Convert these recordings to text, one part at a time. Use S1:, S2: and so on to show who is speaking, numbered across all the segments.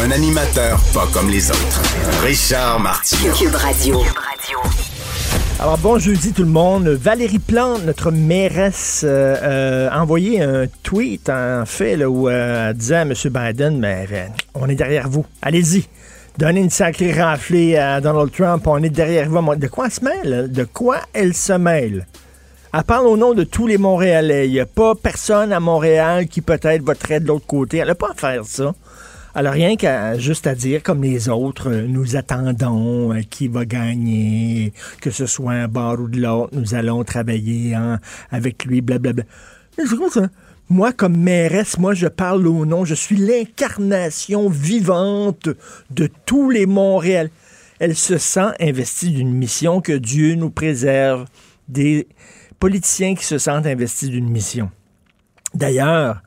S1: Un animateur pas comme les autres. Richard Martineau.
S2: Cube Radio.
S3: Alors bon jeudi tout le monde. Valérie Plante, notre mairesse, euh, euh, a envoyé un tweet en fait là, où euh, elle disait à M. Biden, mais euh, on est derrière vous. Allez-y. Donnez une sacrée raflée à Donald Trump. On est derrière vous. De quoi elle se mêle? De quoi elle se mêle? Elle parle au nom de tous les Montréalais. Il n'y a pas personne à Montréal qui peut-être voterait de l'autre côté. Elle n'a pas à faire ça. Alors rien qu'à juste à dire, comme les autres, euh, nous attendons euh, qui va gagner, que ce soit un bord ou de l'autre, nous allons travailler hein, avec lui, blablabla. Mais c'est quoi ça? Moi, comme mairesse, moi, je parle au nom, je suis l'incarnation vivante de tous les Montréal. Elle se sent investie d'une mission que Dieu nous préserve des politiciens qui se sentent investis d'une mission. D'ailleurs,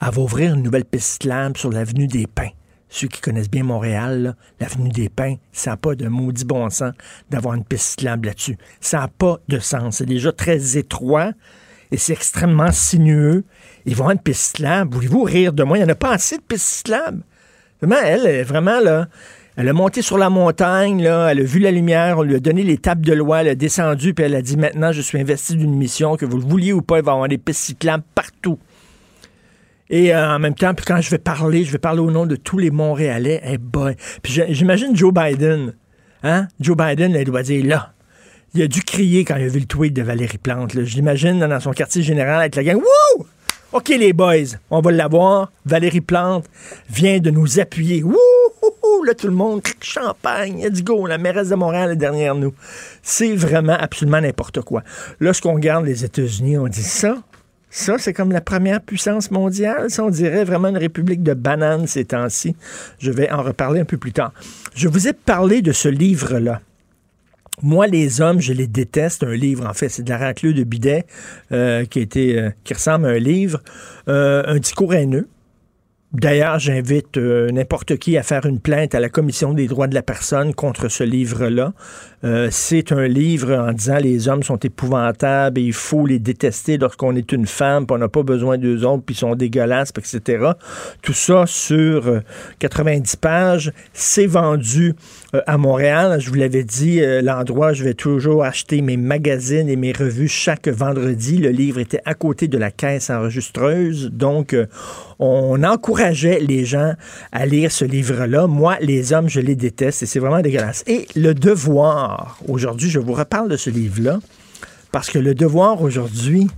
S3: elle va ouvrir une nouvelle piste cyclable sur l'avenue des Pins. Ceux qui connaissent bien Montréal, l'avenue des Pins, ça n'a pas de maudit bon sens d'avoir une piste cyclable là-dessus. Ça n'a pas de sens. C'est déjà très étroit et c'est extrêmement sinueux. Ils vont avoir une piste cyclable. Voulez-vous rire de moi? Il n'y en a pas assez de pistes cyclables. Vraiment, elle, est vraiment, là, elle a monté sur la montagne, elle a vu la lumière, on lui a donné les tables de loi, elle a descendu, puis elle a dit maintenant, je suis investi d'une mission, que vous le vouliez ou pas, il va y avoir des pistes cyclables partout. Et euh, en même temps, puis quand je vais parler, je vais parler au nom de tous les Montréalais. Eh boy. Puis j'imagine Joe Biden. Hein? Joe Biden, il doit dire là. Il a dû crier quand il a vu le tweet de Valérie Plante. Je l'imagine dans son quartier général avec la gang. Wouh! OK, les boys, on va l'avoir. Valérie Plante vient de nous appuyer. Wouh! Là, tout le monde, champagne, let's go. La mairesse de Montréal est derrière nous. C'est vraiment absolument n'importe quoi. Lorsqu'on regarde les États-Unis, on dit ça. Ça, c'est comme la première puissance mondiale. Ça, on dirait vraiment une république de bananes ces temps-ci. Je vais en reparler un peu plus tard. Je vous ai parlé de ce livre-là. Moi, les hommes, je les déteste. Un livre, en fait, c'est de la raclure de bidet euh, euh, qui ressemble à un livre. Euh, un discours haineux. D'ailleurs, j'invite euh, n'importe qui à faire une plainte à la Commission des droits de la personne contre ce livre-là. Euh, c'est un livre en disant les hommes sont épouvantables et il faut les détester lorsqu'on est une femme, puis on n'a pas besoin d'eux autres, puis ils sont dégueulasses, etc. Tout ça sur euh, 90 pages. C'est vendu euh, à Montréal. Je vous l'avais dit, euh, l'endroit où je vais toujours acheter mes magazines et mes revues chaque vendredi. Le livre était à côté de la caisse enregistreuse. Donc, euh, on encourageait les gens à lire ce livre-là. Moi, les hommes, je les déteste et c'est vraiment dégueulasse. Et le devoir, aujourd'hui, je vous reparle de ce livre-là parce que le devoir aujourd'hui,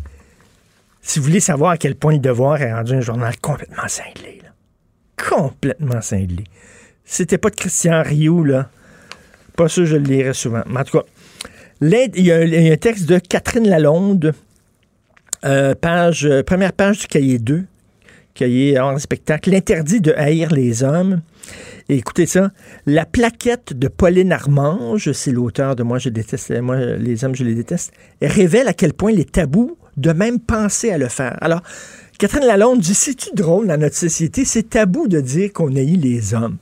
S3: si vous voulez savoir à quel point le devoir est rendu un journal complètement cinglé, complètement cinglé. C'était pas de Christian Rioux, là. Pas sûr je le lirais souvent. Mais en tout cas, il y, a un- texte de Catherine Lalonde, euh, page, euh, première page du cahier 2, cahier hors spectacle, l'interdit de haïr les hommes. Écoutez ça, la plaquette de Pauline Armange, c'est l'auteur de Moi je déteste, moi les hommes je les déteste, révèle à quel point les tabous de même penser à le faire. Alors, Catherine Lalonde dit, c'est-tu drôle dans notre société, c'est tabou de dire qu'on haït les hommes?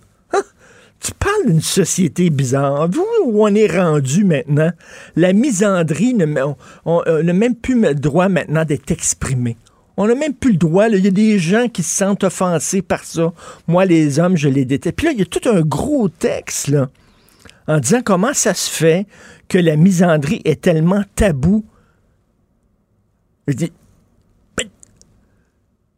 S3: Tu parles d'une société bizarre. Vous, où on est rendu maintenant, la misandrie ne- on- on n'a même plus le droit maintenant d'être exprimé. On n'a même plus le droit. Il y a des gens qui se sentent offensés par ça. Moi, les hommes, je les déteste. Puis là, il y a tout un gros texte là, en disant comment ça se fait que la misandrie est tellement tabou. Je dis,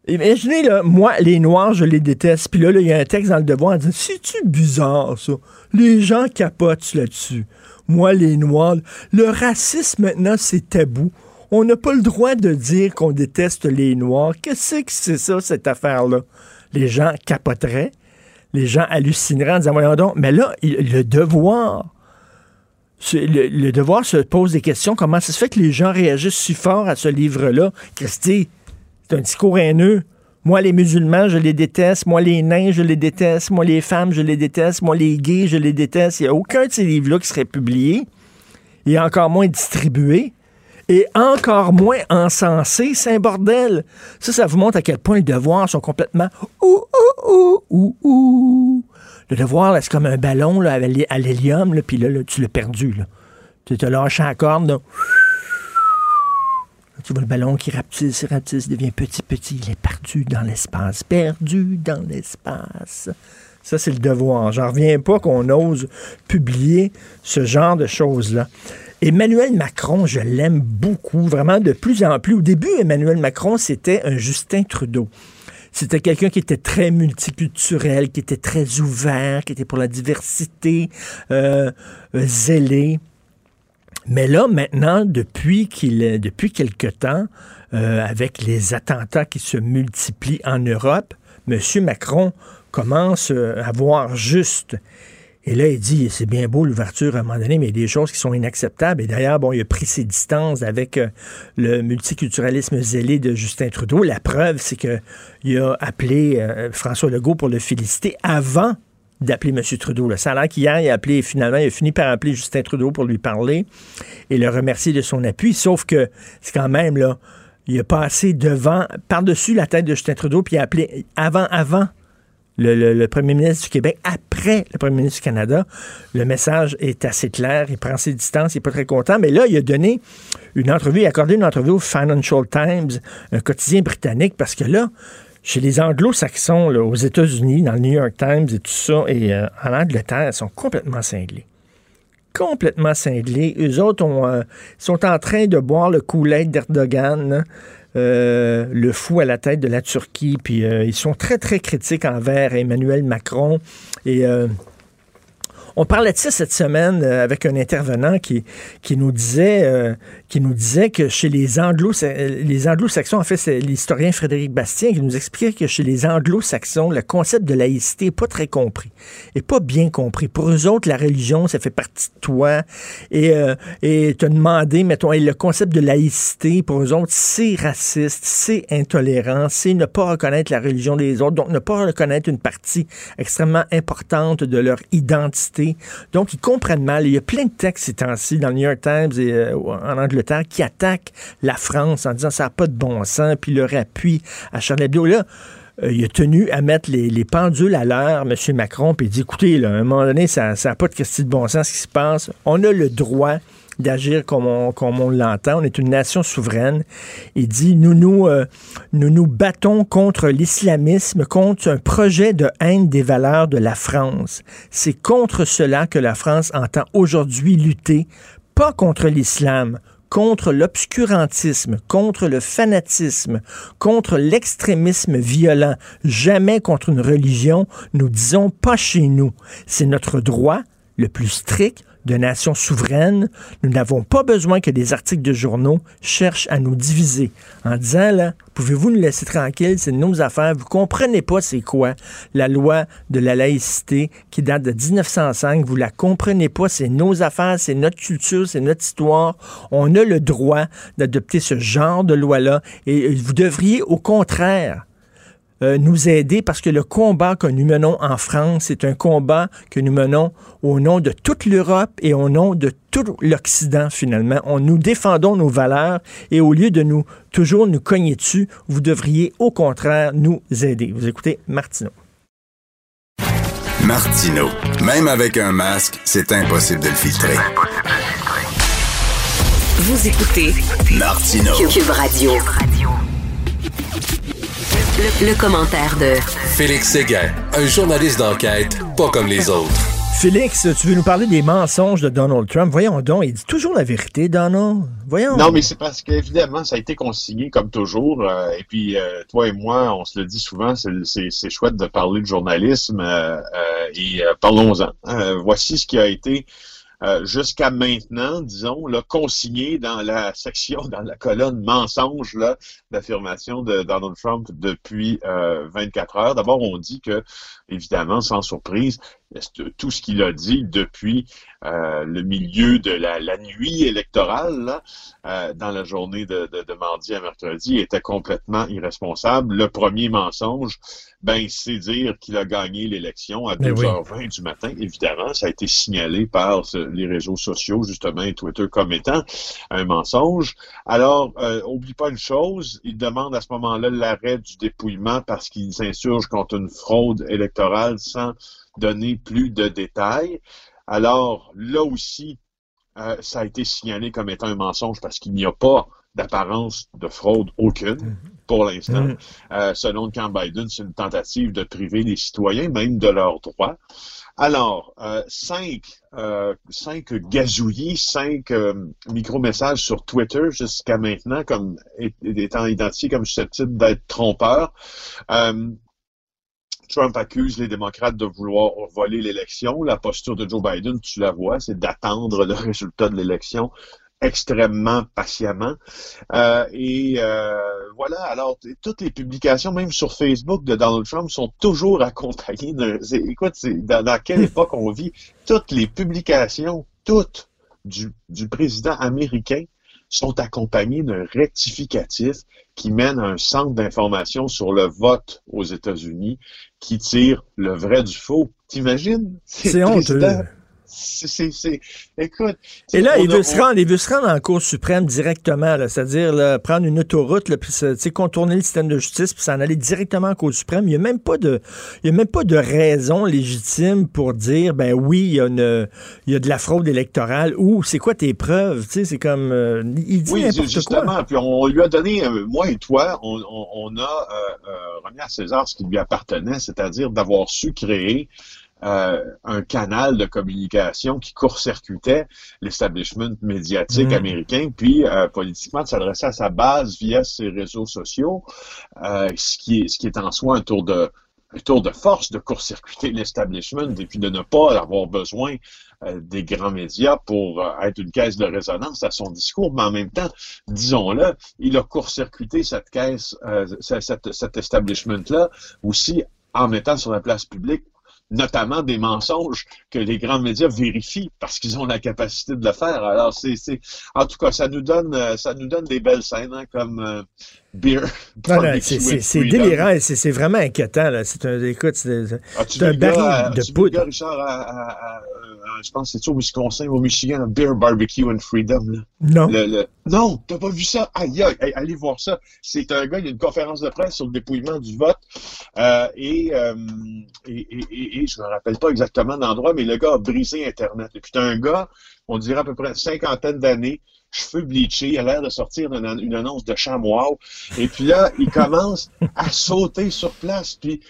S3: Imaginez, là, moi, les Noirs, je les déteste. Puis là, il y a un texte dans le devoir en disant C'est-tu bizarre, ça? Les gens capotent là-dessus. Moi, les Noirs, le racisme, maintenant, c'est tabou. On n'a pas le droit de dire qu'on déteste les Noirs. Qu'est-ce que c'est ça, cette affaire-là? Les gens capoteraient? Les gens hallucineraient en disant Voyons donc, mais là, le devoir. Le, le devoir se pose des questions. Comment ça se fait que les gens réagissent si fort à ce livre-là? Christy, c'est un discours haineux. Moi, les musulmans, je les déteste. Moi, les nains, je les déteste. Moi, les femmes, je les déteste. Moi, les gays, je les déteste. Il n'y a aucun de ces livres-là qui serait publié et encore moins distribué et encore moins encensé. C'est un bordel. Ça, ça vous montre à quel point les devoirs sont complètement ouh, ouh, ouh, ouh. Le devoir, c'est comme un ballon là, à l'hélium, puis là, tu l'as perdu. Là. Tu te lâches la corde, là. Tu vois le ballon qui rapetisse, rapetisse, devient petit, petit. Il est perdu dans l'espace. Perdu dans l'espace. Ça, c'est le devoir. J'en reviens pas qu'on ose publier ce genre de choses-là. Emmanuel Macron, je l'aime beaucoup, vraiment de plus en plus. Au début, Emmanuel Macron, c'était un Justin Trudeau. C'était quelqu'un qui était très multiculturel, qui était très ouvert, qui était pour la diversité, euh, zélé. Mais là, maintenant, depuis qu'il, depuis quelque temps, euh, avec les attentats qui se multiplient en Europe, M. Macron commence euh, à voir juste. Et là, il dit, c'est bien beau l'ouverture à un moment donné, mais il y a des choses qui sont inacceptables. Et d'ailleurs, bon, il a pris ses distances avec euh, le multiculturalisme zélé de Justin Trudeau. La preuve, c'est qu'il a appelé euh, François Legault pour le féliciter avant d'appeler M. Trudeau. Ça a l'air qu'hier, il a appelé, finalement, il a fini par appeler Justin Trudeau pour lui parler et le remercier de son appui. Sauf que c'est quand même, là, il a passé devant, par-dessus la tête de Justin Trudeau, puis il a appelé avant, avant le, premier ministre du Québec après le premier ministre du Canada. Le message est assez clair. Il prend ses distances. Il n'est pas très content. Mais là, il a donné une entrevue, il a accordé une entrevue au Financial Times, un quotidien britannique, parce que là, chez les anglo-saxons, aux États-Unis, dans le New York Times et tout ça, et euh, en Angleterre, ils sont complètement cinglés complètement cinglés. Eux autres euh, sont en train de boire le coulet d'Erdogan. Euh, le fou à la tête de la Turquie. Puis ils sont très, très critiques envers Emmanuel Macron. Et on parlait de ça cette semaine avec un intervenant qui, nous disait, qui nous disait que chez les anglo les anglo-saxons, en fait, c'est l'historien Frédéric Bastien qui nous expliquait que chez les anglo-saxons, le concept de laïcité n'est pas très compris, et pas bien compris. Pour eux autres, la religion, ça fait partie de toi. Et, euh, et te demander, mettons, le concept de laïcité, pour eux autres, c'est raciste, c'est intolérant, c'est ne pas reconnaître la religion des autres, donc ne pas reconnaître une partie extrêmement importante de leur identité donc, ils comprennent mal. Il y a plein de textes ces temps-ci dans le New York Times et euh, en Angleterre qui attaquent la France en disant ça n'a pas de bon sens, puis leur appui à Charles Hebdo. Là, euh, il a tenu à mettre les, pendules à l'heure, M. Macron, puis il dit, écoutez, à un moment donné, ça n'a pas de question de bon sens ce qui se passe. On a le droit d'agir comme on, l'entend. On est une nation souveraine. Il dit, nous nous, euh, nous nous battons contre l'islamisme, contre un projet de haine des valeurs de la France. C'est contre cela que la France entend aujourd'hui lutter, pas contre l'islam, contre l'obscurantisme, contre le fanatisme, contre l'extrémisme violent, jamais contre une religion, nous disons pas chez nous. C'est notre droit le plus strict, de nations souveraines. Nous n'avons pas besoin que des articles de journaux cherchent à nous diviser en disant, là, pouvez-vous nous laisser tranquilles, c'est nos affaires. Vous comprenez pas c'est quoi la loi de la laïcité qui date de 1905. Vous la comprenez pas, c'est nos affaires, c'est notre culture, c'est notre histoire. On a le droit d'adopter ce genre de loi-là et vous devriez, au contraire, euh, nous aider parce que le combat que nous menons en France, c'est un combat que nous menons au nom de toute l'Europe et au nom de tout l'Occident finalement. On nous défendons nos valeurs et au lieu de nous toujours nous cogner dessus, vous devriez au contraire nous aider. Vous écoutez Martineau.
S1: Martineau, même avec un masque, c'est impossible de le filtrer.
S2: Vous écoutez
S1: Martineau.
S2: Cube Radio. Le, commentaire de
S4: Félix Séguin, un journaliste d'enquête pas comme les autres.
S3: Félix, tu veux nous parler des mensonges de Donald Trump? Voyons donc, il dit toujours la vérité, Donald. Voyons.
S5: Non, mais c'est parce qu'évidemment, ça a été consigné comme toujours. Euh, et puis, euh, toi et moi, on se le dit souvent, c'est chouette de parler de journalisme. Euh, et parlons-en. voici ce qui a été euh, jusqu'à maintenant, disons, là, consigné dans la section, dans la colonne mensonge d'affirmation de Donald Trump depuis 24 euh, heures. D'abord, on dit que, évidemment, sans surprise, tout ce qu'il a dit depuis euh, le milieu de la, nuit électorale, là, euh, dans la journée de, de, mardi à mercredi, était complètement irresponsable. Le premier mensonge, ben, c'est dire qu'il a gagné l'élection à 2h20 ben du matin. Évidemment, ça a été signalé par les réseaux sociaux, justement, et Twitter comme étant un mensonge. Alors, euh, oublie pas une chose, il demande à ce moment-là l'arrêt du dépouillement parce qu'il s'insurge contre une fraude électorale sans donner plus de détails. Alors, là aussi, euh, ça a été signalé comme étant un mensonge parce qu'il n'y a pas d'apparence de fraude aucune mm-hmm. pour l'instant. Mm-hmm. Euh, selon le camp Biden, c'est une tentative de priver les citoyens même de leurs droits. Alors, euh, cinq, euh, cinq gazouillis, cinq micro-messages sur Twitter jusqu'à maintenant comme étant identifiés comme susceptibles d'être trompeurs. Trump accuse les démocrates de vouloir voler l'élection. La posture de Joe Biden, tu la vois, c'est d'attendre le résultat de l'élection extrêmement patiemment. Euh, et euh, voilà, alors toutes les publications, même sur Facebook de Donald Trump, sont toujours accompagnées d'un... Écoute, dans, dans quelle époque on vit? Toutes les publications, toutes, du, du président américain sont accompagnées d'un rectificatif qui mène à un centre d'information sur le vote aux États-Unis qui tire le vrai du faux. T'imagines?
S3: C'est honteux
S5: c'est, écoute.
S3: Et là, il veut, se rendre, il veut se rendre en Cour suprême directement, c'est-à-dire prendre une autoroute, là, puis contourner le système de justice, puis s'en aller directement en Cour suprême. Il n'y a même pas de, il y a même pas de raison légitime pour dire, ben oui, il y a une, il y a de la fraude électorale ou c'est quoi tes preuves, c'est comme, euh, il dit
S5: oui, justement, puis on lui a donné, euh, moi et toi, on, on, a euh, remis à César ce qui lui appartenait, c'est-à-dire d'avoir su créer euh, un canal de communication qui court-circuitait l'establishment médiatique mm. américain, puis euh, politiquement de s'adresser à sa base via ses réseaux sociaux, euh, ce, qui est, ce qui est en soi un tour de un tour de force de court-circuiter l'establishment et puis de ne pas avoir besoin des grands médias pour être une caisse de résonance à son discours, mais en même temps, disons-le, il a court-circuité cette caisse, cette, cet establishment-là aussi en mettant sur la place publique notamment des mensonges que les grands médias vérifient parce qu'ils ont la capacité de le faire. Alors, c'est, en tout cas, ça nous donne, euh, ça nous donne des belles scènes, hein, comme euh, Beer.
S3: c'est, délirant et c'est, vraiment inquiétant. Là. C'est un, écoute, c'est, un baril de poudre.
S5: Richard, à, je pense que c'est au Wisconsin, au Michigan, Beer Barbecue and Freedom. Là.
S3: Non.
S5: Le, Non, t'as pas vu ça? Aïe, aïe, allez voir ça. C'est un gars, il y a une conférence de presse sur le dépouillement du vote. Euh, et, euh, et, et, et, je me rappelle pas exactement l'endroit, mais le gars a brisé Internet. Et puis t'as un gars, on dirait à peu près une cinquantaine d'années, cheveux bleachés, il a l'air de sortir d'une annonce de chamois. Et puis là, il commence à sauter sur place. Puis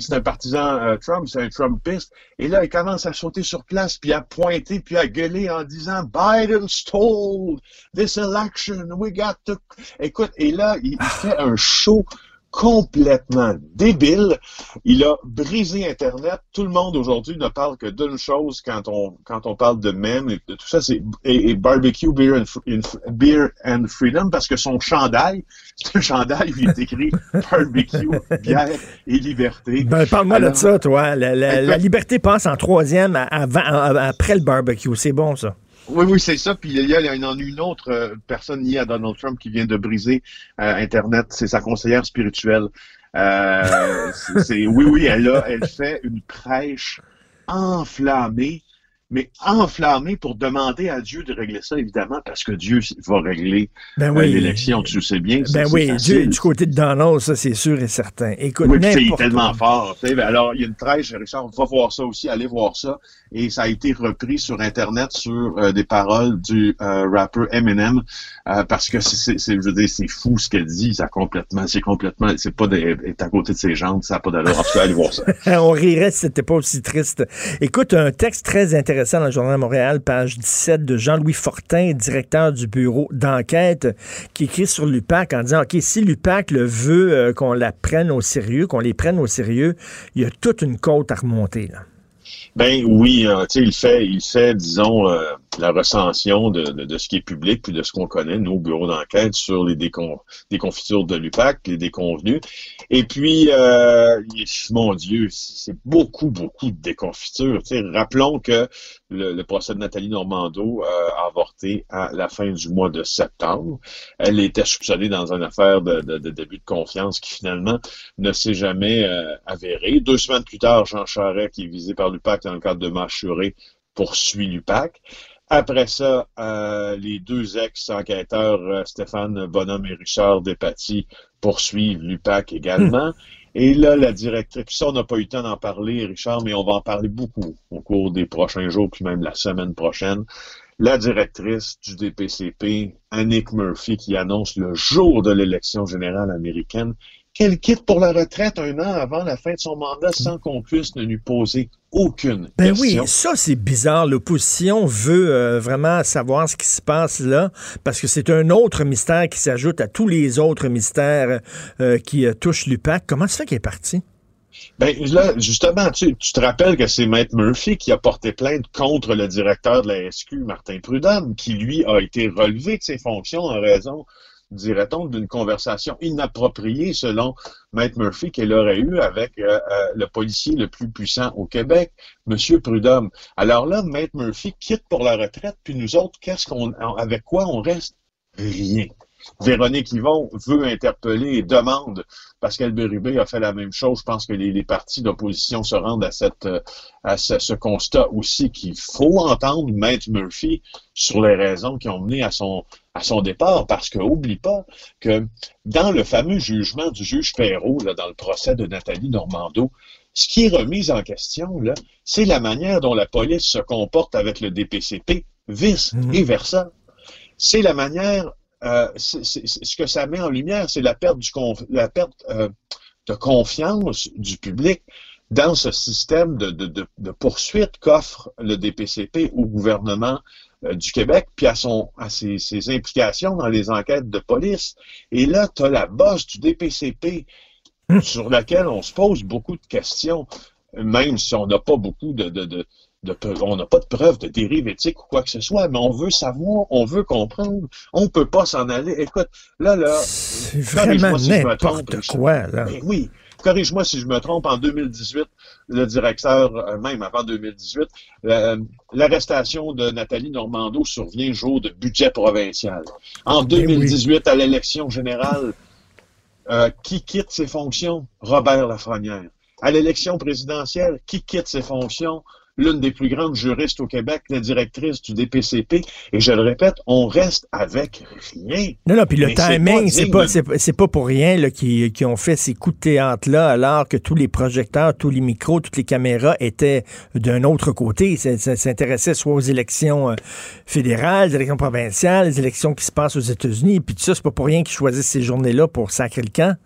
S5: c'est un partisan euh, Trump, c'est un Trumpiste. Et là, il commence à sauter sur place, puis à pointer, puis à gueuler en disant Biden stole this election. We got to. Écoute, et là, il fait un show complètement débile. Il a brisé Internet. Tout le monde aujourd'hui ne parle que d'une chose quand on quand on parle de même et tout ça, c'est et, barbecue beer and, beer and freedom parce que son chandail, un chandail où il est écrit barbecue, bière et liberté.
S3: Ben, parle-moi de ça, toi. La, la, liberté passe en troisième avant, après le barbecue. C'est bon, ça.
S5: Oui, oui, c'est ça. Puis il y a une, une autre euh, personne liée à Donald Trump qui vient de briser euh, Internet. C'est sa conseillère spirituelle. Euh, c'est, oui, oui, elle a, elle fait une prêche enflammée mais enflammé pour demander à Dieu de régler ça, évidemment, parce que Dieu va régler ben euh, l'élection, tu sais bien.
S3: Ben oui, Dieu, du côté de Donald, ça c'est sûr et certain. Écoute,
S5: oui, c'est tellement fort. Ben alors, il y a une trêche, Richard, va voir ça aussi, allez voir ça. Et ça a été repris sur Internet sur euh, des paroles du euh, rappeur Eminem, parce que c'est, je c'est fou ce qu'elle dit, ça complètement, c'est complètement, c'est pas à côté de ses jambes, ça n'a pas d'allure. Allez voir ça.
S3: On rirait si c'était pas aussi triste. Écoute, un texte très intéressant dans le Journal de Montréal, page 17, de Jean-Louis Fortin, directeur du bureau d'enquête, qui écrit sur l'UPAC en disant, OK, si l'UPAC le veut euh, qu'on la prenne au sérieux, qu'on les prenne au sérieux, il y a toute une côte à remonter. Là.
S5: Ben oui, euh, il fait, il fait, disons, euh, la recension de, de, ce qui est public puis de ce qu'on connaît, nos bureaux d'enquête, sur les déconfitures de l'UPAC, les déconvenus. Et puis, euh, mon Dieu, c'est beaucoup, beaucoup de déconfitures. rappelons que le, procès de Nathalie Normando euh, a avorté à la fin du mois de septembre. Elle était soupçonnée dans une affaire de, de, début de confiance qui finalement ne s'est jamais euh, avérée. Deux semaines plus tard, Jean Charest, qui est visé par l'UPAC dans le cadre de Mâchuré, poursuit l'UPAC. Après ça, euh, les deux ex-enquêteurs, euh, Stéphane Bonhomme et Richard Despatie, poursuivent l'UPAC également. Et là, la directrice, ça, on n'a pas eu le temps d'en parler, Richard, mais on va en parler beaucoup au cours des prochains jours, puis même la semaine prochaine. La directrice du DPCP, Annick Murphy, qui annonce le jour de l'élection générale américaine qu'elle quitte pour la retraite un an avant la fin de son mandat sans qu'on puisse ne lui poser aucune
S3: ben oui, ça c'est bizarre. L'opposition veut euh, vraiment savoir ce qui se passe là parce que c'est un autre mystère qui s'ajoute à tous les autres mystères euh, qui euh, touchent l'UPAC. Comment ça fait qu'elle est partie?
S5: Ben là, justement, tu, tu te rappelles que c'est Maître Murphy qui a porté plainte contre le directeur de la SQ, Martin Prudhomme, qui lui a été relevé de ses fonctions en raison dirait-on, d'une conversation inappropriée selon Maître Murphy qu'elle aurait eue avec euh, euh, le policier le plus puissant au Québec, M. Prudhomme. Alors là, Maître Murphy quitte pour la retraite, puis nous autres, qu'est-ce qu'on, avec quoi on reste? Rien. Véronique Yvon veut interpeller et demande, Pascal Bérubé a fait la même chose. Je pense que les, partis d'opposition se rendent à, cette, à ce, constat aussi qu'il faut entendre Maître Murphy sur les raisons qui ont mené à son, à son départ. Parce que, oublie pas que dans le fameux jugement du juge Perrault, là, dans le procès de Nathalie Normando, ce qui est remis en question, là, c'est la manière dont la police se comporte avec le DPCP, vice mhm. et versa. C'est la manière euh, ce que ça met en lumière, c'est la perte, du la perte euh, de confiance du public dans ce système de, de, de, poursuite qu'offre le DPCP au gouvernement euh, du Québec, puis à, son, à ses, ses, implications dans les enquêtes de police. Et là, tu as la bosse du DPCP hum. sur laquelle on se pose beaucoup de questions, même si on n'a pas beaucoup de, de, on n'a pas de preuve de dérive éthique ou quoi que ce soit, mais on veut savoir, on veut comprendre. On peut pas s'en aller. Écoute, là, là,
S3: c'est vraiment n'importe quoi, là.
S5: Ben oui. Corrige-moi si je me trompe, en 2018, le directeur, euh, même avant 2018, euh, l'arrestation de Nathalie Normando survient jour de budget provincial. En 2018, ben à l'élection générale, euh, qui quitte ses fonctions? Robert Lafrenière. À l'élection présidentielle, qui quitte ses fonctions? L'une des plus grandes juristes au Québec, la directrice du DPCP. Et je le répète, on reste avec rien.
S3: Non, non, puis le timing, c'est pas, c'est pas, pour rien qui, qui ont fait ces coups de théâtre-là, alors que tous les projecteurs, tous les micros, toutes les caméras étaient d'un autre côté. Ça, s'intéressait soit aux élections euh, fédérales, les élections provinciales, les élections qui se passent aux États-Unis. Puis tout ça, c'est pas pour rien qu'ils choisissent ces journées-là pour sacrer le camp.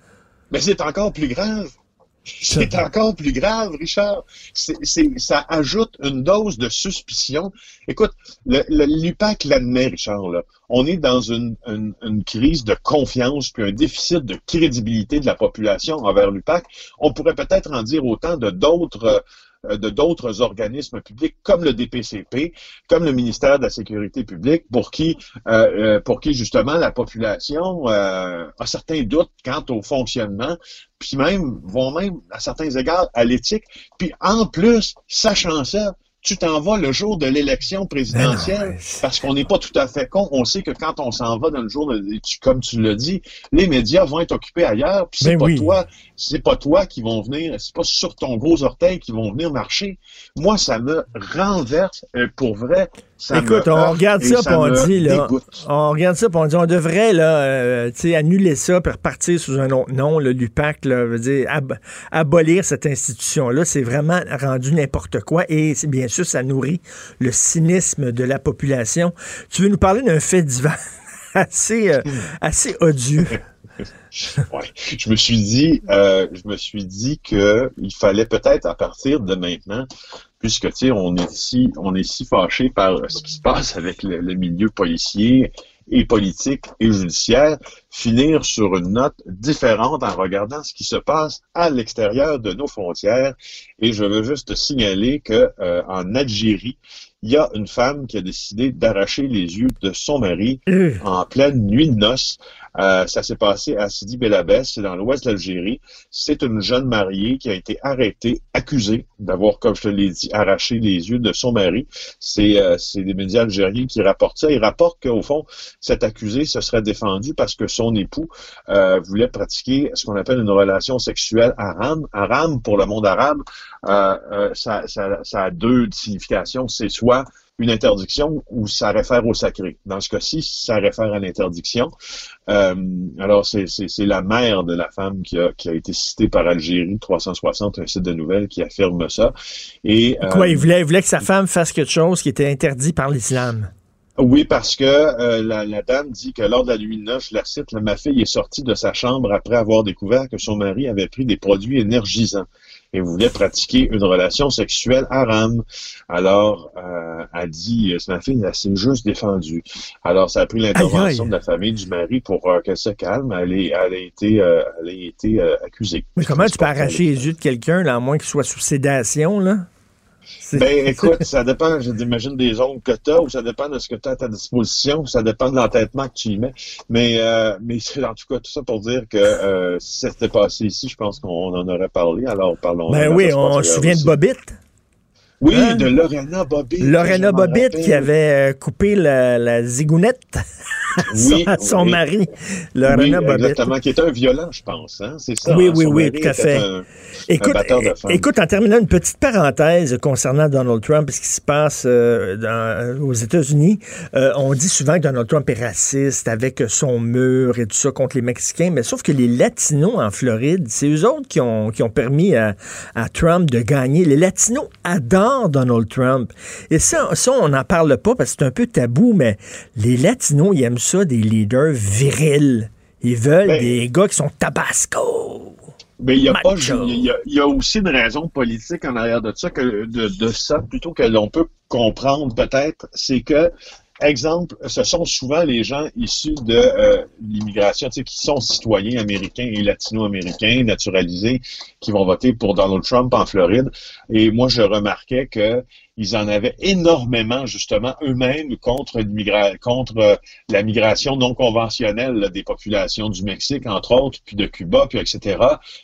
S5: Mais c'est encore plus grave. C'est encore plus grave, Richard. C'est, ça ajoute une dose de suspicion. Écoute, l'UPAC l'admet, Richard. Là. On est dans une, une, crise de confiance puis un déficit de crédibilité de la population envers l'UPAC. On pourrait peut-être en dire autant de d'autres euh, de d'autres organismes publics comme le DPCP, comme le ministère de la Sécurité publique, pour qui, euh, euh, pour qui justement la population a certains doutes quant au fonctionnement, puis même vont même à certains égards à l'éthique. Puis en plus, sachant ça, tu t'en vas le jour de l'élection présidentielle parce qu'on n'est pas tout à fait con. On sait que quand on s'en va dans le jour, de, comme tu l'as dit, les médias vont être occupés ailleurs. Puis c'est ben pas toi, c'est pas toi qui vont venir, c'est pas sur ton gros orteil qui vont venir marcher. Moi, ça me renverse euh, pour vrai.
S3: Écoute, on regarde ça, et on dit là, on regarde ça, on dit on devrait là, euh, annuler ça, puis repartir sous un autre nom, le l'UPAC, là, veut dire abolir cette institution là, c'est vraiment rendu n'importe quoi et bien sûr ça nourrit le cynisme de la population. Tu veux nous parler d'un fait assez euh, assez odieux?
S5: ouais. Je me suis dit, euh, je me suis dit que il fallait peut-être à partir de maintenant, puisque tu sais, on est si, on est si fâché par ce qui se passe avec le, milieu policier et politique et judiciaire, finir sur une note différente en regardant ce qui se passe à l'extérieur de nos frontières. Et je veux juste signaler que euh, en Algérie, il y a une femme qui a décidé d'arracher les yeux de son mari
S3: Euh.
S5: en pleine nuit de noces. Euh, ça s'est passé à Sidi Belabès, c'est dans l'ouest de l'Algérie. C'est une jeune mariée qui a été arrêtée, accusée d'avoir, comme je te l'ai dit, arraché les yeux de son mari. C'est euh, des médias algériens qui rapportent ça. Ils rapportent qu'au fond, cet accusé se serait défendu parce que son époux euh, voulait pratiquer ce qu'on appelle une relation sexuelle haram. Haram, pour le monde arabe, euh, euh, ça, ça, ça a deux significations. C'est soit une interdiction ou ça réfère au sacré. Dans ce cas-ci, ça réfère à l'interdiction. Euh, alors, c'est la mère de la femme qui a, qui a été citée par Algérie 360, un site de nouvelles qui affirme ça. Et, euh,
S3: Quoi, il voulait, il voulait que sa femme fasse quelque chose qui était interdit par l'islam?
S5: Oui, parce que euh, la, la dame dit que lors de la nuit de noces, je la cite, ma fille est sortie de sa chambre après avoir découvert que son mari avait pris des produits énergisants et voulait pratiquer une relation sexuelle haram. Alors, euh, elle dit, euh, ma fille, elle s'est juste défendue. Alors, ça a pris l'intervention de la famille du mari pour euh, qu'elle se calme. Elle, est, elle a été, euh, elle a été accusée.
S3: Mais comment tu peux arracher les yeux de quelqu'un, là, à moins qu'il soit sous sédation, là?
S5: Ben écoute, ça dépend, je j'imagine, des ongles que tu as, ou ça dépend de ce que tu as à ta disposition, ou ça dépend de l'entêtement que tu y mets. Mais, euh, mais c'est en tout cas tout ça pour dire que euh, si ça s'était passé ici, je pense qu'on en aurait parlé. Alors parlons.
S3: Ben oui, on se souvient de Bobbitt.
S5: Oui,
S3: Hein?
S5: de Lorena Bobbitt.
S3: Lorena Bobbitt qui avait euh, coupé la, la zigounette à son,
S5: Oui,
S3: son
S5: oui.
S3: mari. Lorena
S5: oui,
S3: Bobbitt.
S5: exactement, qui était un violent, je pense. Hein? C'est ça.
S3: Oui,
S5: hein?
S3: oui, oui, tout à fait.
S5: un-
S3: Écoute, en terminant une petite parenthèse concernant Donald Trump et ce qui se passe euh, dans- aux États-Unis, euh, on dit souvent que Donald Trump est raciste avec son mur et tout ça contre les Mexicains, mais sauf que les Latinos en Floride, c'est eux autres qui ont, qui ont permis à, à Trump de gagner. Les Latinos adorent Donald Trump. Et ça, ça on n'en parle pas parce que c'est un peu tabou, mais les Latinos, ils aiment ça, des leaders virils. Ils veulent
S5: Ben,
S3: des gars qui sont tabasco.
S5: Mais il y a pas, il y a, il y a aussi une raison politique en arrière de ça que de, de ça plutôt que l'on peut comprendre peut-être, c'est que exemple, ce sont souvent les gens issus de euh, l'immigration, tu sais, qui sont citoyens américains et latino-américains naturalisés, qui vont voter pour Donald Trump en Floride. Et moi, je remarquais que ils en avaient énormément justement eux-mêmes contre contre euh, la migration non conventionnelle des populations du Mexique, entre autres, puis de Cuba, puis etc.,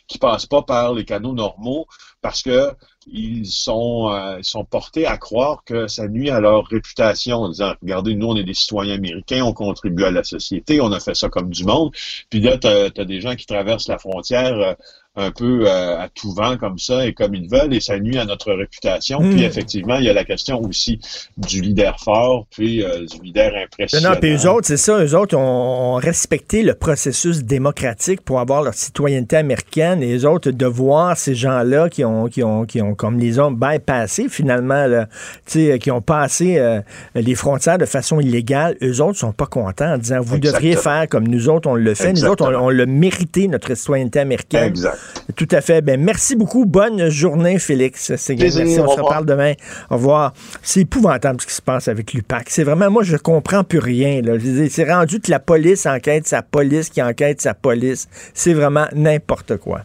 S5: qui passent pas par les canaux normaux parce que ils sont, euh, ils sont portés à croire que ça nuit à leur réputation en disant regardez nous on est des citoyens américains on contribue à la société on a fait ça comme du monde. Puis là tu as, des gens qui traversent la frontière euh, un peu euh, à tout vent comme ça et comme ils veulent et ça nuit à notre réputation
S3: Mm.
S5: puis effectivement il y a la question aussi du leader fort puis euh, du leader
S3: Non,
S5: impressionnant
S3: non, puis eux autres, c'est ça, eux autres ont, ont respecté le processus démocratique pour avoir leur citoyenneté américaine et eux autres, de voir ces gens-là qui ont, qui ont, qui ont, comme les ont bypassé finalement, là, tu sais, qui ont passé euh, les frontières de façon illégale, eux autres sont pas contents en disant, vous
S5: Exactement.
S3: devriez faire comme nous autres, on le fait. Nous autres, on, on l'a mérité, notre citoyenneté américaine.
S5: exact
S3: Tout à fait. Ben, merci beaucoup. Bonne journée, Félix. C'est. Merci. On se reparle demain. Au revoir. C'est épouvantable ce qui se passe avec l'UPAC. C'est vraiment, moi, je comprends plus rien. C'est rendu que la police enquête sa police qui enquête sa police. C'est vraiment n'importe quoi.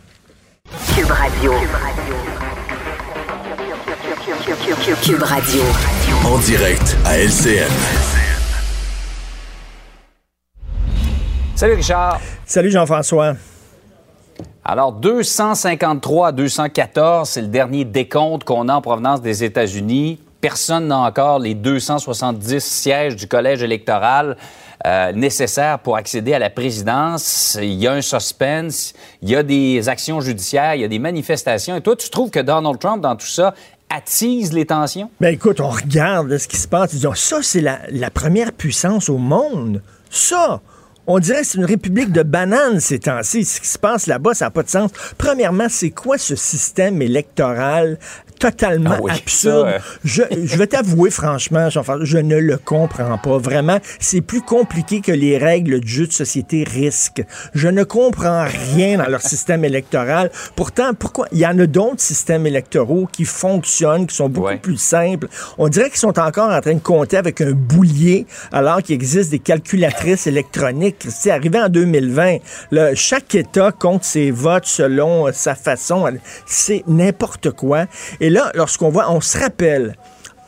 S2: Cube Radio. Cube Radio.
S4: En direct à LCN.
S6: Salut Richard.
S3: Salut Jean-François.
S6: Alors, 253 à 214, c'est le dernier décompte qu'on a en provenance des États-Unis. Personne n'a encore les 270 sièges du collège électoral euh, nécessaires pour accéder à la présidence. Il y a un suspense, il y a des actions judiciaires, il y a des manifestations. Et toi, tu trouves que Donald Trump, dans tout ça, attise les tensions?
S3: Ben écoute, on regarde ce qui se passe. Disons, ça, c'est la première puissance au monde. Ça! On dirait que c'est une république de bananes ces temps-ci. Ce qui se passe là-bas, ça n'a pas de sens. Premièrement, c'est quoi ce système électoral totalement
S6: Ah oui,
S3: absurde.
S6: ça.
S3: Je, je vais t'avouer, franchement, je ne le comprends pas. Vraiment, c'est plus compliqué que les règles du jeu de société risque. Je ne comprends rien dans leur système électoral. Pourtant, pourquoi? Il y en a d'autres systèmes électoraux qui fonctionnent, qui sont beaucoup
S6: Ouais.
S3: plus simples. On dirait qu'ils sont encore en train de compter avec un boulier, alors qu'il existe des calculatrices électroniques. C'est arrivé en 2020. Là, chaque État compte ses votes selon sa façon. C'est n'importe quoi. Et là, lorsqu'on voit, on se rappelle.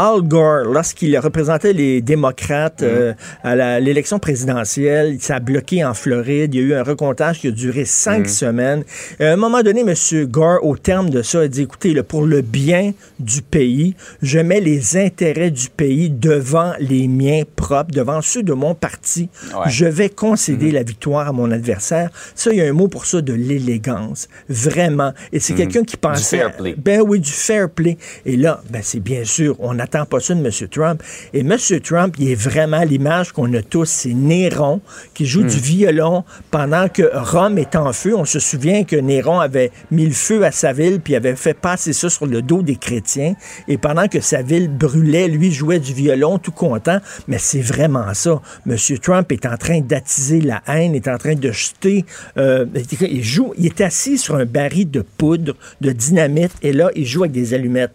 S3: Al Gore, lorsqu'il représentait les démocrates euh, à l'élection présidentielle, ça a bloqué en Floride. Il y a eu un recomptage qui a duré cinq semaines. Et à un moment donné, M. Gore, au terme de ça, a dit, écoutez, là, pour le bien du pays, je mets les intérêts du pays devant les miens propres, devant ceux de mon parti.
S6: Ouais.
S3: Je vais concéder la victoire à mon adversaire. Ça, il y a un mot pour ça de l'élégance. Vraiment. Et c'est quelqu'un qui pensait...
S6: fair play.
S3: Ben oui, du fair play. Et là, ben c'est bien sûr, on n'attend pas ça de M. Trump. Et M. Trump, il est vraiment l'image qu'on a tous, c'est Néron qui joue du violon pendant que Rome est en feu. On se souvient que Néron avait mis le feu à sa ville puis avait fait passer ça sur le dos des chrétiens. Et pendant que sa ville brûlait, lui jouait du violon tout content. Mais c'est vraiment ça. M. Trump est en train d'attiser la haine, est en train de jeter. euh, il joue, il est assis sur un baril de poudre, de dynamite, et là, il joue avec des allumettes.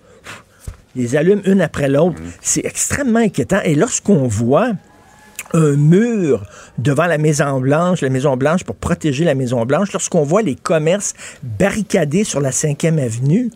S3: Les allume une après l'autre. C'est extrêmement inquiétant. Et lorsqu'on voit un mur devant la Maison Blanche, la Maison Blanche pour protéger la Maison Blanche, lorsqu'on voit les commerces barricadés sur la 5e avenue,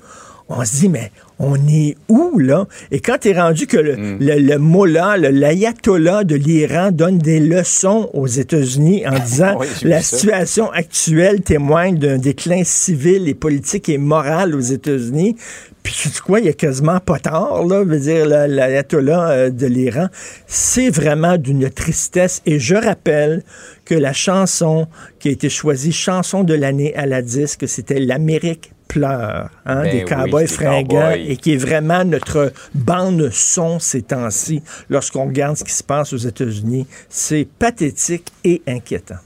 S3: on se dit, mais on est où, là? Et quand tu es rendu que le, le, le mollah, le- l'ayatollah de l'Iran donne des leçons aux États-Unis en disant
S6: Oui,
S3: la
S6: ça.
S3: situation actuelle témoigne d'un déclin civil et politique et moral aux États-Unis. Puis tu quoi, il y a quasiment pas tard, là, je veux dire, la- l'ayatollah euh, de l'Iran. C'est vraiment d'une tristesse. Et je rappelle que la chanson qui a été choisie chanson de l'année à la disque, c'était L'Amérique pleure, hein,
S6: Ben
S3: des
S6: oui,
S3: cowboys
S6: des
S3: fringants, et qui est vraiment notre bande son ces temps-ci, lorsqu'on regarde ce qui se passe aux États-Unis. C'est pathétique et inquiétant.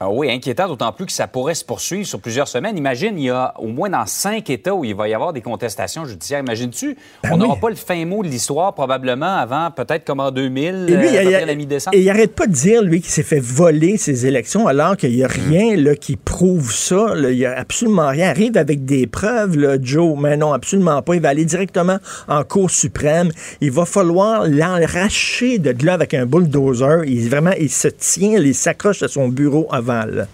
S6: Ah oui, inquiétant, d'autant plus que ça pourrait se poursuivre sur plusieurs semaines. Imagine, il y a au moins dans cinq États où il va y avoir des contestations judiciaires. Imagines-tu?
S3: Ben
S6: on n'aura
S3: oui.
S6: pas le fin mot de l'histoire probablement avant, peut-être comme en 2000,
S3: Et lui,
S6: euh,
S3: il,
S6: près la mi-décembre.
S3: et il arrête pas de dire, lui, qu'il s'est fait voler ses élections, alors qu'il n'y a rien là, qui prouve ça. là. Il n'y a absolument rien. Arrive avec des preuves, là, Joe. Mais non, absolument pas. Il va aller directement en Cour suprême. Il va falloir l'arracher de là avec un bulldozer. Il, vraiment, il se tient, il s'accroche à son bureau avant. Là.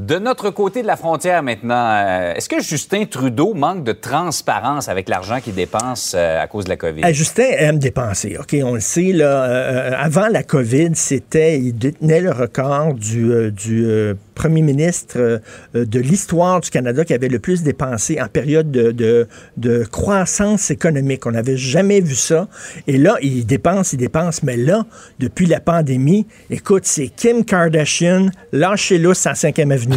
S6: De notre côté de la frontière maintenant, euh, est-ce que Justin Trudeau manque de transparence avec l'argent qu'il dépense euh, à cause de la COVID?
S3: Eh, Justin aime dépenser, OK? On le sait, là. euh, avant la COVID, c'était, il détenait le record du, premier ministre de l'histoire du Canada qui avait le plus dépensé en période de, croissance économique. On n'avait jamais vu ça. Et là, il dépense, il dépense. Mais là, depuis la pandémie, écoute, c'est Kim Kardashian, lâchez-le à 5e Avenue.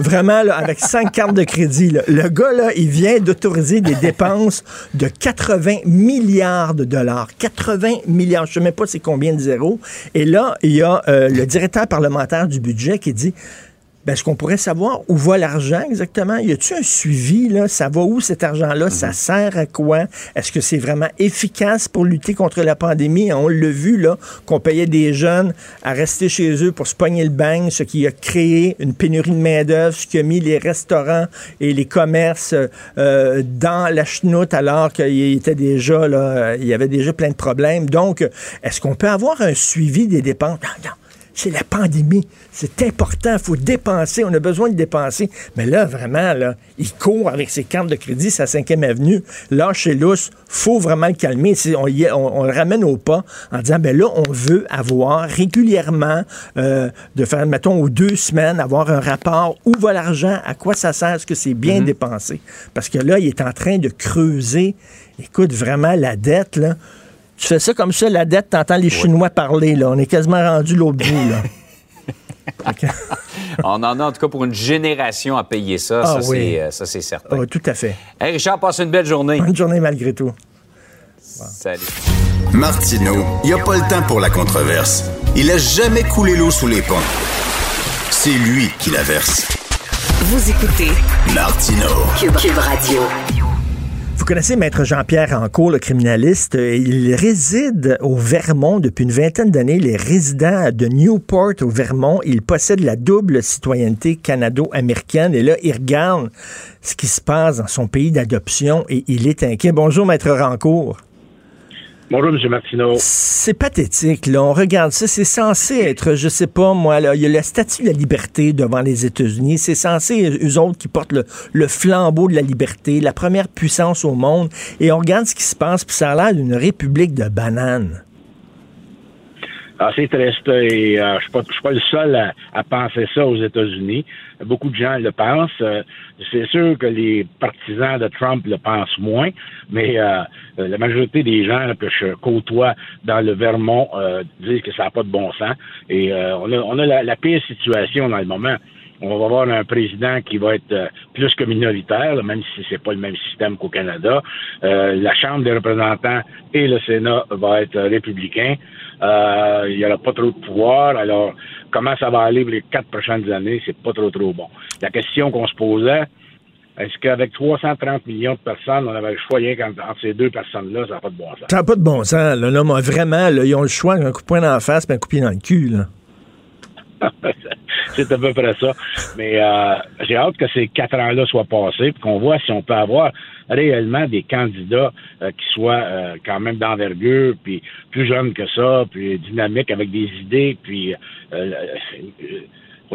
S3: Vraiment, avec cinq cartes de crédit. Le gars, là, il vient d'autoriser des dépenses de 80 milliards de dollars. 80 milliards. Je ne sais même pas c'est combien de zéros. Et là, il y a euh, le directeur parlementaire du budget qui dit est-ce qu'on pourrait savoir où va l'argent exactement? Y a-t-il un suivi? Là? Ça va où cet argent-là? Ça sert à quoi? Est-ce que c'est vraiment efficace pour lutter contre la pandémie? On l'a vu, là, qu'on payait des jeunes à rester chez eux pour se pogner le bain, ce qui a créé une pénurie de main-d'œuvre, ce qui a mis les restaurants et les commerces euh, dans la chenoute alors qu'il était déjà, là, il y avait déjà plein de problèmes. Donc, est-ce qu'on peut avoir un suivi des dépenses? Non, non. C'est la pandémie. C'est important. Il faut dépenser. On a besoin de dépenser. Mais là, vraiment, là, il court avec ses cartes de crédit, sa 5e avenue. Là, chez Lousse, faut vraiment le calmer. On, le ramène au pas en disant, ben là, on veut avoir régulièrement, euh, de faire, mettons, aux deux semaines, avoir un rapport. Où va l'argent? À quoi ça sert? Est-ce que c'est bien dépensé? Parce que là, il est en train de creuser, écoute, vraiment la dette, là. Tu fais ça comme ça, la dette, t'entends les Chinois parler, là. On est quasiment rendu l'autre bout, là.
S6: On en a en tout cas pour une génération à payer ça.
S3: Ah
S6: ça,
S3: oui.
S6: c'est, euh, ça, c'est certain.
S3: Ah, tout à fait.
S6: Hey, Richard, passe une belle journée.
S3: Bonne journée malgré tout.
S6: Salut.
S1: Martineau, il n'y a pas le temps pour la controverse. Il a jamais coulé l'eau sous les ponts. C'est lui qui la verse.
S2: Vous écoutez
S1: Martineau.
S2: Cube, Cube Radio.
S3: Vous connaissez Maître Jean-Pierre Rancourt, le criminaliste. Il réside au Vermont depuis une vingtaine d'années. Les résidents de Newport au Vermont, il possède la double citoyenneté canado-américaine. Et là, il regarde ce qui se passe dans son pays d'adoption et il est inquiet. Bonjour, Maître Rancourt.
S7: Bonjour. Martineau.
S3: C'est pathétique, là. On regarde ça. C'est censé être, je sais pas, moi, là, il y a le statut de la liberté devant les États-Unis. C'est censé, eux autres, qui portent le, le, flambeau de la liberté, la première puissance au monde. Et on regarde ce qui se passe, puis ça a l'air d'une république de bananes.
S7: C'est triste et euh, je suis pas, suis pas le seul à, à penser ça aux États-Unis. Beaucoup de gens le pensent. Euh, c'est sûr que les partisans de Trump le pensent moins, mais euh, la majorité des gens que je côtoie dans le Vermont euh, disent que ça n'a pas de bon sens. Et euh, on a, on a la, la, pire situation dans le moment. On va avoir un président qui va être euh, plus que minoritaire, même si c'est pas le même système qu'au Canada. Euh, la Chambre des représentants et le Sénat va être républicain. Euh, il n'y aura pas trop de pouvoir. Alors, comment ça va aller pour les quatre prochaines années, c'est pas trop trop bon. La question qu'on se posait, est-ce qu'avec 330 millions de personnes, on avait le choix rien entre ces deux personnes-là, ça n'a pas de bon sens?
S3: Ça n'a pas de bon sens. Là, là vraiment, là, ils ont le choix d'un coup de poing dans la face et un coup de pied dans le cul. Là.
S7: c'est à peu près ça. Mais euh, j'ai hâte que ces quatre ans-là soient passés, et qu'on voit si on peut avoir réellement des candidats euh, qui soient euh, quand même d'envergure, puis plus jeunes que ça, puis dynamiques avec des idées, puis euh,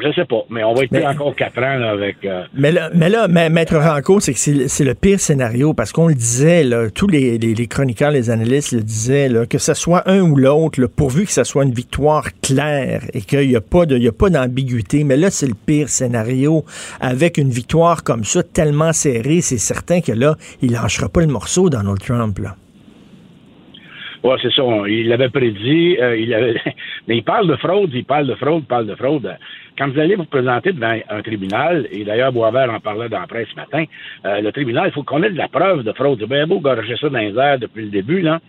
S7: je sais pas, mais on va être mais, encore quatre ans là, avec. Euh...
S3: Mais là, mais là, Maître Ranco, c'est que c'est le pire scénario parce qu'on le disait, là, tous les, les, les, chroniqueurs, les analystes le disaient, là, que ce soit un ou l'autre, pourvu que ce soit une victoire claire et qu'il n'y a pas de, il y a pas d'ambiguïté. Mais là, c'est le pire scénario avec une victoire comme ça tellement serrée, c'est certain que là, il lâchera pas le morceau, Donald Trump. Là.
S7: Ouais, c'est ça. Il l'avait prédit. Euh, il avait... Mais il parle de fraude, il parle de fraude, il parle de fraude. Quand vous allez vous présenter devant un tribunal, et d'ailleurs Boisvert en parlait dans la presse ce matin, euh, le tribunal, il faut qu'on ait de la preuve de fraude. C'est bien beau gorger ça dans les airs depuis le début, là,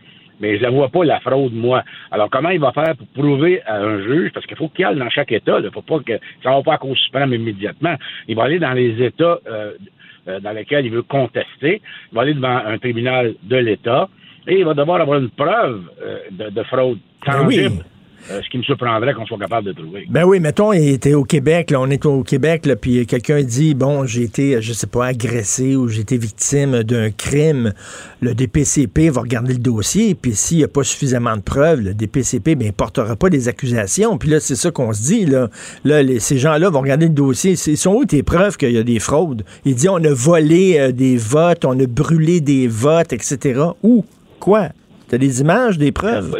S7: mais je ne vois pas la fraude, moi. Alors, comment il va faire pour prouver à un juge, parce qu'il faut qu'il aille dans chaque État, il faut pas que ça ne va pas à cause suprême immédiatement. Il va aller dans les États euh, dans lesquels il veut contester. Il va aller devant un tribunal de l'État et il va devoir avoir une preuve euh, de, de, fraude tangible. Oui. Euh, ce qui me surprendrait qu'on soit capable de trouver.
S3: Ben oui, mettons, il était au Québec, là, on est au Québec, là, puis quelqu'un dit, bon, j'ai été, je sais pas, agressé ou j'ai été victime d'un crime. Le DPCP va regarder le dossier, puis s'il n'y a pas suffisamment de preuves, le DPCP, ben, portera pas des accusations. Puis là, c'est ça qu'on se dit, là. Là, les, ces gens-là vont regarder le dossier. Ils sont où tes preuves qu'il y a des fraudes? Il dit, on a volé euh, des votes, on a brûlé des votes, etc. Où? Quoi? T'as des images, des preuves?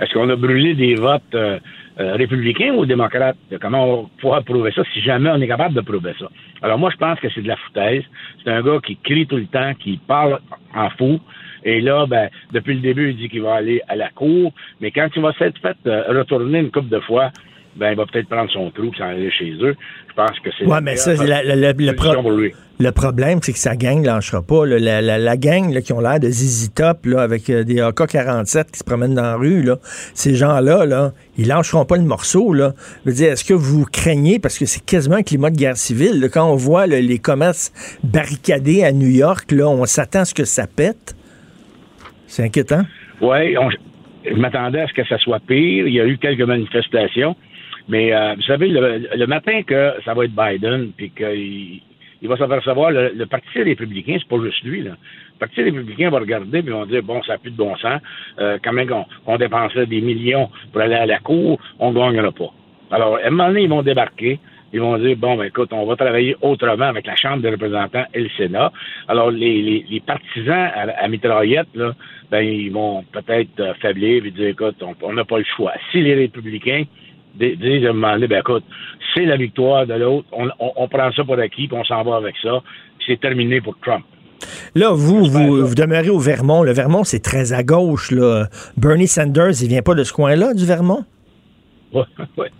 S7: Est-ce qu'on a brûlé des votes euh, euh, républicains ou démocrates? Comment on pourra prouver ça si jamais on est capable de prouver ça? Alors moi, je pense que c'est de la foutaise. C'est un gars qui crie tout le temps, qui parle en fou. Et là, ben, depuis le début, il dit qu'il va aller à la cour. Mais quand il va s'être fait euh, retourner une couple de fois, ben, il va peut-être prendre son trou et s'en aller chez eux. Je pense que c'est...
S3: Ouais, mais ça, la, la, la, le, pro le problème, c'est que sa gang ne lâchera pas. La, gang qui ont l'air de ZZ Top avec euh, des AK-47 qui se promènent dans la rue, ces gens-là, là, ils lâcheront pas le morceau. Je veux dire, est-ce que vous craignez, parce que c'est quasiment un climat de guerre civile, quand on voit les commerces barricadés à New York, on s'attend à ce que ça pète? C'est inquiétant.
S7: Oui, je m'attendais à ce que ça soit pire. Il y a eu quelques manifestations. Mais euh, vous savez, le, le, matin que ça va être Biden, puis qu'il il va s'apercevoir, le, le Parti républicain, c'est pas juste lui, là. Le Parti républicain va regarder, puis vont dire, bon, ça n'a plus de bon sens. Euh, quand même qu'on on dépensait des millions pour aller à la cour, on ne gagnera pas. Alors, à un moment donné, ils vont débarquer. Ils vont dire, bon, ben, écoute, on va travailler autrement avec la Chambre des représentants et le Sénat. Alors, les, partisans à, à, mitraillette, là, ben, ils vont peut-être euh, faiblir et dire, écoute, on n'a pas le choix. Si les républicains disent à un moment donné, ben écoute, c'est la victoire de l'autre, on, on, on, prend ça pour acquis, puis on s'en va avec ça, c'est terminé pour Trump.
S3: Là, vous, vous, vous, demeurez au Vermont. Le Vermont, c'est très à gauche. Là. Bernie Sanders, il vient pas de ce coin-là, du Vermont?
S7: Oui, ouais.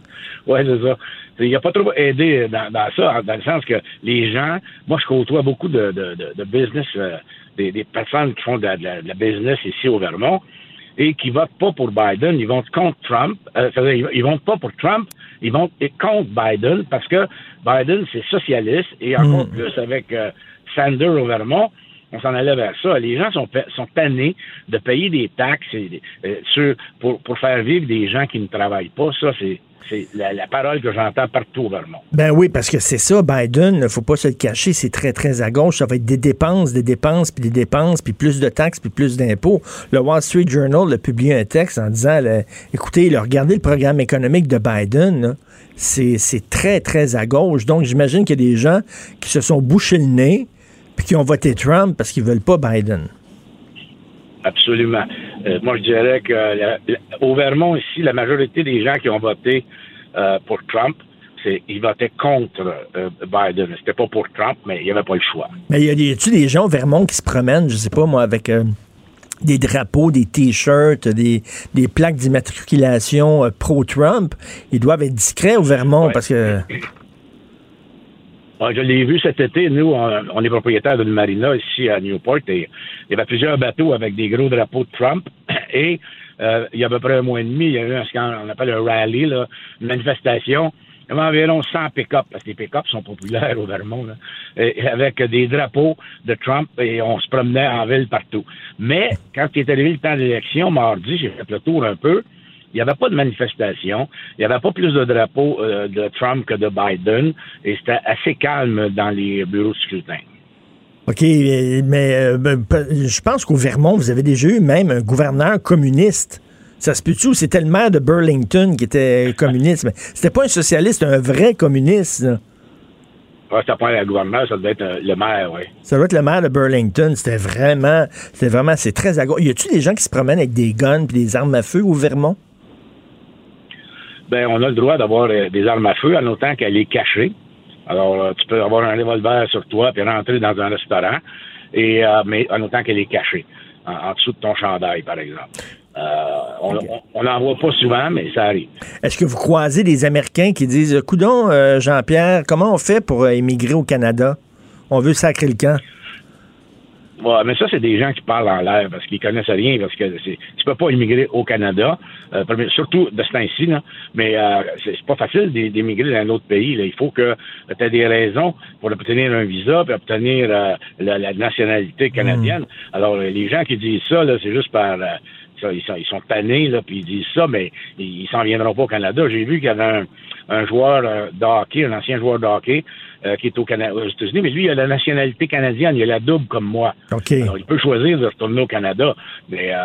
S7: ouais, c'est ça. Il n'a pas trop aidé dans, dans, ça, dans le sens que les gens, moi, je côtoie beaucoup de, de, de, de business, euh, des, des, personnes qui font de la, business ici au Vermont et qui votent pas pour Biden, ils votent contre Trump. Euh, ils, votent pas pour Trump, ils votent contre Biden parce que Biden, c'est socialiste et encore mmh. plus avec euh, Sanders au Vermont. on s'en allait vers ça. Les gens sont, sont tannés de payer des taxes euh, pour, pour faire vivre des gens qui ne travaillent pas. Ça, c'est c'est la, parole que j'entends partout au Vermont.
S3: Ben oui, parce que c'est ça, Biden, il ne faut pas se le cacher, c'est très, très à gauche. Ça va être des dépenses, des dépenses, puis des dépenses, puis plus de taxes, puis plus d'impôts. Le Wall Street Journal a publié un texte en disant, écoutez, regardez le programme économique de Biden, c'est très, très à gauche. Donc, j'imagine qu'il y a des gens qui se sont bouchés le nez, puis qui ont voté Trump parce qu'ils veulent pas Biden.
S7: Absolument. Euh, moi, je dirais que au Vermont, ici, la majorité des gens qui ont voté euh, pour Trump, ils votaient contre euh, Biden. C'était pas pour Trump, mais il n'y avait pas le choix.
S3: Mais y a-tu des gens au Vermont qui se promènent, je sais pas moi, avec des drapeaux, des t-shirts, des, plaques d'immatriculation pro-Trump? Ils doivent être discrets au Vermont parce que
S7: je l'ai vu cet été. Nous, on, est propriétaire d'une marina ici à Newport et il y avait plusieurs bateaux avec des gros drapeaux de Trump. Et euh, il y a à peu près un mois et demi, il y a eu ce qu'on appelle un rally, une manifestation. Il y avait environ 100 pick-up, parce que les pick-up sont populaires au Vermont, avec des drapeaux de Trump et on se promenait en ville partout. Mais quand il est arrivé le temps de l'élection, mardi, j'ai fait le tour un peu, il n'y avait pas de manifestation. Il n'y avait pas plus de drapeaux euh, de Trump que de Biden. Et c'était assez calme dans les bureaux de scrutin.
S3: OK, mais euh, ben, je pense qu'au Vermont, vous avez déjà eu même un gouverneur communiste. Ça se peut-tu? C'était le maire de Burlington qui était communiste. Mais c'était pas un socialiste, un vrai communiste.
S7: Ouais, c'était pas un gouverneur, ça devait être euh, le maire, oui.
S3: Ça doit être le maire de Burlington. C'était vraiment, c'était vraiment, c'est très à Y a-tu des gens qui se promènent avec des guns et des armes à feu au Vermont?
S7: Ben, on a le droit d'avoir euh, des armes à feu en autant qu'elle est cachée. Alors, euh, tu peux avoir un revolver sur toi puis rentrer dans un restaurant, et euh, mais en autant qu'elle est cachée, en, dessous de ton chandail, par exemple. on n'en voit pas souvent, mais ça arrive.
S3: Est-ce que vous croisez des Américains qui disent Coudon, Jean-Pierre, comment on fait pour émigrer au Canada? On veut sacrer le camp.
S7: Ouais, mais ça, c'est des gens qui parlent en l'air parce qu'ils connaissent rien, parce que c'est, tu peux pas immigrer au Canada, euh, surtout de ce temps-ci, là, mais euh, c'est, pas facile d'immigrer dans un autre pays. Là. Il faut que tu aies des raisons pour obtenir un visa et obtenir euh, la, nationalité canadienne. Hmm. Alors, les gens qui disent ça, là, c'est juste par... ils, sont, ils sont tannés, là, puis ils disent ça, mais ils, s'en viendront pas au Canada. J'ai vu qu'il y avait un, un joueur de hockey, un ancien joueur de hockey, euh, qui est au Canada, aux États-Unis, mais lui, il a la nationalité canadienne, il a la double comme moi. Alors, il peut choisir de retourner au Canada, mais euh,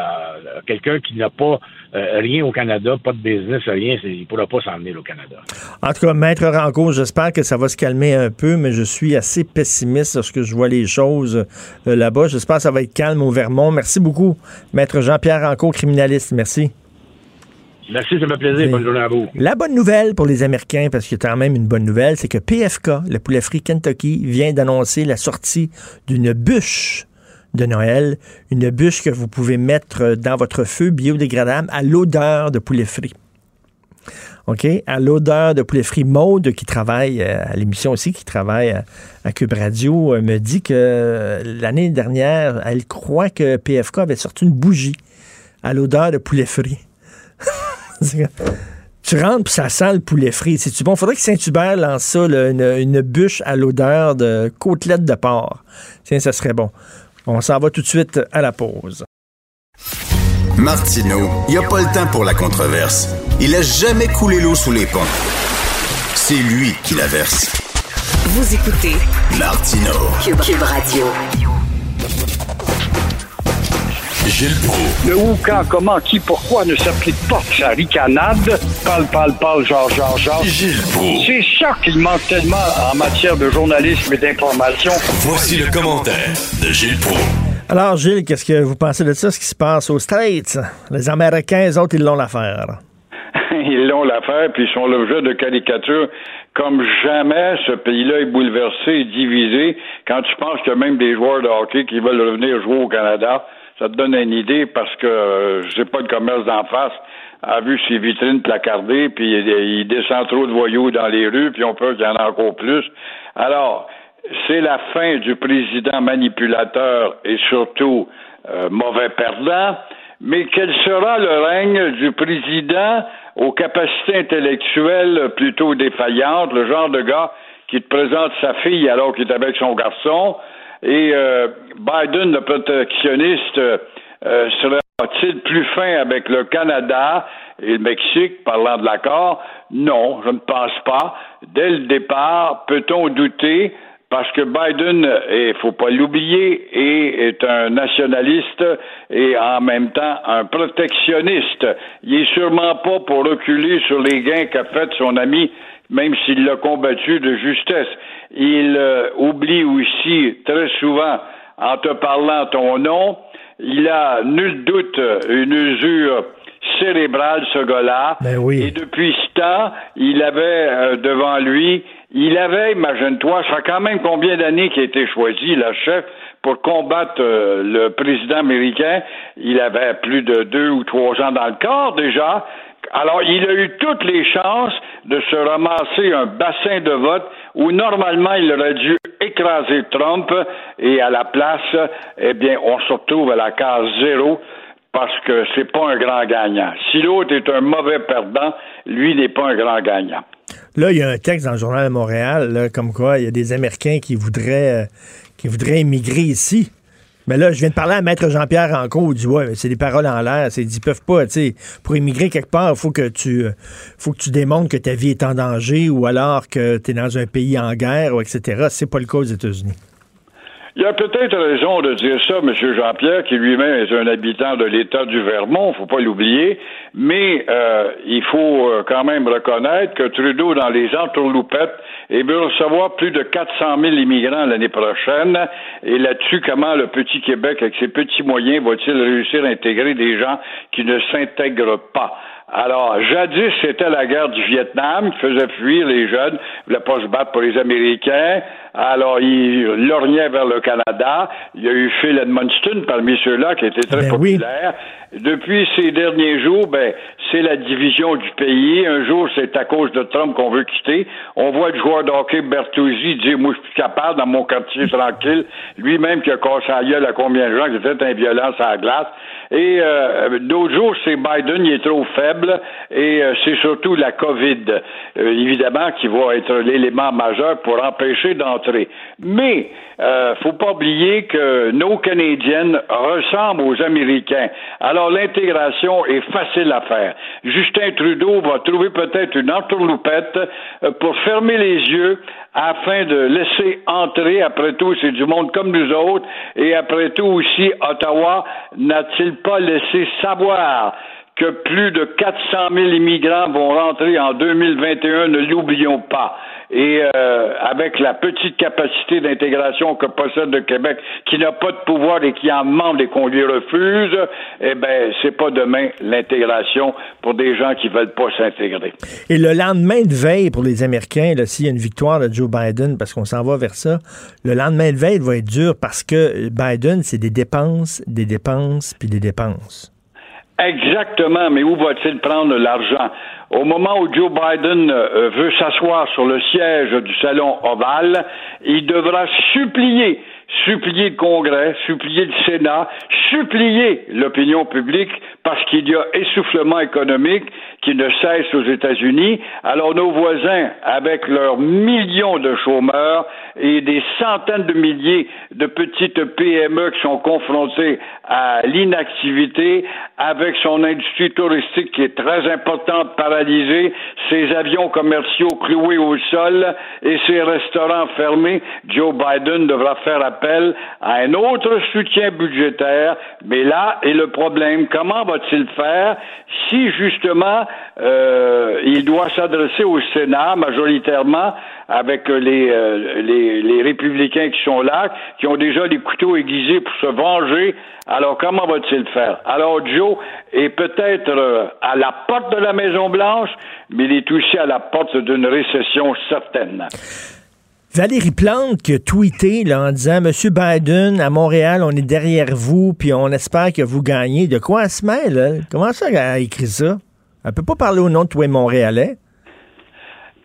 S7: quelqu'un qui n'a pas euh, rien au Canada, pas de business, rien, il ne pourra pas s'en venir au Canada.
S3: En tout cas, Maître Ranco, j'espère que ça va se calmer un peu, mais je suis assez pessimiste lorsque je vois les choses là-bas. J'espère que ça va être calme au Vermont. Merci beaucoup, Maître Jean-Pierre Ranco, criminaliste. Merci.
S7: Merci, ça fait plaisir. Bonne journée à vous.
S3: La bonne nouvelle pour les Américains, parce qu'il y a quand même une bonne nouvelle, c'est que PFK, le poulet frit Kentucky, vient d'annoncer la sortie d'une bûche de Noël, une bûche que vous pouvez mettre dans votre feu biodégradable à l'odeur de poulet frit. OK? À l'odeur de poulet frit. Maude, qui travaille euh, à l'émission aussi, qui travaille à, Cube Radio, euh, me dit que l'année dernière, elle croit que PFK avait sorti une bougie à l'odeur de poulet frit. Tu rentres puis ça sent le poulet frit. C'est-tu bon? Faudrait que Saint-Hubert lance ça, une, bûche à l'odeur de côtelette de porc. Tiens, ça serait bon. On s'en va tout de suite à la pause.
S1: Martineau, il n'y a pas le temps pour la controverse. Il a jamais coulé l'eau sous les ponts. C'est lui qui la verse.
S2: Vous écoutez
S1: Martino.
S2: Cube Radio.
S8: Gilles Le où, quand, comment, qui, pourquoi ne s'applique pas sa ricanade? Parle, parle, parle, genre, genre, genre.
S1: Gilles
S8: C'est ça qu'il manque tellement en matière de journalisme et d'information.
S1: Voici le commentaire de Gilles Proulx.
S3: Alors, Gilles, qu'est-ce que vous pensez de ça, ce qui se passe aux States? Les Américains, eux autres, ils l'ont l'affaire.
S8: ils l'ont l'affaire, puis ils sont l'objet de caricatures comme jamais. Ce pays-là est bouleversé et divisé. Quand tu penses qu'il y a même des joueurs de hockey qui veulent revenir jouer au Canada, ça te donne une idée parce que euh, je sais pas de commerce d'en face a vu ses vitrines placardées, puis il, descend trop de voyous dans les rues, puis on peut qu'il y en a encore plus. Alors, c'est la fin du président manipulateur et surtout euh, mauvais perdant, mais quel sera le règne du président aux capacités intellectuelles plutôt défaillantes, le genre de gars qui te présente sa fille alors qu'il est avec son garçon, Et euh, Biden, le protectionniste, euh, serait-il plus fin avec le Canada et le Mexique, parlant de l'accord? Non, je ne pense pas. Dès le départ, peut-on douter? Parce que Biden, il faut pas l'oublier, est un nationaliste et en même temps un protectionniste. Il est sûrement pas pour reculer sur les gains qu'a fait son ami, même s'il l'a combattu de justesse. Il euh, oublie aussi très souvent, en te parlant ton nom, il a nul doute une usure cérébrale, ce gars-là.
S3: Ben oui.
S8: Et depuis ce temps, il avait euh, devant lui il avait, imagine-toi, ça fait quand même combien d'années qu'il a été choisi, le chef, pour combattre euh, le président américain? Il avait plus de deux ou trois ans dans le corps déjà. Alors, il a eu toutes les chances de se ramasser un bassin de vote où normalement il aurait dû écraser Trump et à la place, eh bien, on se retrouve à la case zéro parce que c'est pas un grand gagnant. Si l'autre est un mauvais perdant, lui n'est pas un grand gagnant.
S3: Là, il y a un texte dans le Journal de Montréal, comme quoi il y a des Américains qui voudraient, euh, qui voudraient immigrer ici. Mais là, je viens de parler à Maître Jean-Pierre Ranco, il dit Ouais, c'est des paroles en l'air. C'est dit, ils peuvent pas, tu sais, pour immigrer quelque part, il faut que tu euh, faut que tu démontres que ta vie est en danger ou alors que tu es dans un pays en guerre, ou etc. C'est pas le cas aux États-Unis.
S8: Il y a peut-être raison de dire ça, M. Jean-Pierre, qui lui-même est un habitant de l'État du Vermont, faut pas l'oublier, mais euh, il faut euh, quand même reconnaître que Trudeau, dans les entourloupettes, eh veut recevoir plus de 400 000 immigrants l'année prochaine. Et là-dessus, comment le petit Québec, avec ses petits moyens, va-t-il réussir à intégrer des gens qui ne s'intègrent pas? Alors, jadis, c'était la guerre du Vietnam qui faisait fuir les jeunes, ne voulaient pas se battre pour les Américains. Alors, il lorgnait vers le Canada. Il y a eu Phil Edmundston parmi ceux-là qui était très
S3: Ben
S8: populaire. Depuis ces derniers jours, ben, c'est la division du pays. Un jour, c'est à cause de Trump qu'on veut quitter. On voit le joueur de hockey Bertuzzi dire, moi, je suis capable dans mon quartier tranquille. Lui-même qui a cassé la gueule à combien de gens qui étaient un violence à la glace. Et euh, d'autres jours, c'est Biden, il est trop faible. Et euh, c'est surtout la COVID, euh, évidemment, qui va être l'élément majeur pour empêcher d'entrer. Mais, euh, faut pas oublier que nos Canadiennes ressemblent aux Américains. Alors, l'intégration est facile à faire. Justin Trudeau va trouver peut-être une entourloupette euh, pour fermer les yeux afin de laisser entrer, après tout, c'est du monde comme nous autres, et après tout aussi, Ottawa n'a-t-il pas laissé savoir que plus de 400 000 immigrants vont rentrer en 2021, ne l'oublions pas. Et euh, avec la petite capacité d'intégration que possède le Québec, qui n'a pas de pouvoir et qui en demande et qu'on lui refuse, eh ben c'est pas demain l'intégration pour des gens qui veulent pas s'intégrer.
S3: Et le lendemain de veille pour les Américains, là, s'il y a une victoire de Joe Biden, parce qu'on s'en va vers ça, le lendemain de veille va être dur parce que Biden, c'est des dépenses, des dépenses, puis des dépenses.
S8: Exactement, mais où va-t-il prendre l'argent? Au moment où Joe Biden euh, veut s'asseoir sur le siège du salon ovale, il devra supplier, supplier le Congrès, supplier le Sénat, supplier l'opinion publique parce qu'il y a essoufflement économique qui ne cesse aux États-Unis. Alors nos voisins, avec leurs millions de chômeurs et des centaines de milliers de petites PME qui sont confrontées à l'inactivité, avec son industrie touristique qui est très importante, paralysée, ses avions commerciaux cloués au sol et ses restaurants fermés, Joe Biden devra faire appel à un autre soutien budgétaire. Mais là est le problème. Comment va-t-il faire si justement euh, il doit s'adresser au Sénat majoritairement avec les, euh, les, les républicains qui sont là, qui ont déjà des couteaux aiguisés pour se venger. Alors comment va-t-il faire? Alors Joe est peut-être euh, à la porte de la Maison Blanche, mais il est aussi à la porte d'une récession certaine.
S3: Valérie Plante qui a tweeté là, en disant Monsieur Biden, à Montréal, on est derrière vous, puis on espère que vous gagnez. De quoi elle se mêle? elle? Comment ça qu'elle a écrit ça? Elle peut pas parler au nom de tous les Montréalais.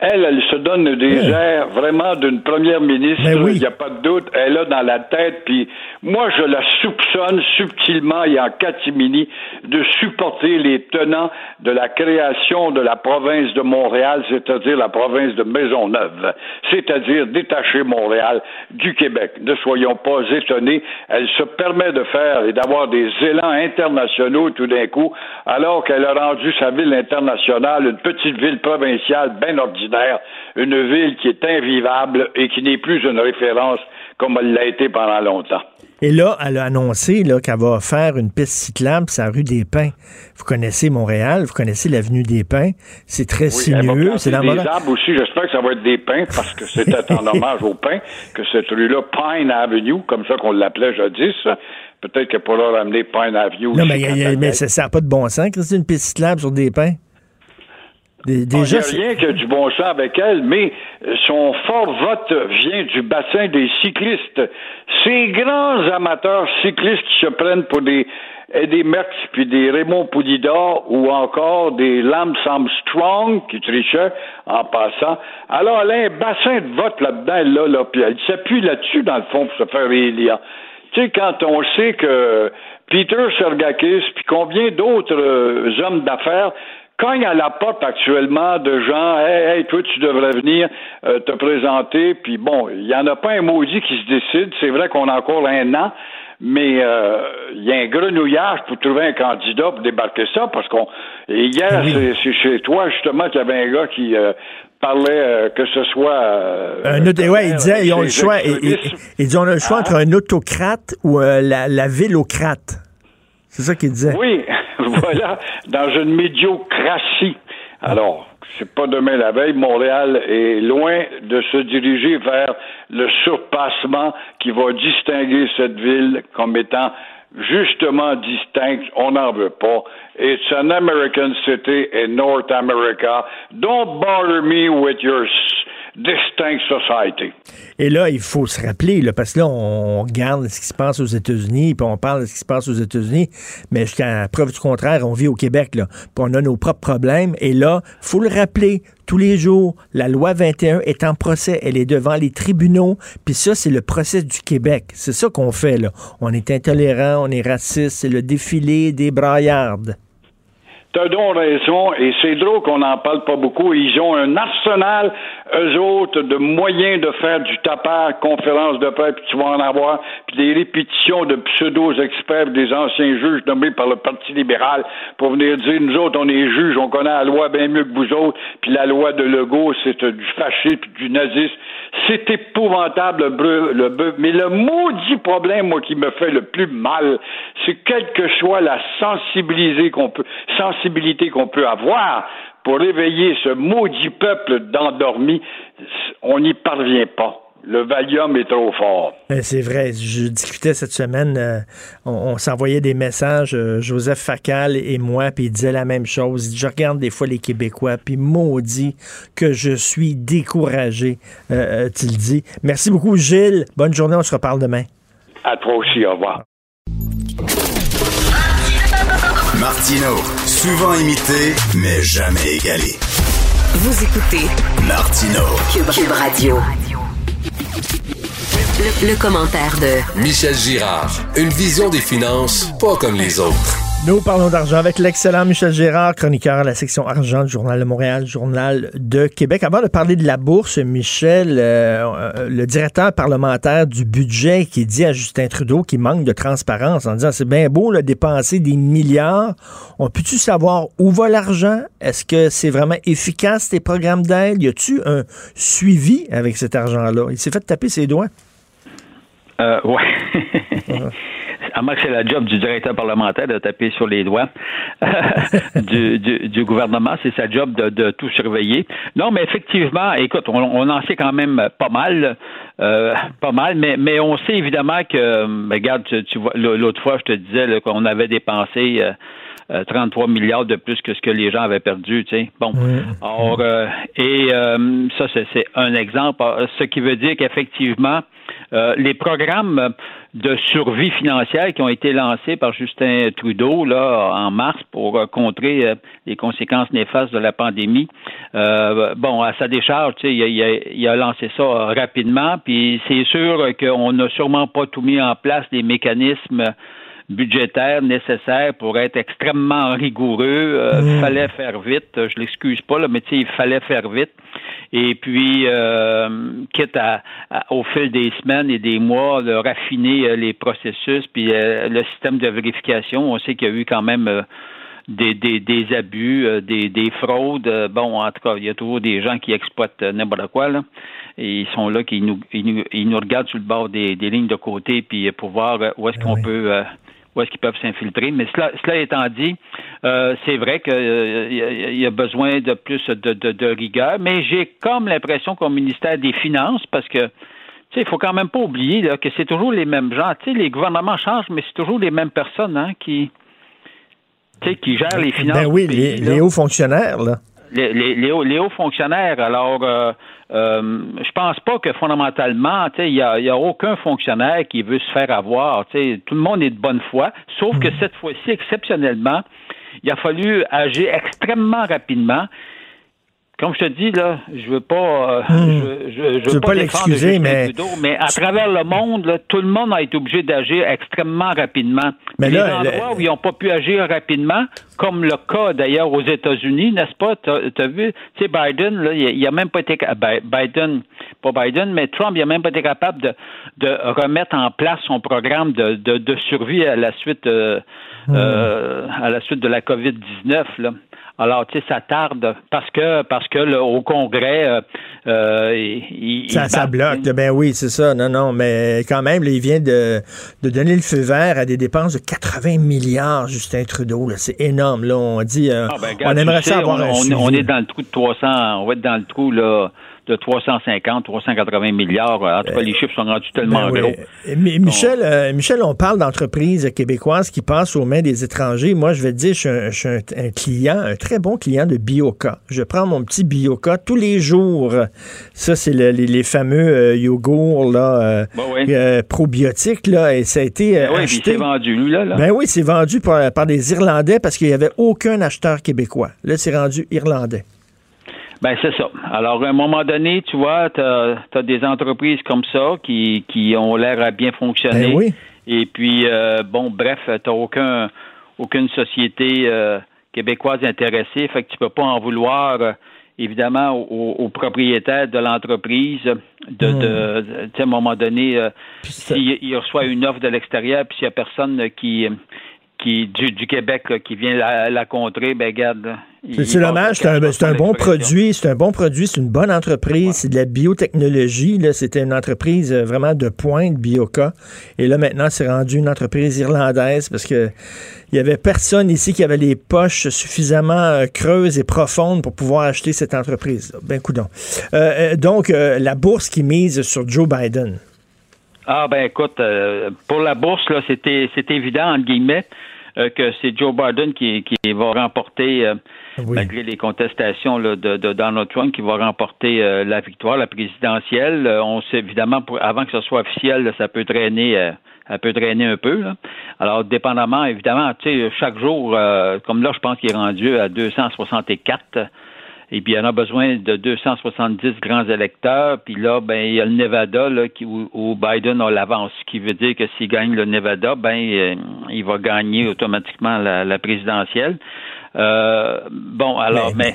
S8: Elle, elle se donne des airs vraiment d'une première ministre.
S3: Ben oui.
S8: Il n'y a pas de doute. Elle a dans la tête. Puis moi, je la soupçonne subtilement et en catimini de supporter les tenants de la création de la province de Montréal, c'est-à-dire la province de Maisonneuve, c'est-à-dire détacher Montréal du Québec. Ne soyons pas étonnés. Elle se permet de faire et d'avoir des élans internationaux tout d'un coup, alors qu'elle a rendu sa ville internationale une petite ville provinciale bien ordinaire une ville qui est invivable et qui n'est plus une référence comme elle l'a été pendant longtemps.
S3: Et là, elle a annoncé qu'elle va faire une piste cyclable sur la rue des Pins. Vous connaissez Montréal, vous connaissez l'avenue des Pins. C'est très sinueux. C'est
S8: dans des arbres aussi. J'espère que ça va être des pins parce que c'était en hommage aux pins que cette rue-là, Pine Avenue, comme ça qu'on l'appelait jadis, peut-être qu'elle pourra ramener Pine Avenue.
S3: Non, mais, mais ça n'a pas de bon sens, c'est une piste cyclable sur des pins.
S8: Il n'y a rien que du bon sens avec elle, mais son fort vote vient du bassin des cyclistes. Ces grands amateurs cyclistes qui se prennent pour des Eddie Merckx puis des Raymond Poulidor ou encore des Lance Armstrong qui trichaient en passant. Alors, elle a un bassin de vote là-dedans, là, là, puis elle s'appuie là-dessus, dans le fond, pour se faire élire. Tu sais, quand on sait que Peter Sergakis, puis combien d'autres euh, hommes d'affaires cogne à la porte actuellement de gens, hey, hey, toi, tu devrais venir euh, te présenter. Puis bon, il n'y en a pas un maudit qui se décide. C'est vrai qu'on a encore un an, mais euh, il y a un grenouillage pour trouver un candidat pour débarquer ça, parce qu'on hier, c'est chez toi justement qu'il y avait un gars qui euh, parlait que ce soit
S3: un autre, ouais, il disait ils ont le choix. Il, dit on a le choix entre un autocrate ou la, la villocrate. C'est ça qu'il disait.
S8: Oui, voilà, dans une médiocratie. Alors, c'est pas demain la veille, Montréal est loin de se diriger vers le surpassement qui va distinguer cette ville comme étant justement distincte. On n'en veut pas. It's an American city in North America. Don't bother me with your distinct society.
S3: Et là, il faut se rappeler, là, parce que là, on regarde ce qui se passe aux États-Unis, puis on parle de ce qui se passe aux États-Unis, mais jusqu'à preuve du contraire, on vit au Québec, là, puis on a nos propres problèmes. Et là, faut le rappeler, tous les jours, la loi 21 est en procès, elle est devant les tribunaux, puis ça, c'est le procès du Québec. C'est ça qu'on fait, là. On est intolérant, on est raciste, c'est le défilé des braillardes.
S8: T'as donc raison, et c'est drôle qu'on n'en parle pas beaucoup. Ils ont un arsenal, eux autres, de moyens de faire du tapage, conférences de presse, puis tu vas en avoir, puis des répétitions de pseudo-experts, des anciens juges nommés par le Parti libéral pour venir dire, nous autres, on est juges, on connaît la loi bien mieux que vous autres, puis la loi de Legault, c'est du fascisme, du nazisme. C'est épouvantable, le, le, mais le maudit problème, moi, qui me fait le plus mal, c'est quelle que soit la sensibilité qu'on peut, sensibilité qu'on peut avoir pour réveiller ce maudit peuple d'endormis, on n'y parvient pas. Le Valium est trop fort.
S3: Ben, c'est vrai. Je discutais cette semaine, euh, on, s'envoyait des messages, euh, Joseph Facal et moi, puis il disait la même chose. Je regarde des fois les Québécois, puis maudit que je suis découragé, euh, tu le dis. Merci beaucoup, Gilles. Bonne journée, on se reparle demain.
S8: À toi aussi, au revoir.
S1: Martino, souvent imité, mais jamais égalé.
S2: Vous écoutez
S1: Martino,
S2: Cube, Radio. le commentaire de
S4: Michel Girard. Une vision des finances pas comme les autres.
S3: Nous parlons d'argent avec l'excellent Michel Gérard, chroniqueur à la section argent du Journal de Montréal, Journal de Québec. Avant de parler de la bourse, Michel, euh, euh, le directeur parlementaire du budget qui dit à Justin Trudeau qu'il manque de transparence en disant c'est bien beau de dépenser des milliards. On peut-tu savoir où va l'argent? Est-ce que c'est vraiment efficace tes programmes d'aide? Y a-tu un suivi avec cet argent-là? Il s'est fait taper ses doigts.
S9: Euh, ouais. à moins que c'est la job du directeur parlementaire de taper sur les doigts du, gouvernement. C'est sa job de, tout surveiller. Non, mais effectivement, écoute, on, en sait quand même pas mal. Euh, pas mal, mais, mais on sait évidemment que, regarde, tu, vois, l'autre fois, je te disais qu'on avait dépensé 33 euh, euh, milliards de plus que ce que les gens avaient perdu, tu sais. Bon. Or, et ça, c'est un exemple. Ce qui veut dire qu'effectivement, euh, les programmes de survie financière qui ont été lancés par Justin Trudeau là en mars pour euh, contrer euh, les conséquences néfastes de la pandémie. bon, à sa décharge, tu sais, il, a, il a lancé ça rapidement, puis c'est sûr qu'on n'a sûrement pas tout mis en place les mécanismes budgétaire nécessaire pour être extrêmement rigoureux. Euh, mmh. Fallait faire vite. Je l'excuse pas, là, mais il fallait faire vite. Et puis, euh, quitte à, au fil des semaines et des mois, de raffiner euh, les processus, puis euh, le système de vérification. On sait qu'il y a eu quand même des, des, des, abus, des, des fraudes. Bon, en tout cas, il y a toujours des gens qui exploitent n'importe quoi. Là. Et ils sont là, qui nous, ils nous, ils nous regardent sur le bord des, des lignes de côté, puis pour voir où est-ce qu'on peut où est-ce qu'ils peuvent s'infiltrer. Mais cela, cela étant dit, euh, c'est vrai qu'il euh, y, a besoin de plus de, de, de rigueur, mais j'ai comme l'impression qu'au ministère des Finances, parce que tu sais, il faut quand même pas oublier là, que c'est toujours les mêmes gens. Tu sais, les gouvernements changent, mais c'est toujours les mêmes personnes hein, qui, tu sais, qui gèrent les finances.
S3: Ben oui, les, hauts fonctionnaires, là.
S9: Les, les, les, hauts, fonctionnaires. Alors, euh, euh, je pense pas que fondamentalement, il n'y a, y a, aucun fonctionnaire qui veut se faire avoir. Tout le monde est de bonne foi, sauf que hmm. cette fois-ci, exceptionnellement, il a fallu agir extrêmement rapidement comme je te dis, là, je veux pas, euh,
S3: hmm. je, je, veux pas, l'excuser, mais...
S9: mais à travers le monde, tout le monde a été obligé d'agir extrêmement rapidement. Mais les endroits où ils n'ont pas pu agir rapidement, comme le cas d'ailleurs aux États-Unis, n'est-ce pas? Tu as, vu, tu sais, Biden, là, il, a même pas été, Biden, pas Biden, mais Trump, il a même pas été capable de, de remettre en place son programme de, de, de survie à la suite, euh, hmm. euh, à la suite de la COVID-19, là. Alors, tu sais, ça tarde parce que parce que le, au Congrès, euh, euh il,
S3: ça, ça bloque. Ben oui, c'est ça. Non, non, mais quand même, il vient de, de donner le feu vert à des dépenses de 80 milliards, Justin Trudeau. C'est énorme. Là, on dit, euh, ah, ben, on aimerait ça avoir
S9: on, on, est dans le trou de 300. On va être dans le trou là de 350, 380 milliards. En tout cas, les chiffres sont rendus tellement ben gros.
S3: Mais Michel, euh, Michel, on parle d'entreprises québécoises qui passent aux mains des étrangers. Moi, je vais te dire, je suis, un, client, un très bon client de Bioca. Je prends mon petit Bioca tous les jours. Ça, c'est les, fameux euh, yogourts là, euh, probiotiques. Là, et ça a été ben oui, acheté.
S9: c'est vendu, lui, là.
S3: Ben oui, c'est vendu par, par des Irlandais parce qu'il n'y avait aucun acheteur québécois. Là, c'est rendu irlandais.
S9: Ben c'est ça. Alors à un moment donné, tu vois, tu as, des entreprises comme ça qui, qui ont l'air à bien fonctionner.
S3: Ben oui.
S9: Et puis euh, bon, bref, tu aucun aucune société euh, québécoise intéressée, fait que tu peux pas en vouloir euh, évidemment aux, propriétaires de l'entreprise de, de, hmm. à un moment donné s'il reçoit une offre de l'extérieur puis s'il y a personne qui qui du, du Québec qui vient la, la contrer, ben garde.
S3: C'est dommage, c'est un, un bon produit, c'est un bon produit, c'est une bonne entreprise, c'est de la biotechnologie, là, c'était une entreprise euh, vraiment de pointe, Bioca, et là maintenant c'est rendu une entreprise irlandaise parce que il y avait personne ici qui avait les poches suffisamment euh, creuses et profondes pour pouvoir acheter cette entreprise. Ben coudon. Euh, donc la bourse qui mise sur Joe Biden.
S9: Ah ben écoute, pour la bourse là, c'était c'est évident entre guillemets. Euh, que c'est Joe Biden qui, qui va remporter, euh, malgré les contestations de, de, Donald Trump, qui va remporter euh, la victoire, la présidentielle. on sait évidemment, pour, avant que ce soit officiel, ça peut traîner. ça peut traîner un peu. Alors, dépendamment, évidemment, tu sais, chaque jour, comme là, je pense qu'il est rendu à 264 et puis, il en a besoin de 270 grands électeurs. Puis là, ben, il y a le Nevada là, qui, où, Biden a l'avance, ce qui veut dire que s'il gagne le Nevada, ben, euh, il va gagner automatiquement la, présidentielle. Euh, bon, alors, mais,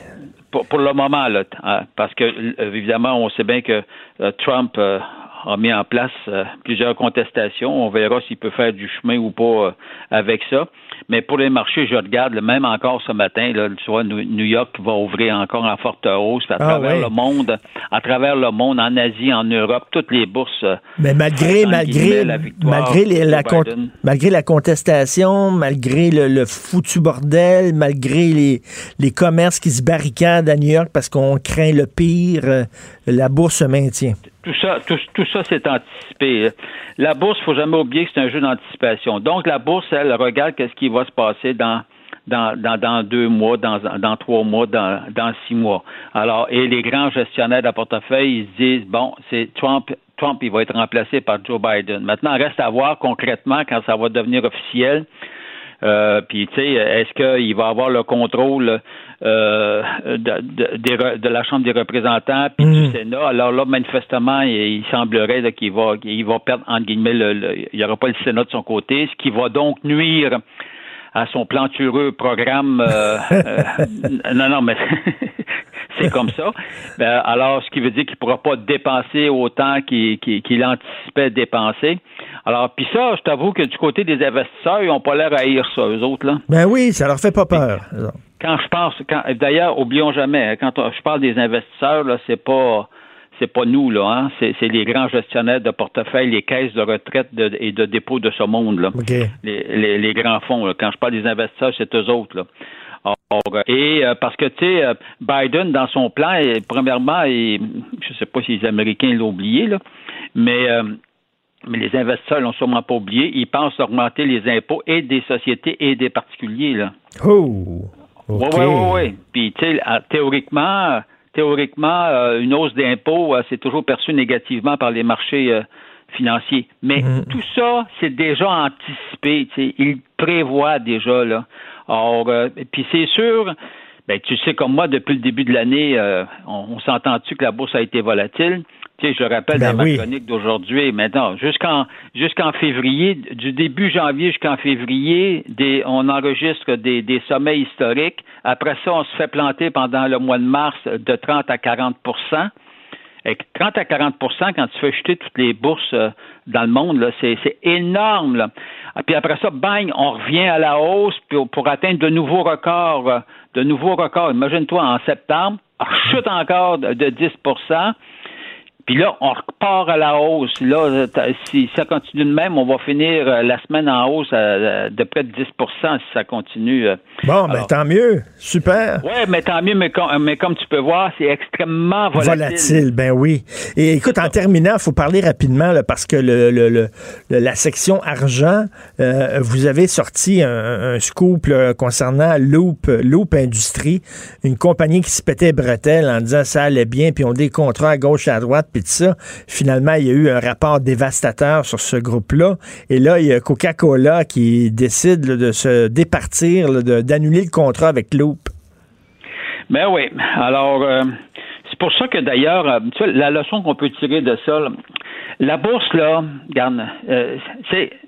S9: pour, pour, le moment, là, hein, parce que évidemment, on sait bien que euh, Trump a mis en place plusieurs contestations. On verra s'il peut faire du chemin ou pas avec ça. Mais pour les marchés, je regarde, même encore ce matin, là, tu vois, New York va ouvrir encore en forte hausse à ah travers le monde, à travers le monde, en Asie, en Europe, toutes les bourses. Euh,
S3: Mais malgré, malgré, malgré, la, malgré la contestation, malgré le, foutu bordel, malgré les, les commerces qui se barricadent à New York parce qu'on craint le pire, euh, la bourse se maintient.
S9: Tout ça, tout, tout ça, c'est anticipé. La bourse, il faut jamais oublier que c'est un jeu d'anticipation. Donc, la bourse, elle regarde qu'est-ce qui va se passer dans dans, dans, dans, deux mois, dans, dans trois mois, dans, dans six mois. Alors, et les grands gestionnaires de portefeuille, ils se disent, bon, c'est Trump Trump il va être remplacé par Joe Biden. Maintenant, reste à voir concrètement quand ça va devenir officiel. Euh, puis, tu sais, est-ce qu'il va avoir le contrôle euh, de, de, la Chambre des représentants puis du mm. Sénat? Alors là, manifestement, il, semblerait qu'il va, il va perdre, entre guillemets, il n'y aura pas le Sénat de son côté, ce qui va donc nuire à son plantureux programme. Euh, non, non, mais c'est comme ça. Ben, alors, ce qui veut dire qu'il ne pourra pas dépenser autant qu'il anticipait dépenser. Alors, puis ça, je t'avoue que du côté des investisseurs, ils n'ont pas l'air à haïr ça, eux autres. Là.
S3: Ben oui, ça leur fait pas peur.
S9: Quand je pense, quand, d'ailleurs, oublions jamais, hein, quand je parle des investisseurs, là, c'est pas c'est pas nous, là, hein? c'est, les grands gestionnaires de portefeuille, les caisses de retraite et de dépôt de ce monde, là. Les, les, grands fonds. Quand je parle des investisseurs, c'est eux autres. Là. et euh, parce que, tu sais, euh, Biden, dans son plan, premièrement, et, je ne sais pas si les Américains l'ont oublié, là, mais euh, mais les investisseurs l'ont sûrement pas oublié, ils pensent augmenter les impôts et des sociétés et des particuliers. Là.
S3: Oh!
S9: Oui, oui, oui. Puis, tu sais, théoriquement, théoriquement, euh, une hausse d'impôts, euh, c'est toujours perçu négativement par les marchés euh, financiers. Mais mm. tout ça, c'est déjà anticipé. Ils prévoient déjà. Là. Or, puis c'est sûr, ben, tu sais comme moi, depuis le début de l'année, on, on s'entend-tu que la bourse a été volatile? Tu sais, je rappelle ben dans ma chronique d'aujourd'hui, maintenant, jusqu'en jusqu'en février, du début janvier jusqu'en février, des, on enregistre des, des sommets historiques. Après ça, on se fait planter pendant le mois de mars de 30 à 40% et 30 à 40% quand tu fais chuter toutes les bourses euh, dans le monde, c'est, énorme. Là. Ah, puis après ça, bang, on revient à la hausse pour, pour atteindre de nouveaux records. Euh, de nouveaux records. Imagine-toi, en septembre, chute encore de 10 puis là, on repart à la hausse. Là, si ça continue de même, on va finir euh, la semaine en hausse euh, de près de 10% si ça continue. Euh.
S3: Bon, ben tant mieux. Super.
S9: Oui, mais tant mieux, mais, comme tu peux voir, c'est extrêmement volatile. Volatile,
S3: ben oui. Et écoute, en terminant, il faut parler rapidement parce que le, la section argent, vous avez sorti un, scoop concernant Loop, Loop Industrie, une compagnie qui se pétait bretelles en disant ça allait bien, puis on des contrats à gauche et à droite ça. Finalement, il y a eu un rapport dévastateur sur ce groupe-là. Et là, il y a Coca-Cola qui décide de se départir, d'annuler le contrat avec Loop.
S9: Ben oui. Alors, euh, c'est pour ça que d'ailleurs, euh, la leçon qu'on peut tirer de ça, la bourse, là, regarde, euh,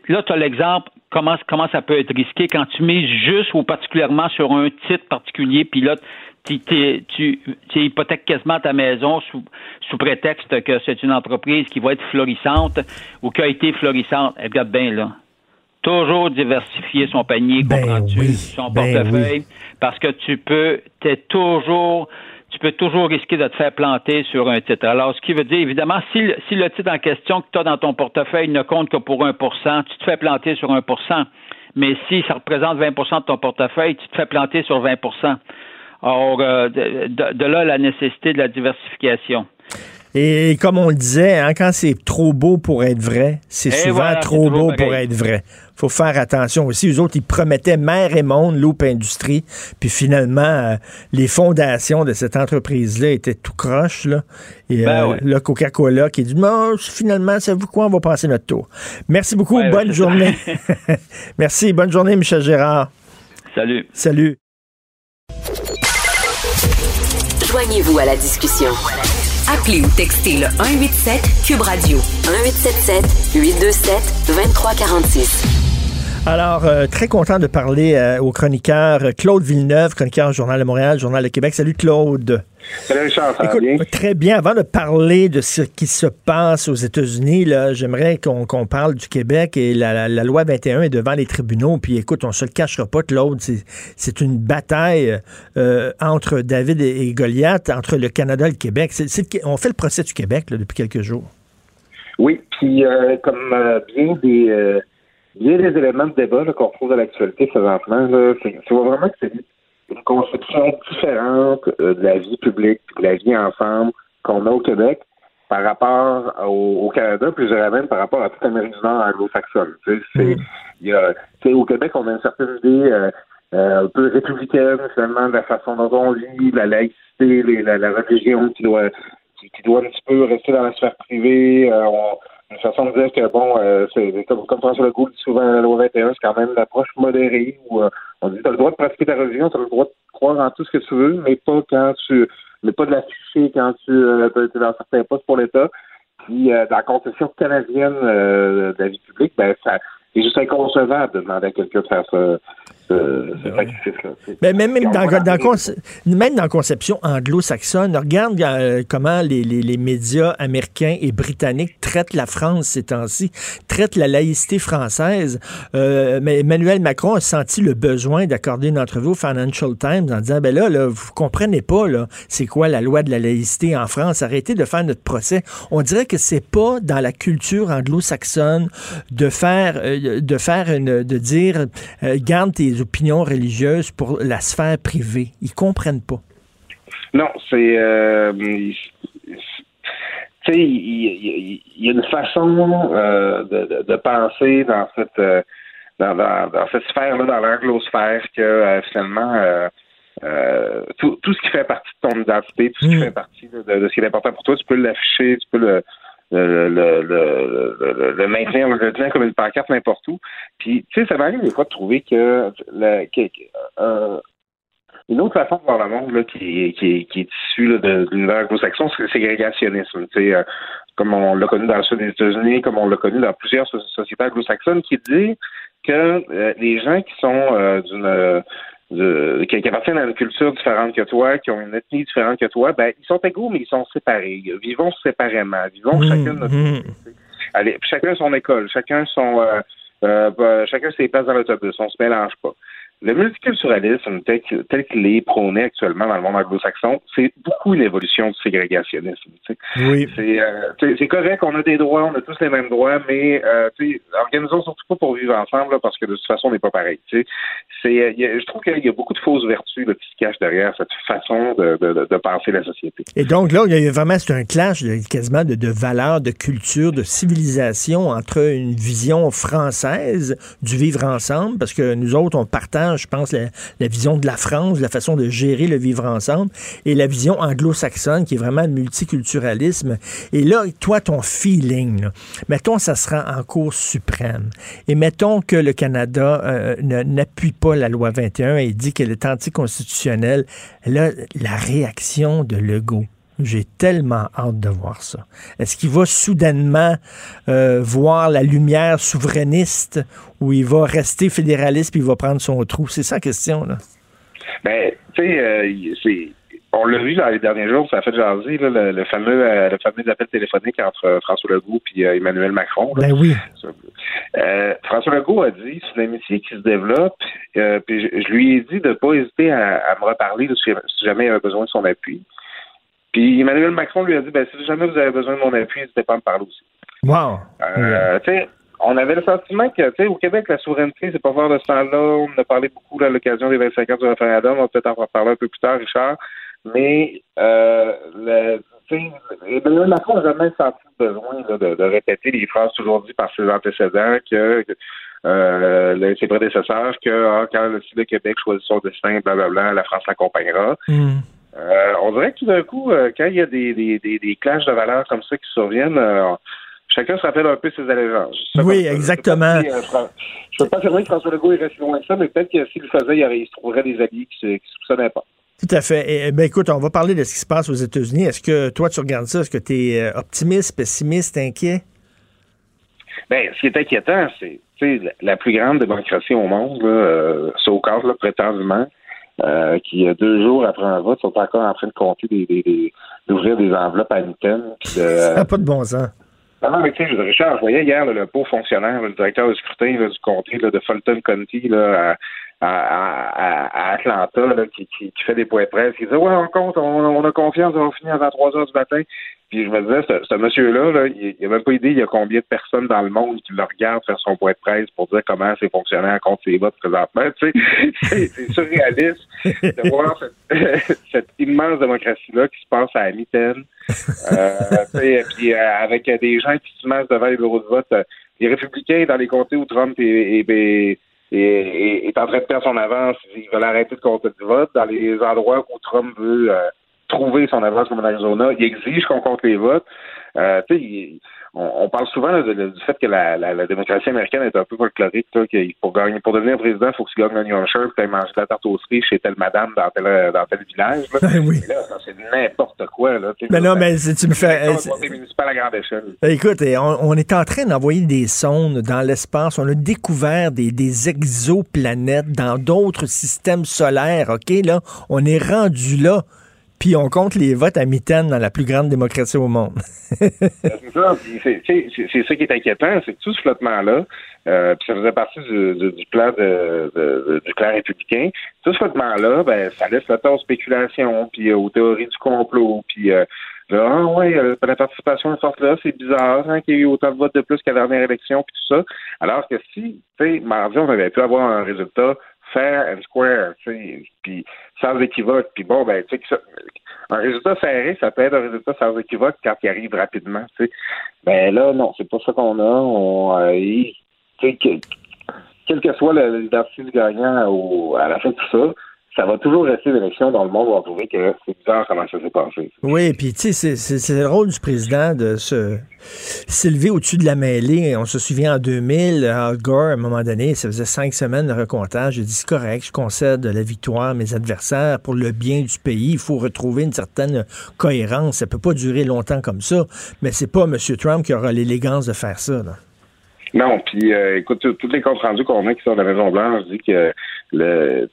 S9: là, tu as l'exemple, comment, comment ça peut être risqué quand tu mets juste ou particulièrement sur un titre particulier, puis là, tu, tu, tu hypothèques quasiment ta maison sous, sous prétexte que c'est une entreprise qui va être florissante ou qui a été florissante. Regarde bien là. Toujours diversifier son panier, ben comprends-tu, son ben portefeuille, parce que tu peux, t'es toujours, tu peux toujours risquer de te faire planter sur un titre. Alors, ce qui veut dire, évidemment, si, le, si le titre en question que tu as dans ton portefeuille ne compte que pour 1% tu te fais planter sur 1% Mais si ça représente 20% de ton portefeuille, tu te fais planter sur 20 Or, euh, de, là la nécessité de la diversification.
S3: Et comme on le disait, hein, quand c'est trop beau pour être vrai, c'est souvent trop beau pour être vrai. faut faire attention aussi. Les autres, ils promettaient mer et monde, Loop Industrie, puis finalement, euh, les fondations de cette entreprise-là étaient tout croches. Là. Et ben euh, le Coca-Cola qui dit, non, finalement, savez-vous quoi, on va passer notre tour. Merci beaucoup, bonne journée. Merci, bonne journée, Michel Gérard.
S9: Salut.
S3: Salut.
S2: Joignez-vous à la discussion. Appelez ou textez le 187 Cube Radio 1877 827 2346.
S3: Alors, euh, très content de parler euh, au chroniqueur Claude Villeneuve, chroniqueur Journal de Montréal, Journal de Québec. Salut Claude. Très bien. Avant de parler de ce qui se passe aux États-Unis, j'aimerais qu'on parle du Québec et la, loi 21 est devant les tribunaux. Puis écoute, on se le cachera pas, Claude, c'est une bataille euh, entre David et, Goliath, entre le Canada et le Québec. on fait le procès du Québec depuis quelques jours.
S10: Oui, puis euh, comme euh, bien des bien des éléments de débat qu'on trouve dans l'actualité présentement, c'est vraiment que c'est une conception différente euh, de la vie publique, de la vie ensemble qu'on a au Québec par rapport au, Canada, puis je dirais même par rapport à toute l'Amérique du Nord anglo-saxonne. Mm. au Québec, on a une certaine idée euh, euh, un peu républicaine, finalement, de la façon dont on vit, la laïcité, la, religion qui doit qui, doit un petit peu rester dans la sphère privée. On, une façon de dire que, bon, c'est comme, comme François Legault dit souvent, la loi 21, c'est quand même une approche modérée où on dit, tu as le droit de pratiquer ta religion, tu as le droit de croire en tout ce que tu veux, mais pas quand tu mais pas de l'afficher quand tu euh, es dans certains postes pour l'État. Puis euh, dans la conception canadienne euh, de la vie publique, ben ça c'est juste inconcevable de demander à quelqu'un de faire ça
S3: mais même, même, dans, dans, même dans la conception anglo-saxonne, regarde euh, comment les, les, les, médias américains et britanniques traitent la France ces temps-ci, traitent la laïcité française. Euh, mais Emmanuel Macron a senti le besoin d'accorder une entrevue au Financial Times en disant, ben là, là vous comprenez pas, là, c'est quoi la loi de la laïcité en France, arrêtez de faire notre procès. On dirait que c'est pas dans la culture anglo-saxonne de faire, euh, de faire une, de dire, garde tes opinions religieuses pour la sphère privée. Ils comprennent pas.
S10: Non, c'est... Euh, tu sais, il, y, a une façon euh, de, penser dans cette euh, dans, cette sphère-là, dans l'anglosphère, que finalement tout, ce qui fait partie de ton identité, tout ce qui mm. fait partie de, ce qui est important pour toi, tu peux l'afficher, tu peux le, le, le, le, maintenir, le comme une pancarte n'importe où. Puis, tu sais, ça m'arrive des fois de trouver que, euh, une autre façon de voir le monde là, qui, qui, qui est issue de, l'univers anglo-saxon, c'est le ségrégationnisme. Euh, comme on l'a connu dans le sud des États-Unis, comme on l'a connu dans plusieurs sociétés anglo-saxonnes, qui dit que euh, les gens qui sont d'une qui, appartiennent à une culture différente que toi, qui ont une ethnie différente que toi, ben ils sont égaux, mais ils sont séparés. Vivons séparément. Vivons mmh, chacun notre mmh. Allez, chacun son école, chacun son euh, euh, bah, chacun ses places dans l'autobus. On se mélange pas. Le multiculturalisme tel, qu'il est prôné actuellement dans le monde anglo-saxon, c'est beaucoup une évolution du ségrégationnisme.
S3: Oui.
S10: Euh, c'est correct, on a des droits, on a tous les mêmes droits, mais euh, organisons surtout pas pour vivre ensemble parce que de toute façon, on n'est pas pareil. C'est, euh, je trouve qu'il y a beaucoup de fausses vertus qui se cachent derrière cette façon de, de, penser la société.
S3: Et donc là, il y a vraiment c'est un clash quasiment de, de valeurs, de culture, de civilisation entre une vision française du vivre ensemble, parce que nous autres, on partage je pense, la, vision de la France, la façon de gérer le vivre ensemble, et la vision anglo-saxonne, qui est vraiment le multiculturalisme. Et là, toi, ton feeling, mettons, ça sera en cours suprême, et mettons que le Canada euh, n'appuie pas la loi 21 et dit qu'elle est anticonstitutionnelle, là, la réaction de Legault, j'ai tellement hâte de voir ça. Est-ce qu'il va soudainement euh, voir la lumière souverainiste ou il va rester fédéraliste puis il va prendre son trou? C'est ça la question, là.
S10: Ben, tu sais, euh, on l'a vu dans les derniers jours, ça a fait jaser le, fameux euh, le fameux appel téléphonique entre François Legault et Emmanuel Macron.
S3: Ben oui.
S10: François Legault a dit c'est une amitié qui se développe. puis je, lui ai dit de ne pas hésiter à, me reparler si, jamais il avait besoin de son appui. Puis Emmanuel Macron lui a dit ben, si jamais vous avez besoin de mon appui, n'hésitez pas à me parler aussi.
S3: Wow.
S10: Euh, on avait le sentiment que, tu sais, au Québec, la souveraineté, c'est pas fort de ce temps-là. On en a parlé beaucoup à l'occasion des 25 ans du référendum. On va peut-être en reparler un peu plus tard, Richard. Mais, euh, le, Emmanuel Macron n'a jamais senti le besoin de, répéter les phrases toujours dites par ses antécédents que, euh, ses prédécesseurs que ah, quand le, le Québec choisit son destin, blablabla, la France l'accompagnera.
S3: Hmm.
S10: Euh, on dirait que tout d'un coup, euh, quand il y a des, des, des, des, clashs de valeurs comme ça qui surviennent, euh, chacun se rappelle un peu ses allégeances.
S3: Oui, exactement.
S10: Je ne peux pas affirmer que François Legault est resté loin de ça, mais peut-être que s'il le faisait, il, se trouverait des alliés qui ne soupçonnaient pas.
S3: Tout à fait. Et, ben, écoute, on va parler de ce qui se passe aux États-Unis. Est-ce que toi, tu regardes ça? Est-ce que tu es optimiste, pessimiste, inquiet?
S10: Bien, ce qui est inquiétant, c'est la plus grande démocratie au monde, là, là, prétendument, euh, qui, deux jours après un vote, sont encore en train de compter des, des, d'ouvrir des enveloppes à Newton.
S3: De, ça n'a pas de bon sens.
S10: Non, non, mais tu sais, Richard, je voyais hier le beau fonctionnaire, le directeur du scrutin du comté de Fulton County là, à, Atlanta là, qui, qui, fait des points de presse. Il disait Ouais, on compte, on, on a confiance, on va finir avant 3 heures du matin. Puis je me disais, ce, monsieur-là, là, il n'a même pas idée il y a combien de personnes dans le monde qui le regardent faire son point de presse pour dire comment ses fonctionnaires comptent ses votes présentement. Tu sais, c'est surréaliste de voir cette, immense démocratie-là qui se passe à mitaine. Euh, puis euh, avec des gens qui se mettent devant les bureaux de vote. Euh, les républicains dans les comtés où Trump est, est, est, en train de perdre son avance, ils veulent arrêter de compter du vote. Dans les endroits où Trump veut... Euh, trouver son avance comme en Arizona. Il exige qu'on compte les votes. Euh, on, parle souvent du fait que la, la, démocratie américaine est un peu folklorique, pour gagner, pour devenir président, il faut que tu gagnes un New Hampshire, que tu manger la tarte aux cerises chez telle madame dans tel, dans tel village. Là. oui. là, c'est n'importe quoi. Là,
S3: mais non, mais tu me fais.
S10: municipal à grande échelle.
S3: Écoute, on, on, est en train d'envoyer des sondes dans l'espace. On a découvert des, des exoplanètes dans d'autres systèmes solaires. OK, là, on est rendu là puis on compte les votes à mitaine dans la plus grande démocratie au monde.
S10: c'est ça, c'est qui est inquiétant, c'est que tout ce flottement-là, euh, puis ça faisait partie du, du, plan de, du plan républicain, tout ce flottement-là, ben, ça laisse le temps aux spéculations, puis euh, aux théories du complot, puis euh, ah ouais, euh, la participation est forte là, c'est bizarre hein, qu'il y ait eu autant de votes de plus qu'à la dernière élection, puis tout ça. Alors que si, tu sais, mardi, on avait pu avoir un résultat fair and square, puis sans équivoque. Puis bon, ben, tu sais, un résultat serré, ça peut être un résultat sans équivoque quand il arrive rapidement, tu sais. Ben là, non, c'est pas ça qu'on a. On, euh, tu sais, quel que soit l'identité du gagnant au, à la fin de tout ça, ça va toujours rester l'élection dans le monde où on trouver que c'est bizarre comment ça s'est passé.
S3: Oui, puis tu sais, c'est le rôle du président de se s'élever au-dessus de la mêlée. On se souvient en 2000, Al Gore, à un moment donné, ça faisait cinq semaines de recomptage. Il dit c'est correct, je concède la victoire à mes adversaires pour le bien du pays. Il faut retrouver une certaine cohérence. Ça peut pas durer longtemps comme ça. Mais c'est pas M. Trump qui aura l'élégance de faire ça. Là.
S10: Non, puis euh, écoute, toutes les comptes rendus qu'on a qui sont de la Maison Blanche dit que le,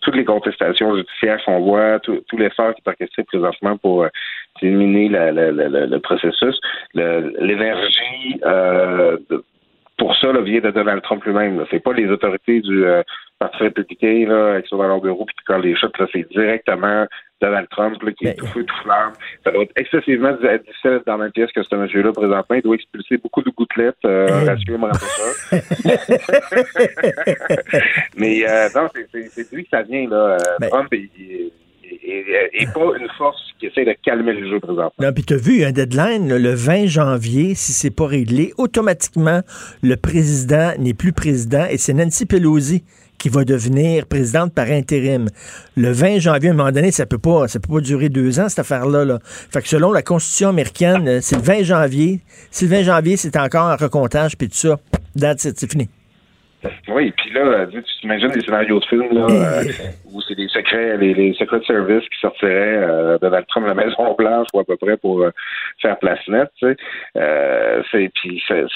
S10: toutes les contestations judiciaires qu'on voit, tout, tout l'effort qui est orchestré présentement pour euh, éliminer la, le processus, l'énergie euh, pour ça là, vient de Donald Trump lui-même. C'est pas les autorités du euh, Parti républicain là, qui sont dans leur bureau et qui collent les chutes. C'est directement Donald Trump qui est tout feu, tout flamme. Ça doit être excessivement difficile dans la même pièce que ce monsieur-là présentement. Il doit expulser beaucoup de gouttelettes. Euh, Ratio me ça. Mais euh, non, c'est lui que ça vient. Là. Ben Trump, il, et, pas une force qui essaie de calmer le jeu présentement.
S3: Non, puis tu as vu un deadline le 20 janvier, si c'est pas réglé, automatiquement, le président n'est plus président et c'est Nancy Pelosi qui va devenir présidente par intérim. Le 20 janvier, à un moment donné, ça peut pas, ça peut pas durer deux ans, cette affaire-là. Là. Fait que selon la Constitution américaine, c'est le 20 janvier. Si le 20 janvier, c'est encore un recomptage, puis tout ça, it, c'est fini.
S10: Oui, puis là, tu t'imagines des scénarios de film là, euh, où c'est des secrets, les, secrets de service qui sortiraient euh, de Trump la Maison Blanche ou à peu près pour euh, faire place nette, tu sais. Euh, c'est puis c'est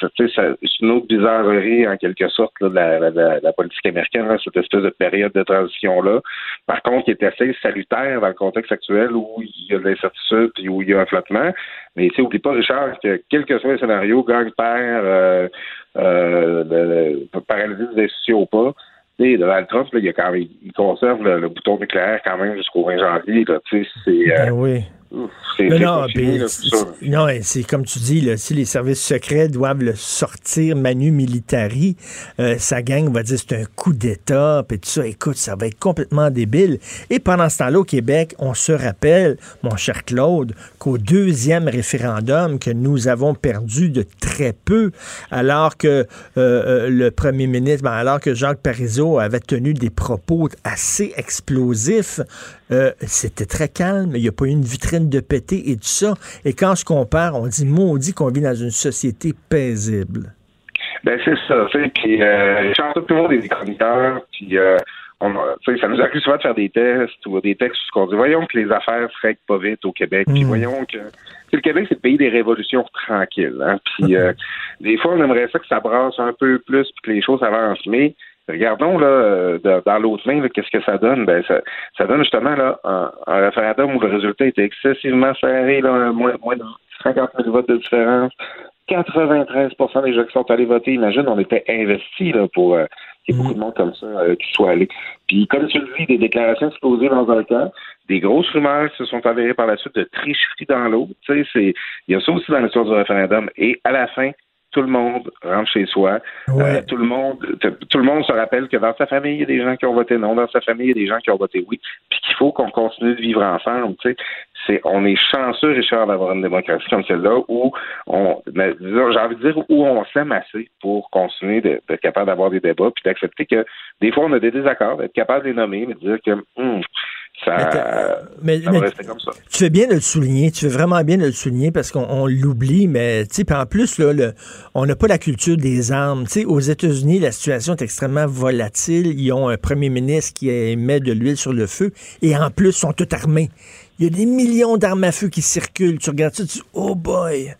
S10: une autre bizarrerie en quelque sorte là, de la, politique américaine, cette espèce de période de transition là. Par contre, qui est assez salutaire dans le contexte actuel où il y a de l'incertitude et où il y a un flottement. Mais tu sais, oublie pas, Richard, que quel que soit le scénario, gagne perd euh, euh, de, paralyser les institutions ou pas. sais, Donald Trump, là, il, a quand même, il conserve le, bouton nucléaire quand même jusqu'au 20 janvier. Là, c'est,
S3: ben euh, oui. Mais non, non c'est comme tu dis, là, si les services secrets doivent le sortir manu militari, euh, sa gang va dire c'est un coup d'État, puis tout ça. Écoute, ça va être complètement débile. Et pendant ce temps-là, au Québec, on se rappelle, mon cher Claude, qu'au deuxième référendum que nous avons perdu de très peu, alors que euh, euh, le premier ministre, ben, alors que Jacques Parizeau avait tenu des propos assez explosifs, c'était très calme. Il n'y a pas eu une vitrine de péter et tout ça. Et quand on se compare, on dit maudit qu'on vit dans une société paisible.
S10: Ben c'est ça, puis euh, tout le monde des chroniqueurs, puis euh, on, ça nous arrive souvent de faire des tests ou des textes où on dit voyons que les affaires seraient pas vite au Québec, puis mm. voyons que le Québec c'est le pays des révolutions tranquilles, hein, puis euh, des fois on aimerait ça que ça brasse un peu plus puis que les choses avancent, mais Regardons là euh, dans l'autre main, qu'est-ce que ça donne? Ben ça, ça donne justement là un, référendum où le résultat était excessivement serré, là, moins, moins de 50 000 votes de différence. 93% des gens qui sont allés voter, imagine, on était investis là, pour euh, qu'il y ait beaucoup de monde comme ça euh, qui soit allé. Puis comme tu le dis, des déclarations explosées dans un temps, des grosses rumeurs se sont avérées par la suite de tricheries dans l'autre. Tu sais, il y a ça aussi dans l'histoire du référendum. Et à la fin, tout le monde rentre chez soi. Euh, tout le monde, tout le monde se rappelle que dans sa famille, il y a des gens qui ont voté non, dans sa famille, il y a des gens qui ont voté oui, puis qu'il faut qu'on continue de vivre ensemble. Tu sais, c'est, on est chanceux, Richard, d'avoir une démocratie comme celle-là où on, j'ai envie de dire où on s'aime assez pour continuer d'être capable d'avoir des débats, puis d'accepter que des fois on a des désaccords, d'être capable de les nommer, mais de dire que hum, ça,
S3: mais,
S10: comme ça.
S3: Tu fais bien de le souligner, tu fais vraiment bien de le souligner parce qu'on l'oublie, mais tu sais, en plus, là, le, on n'a pas la culture des armes. Tu sais, aux États-Unis, la situation est extrêmement volatile. Ils ont un premier ministre qui met de l'huile sur le feu et en plus, sont tous armés. Il y a des millions d'armes à feu qui circulent. Tu regardes ça, tu dis, oh boy!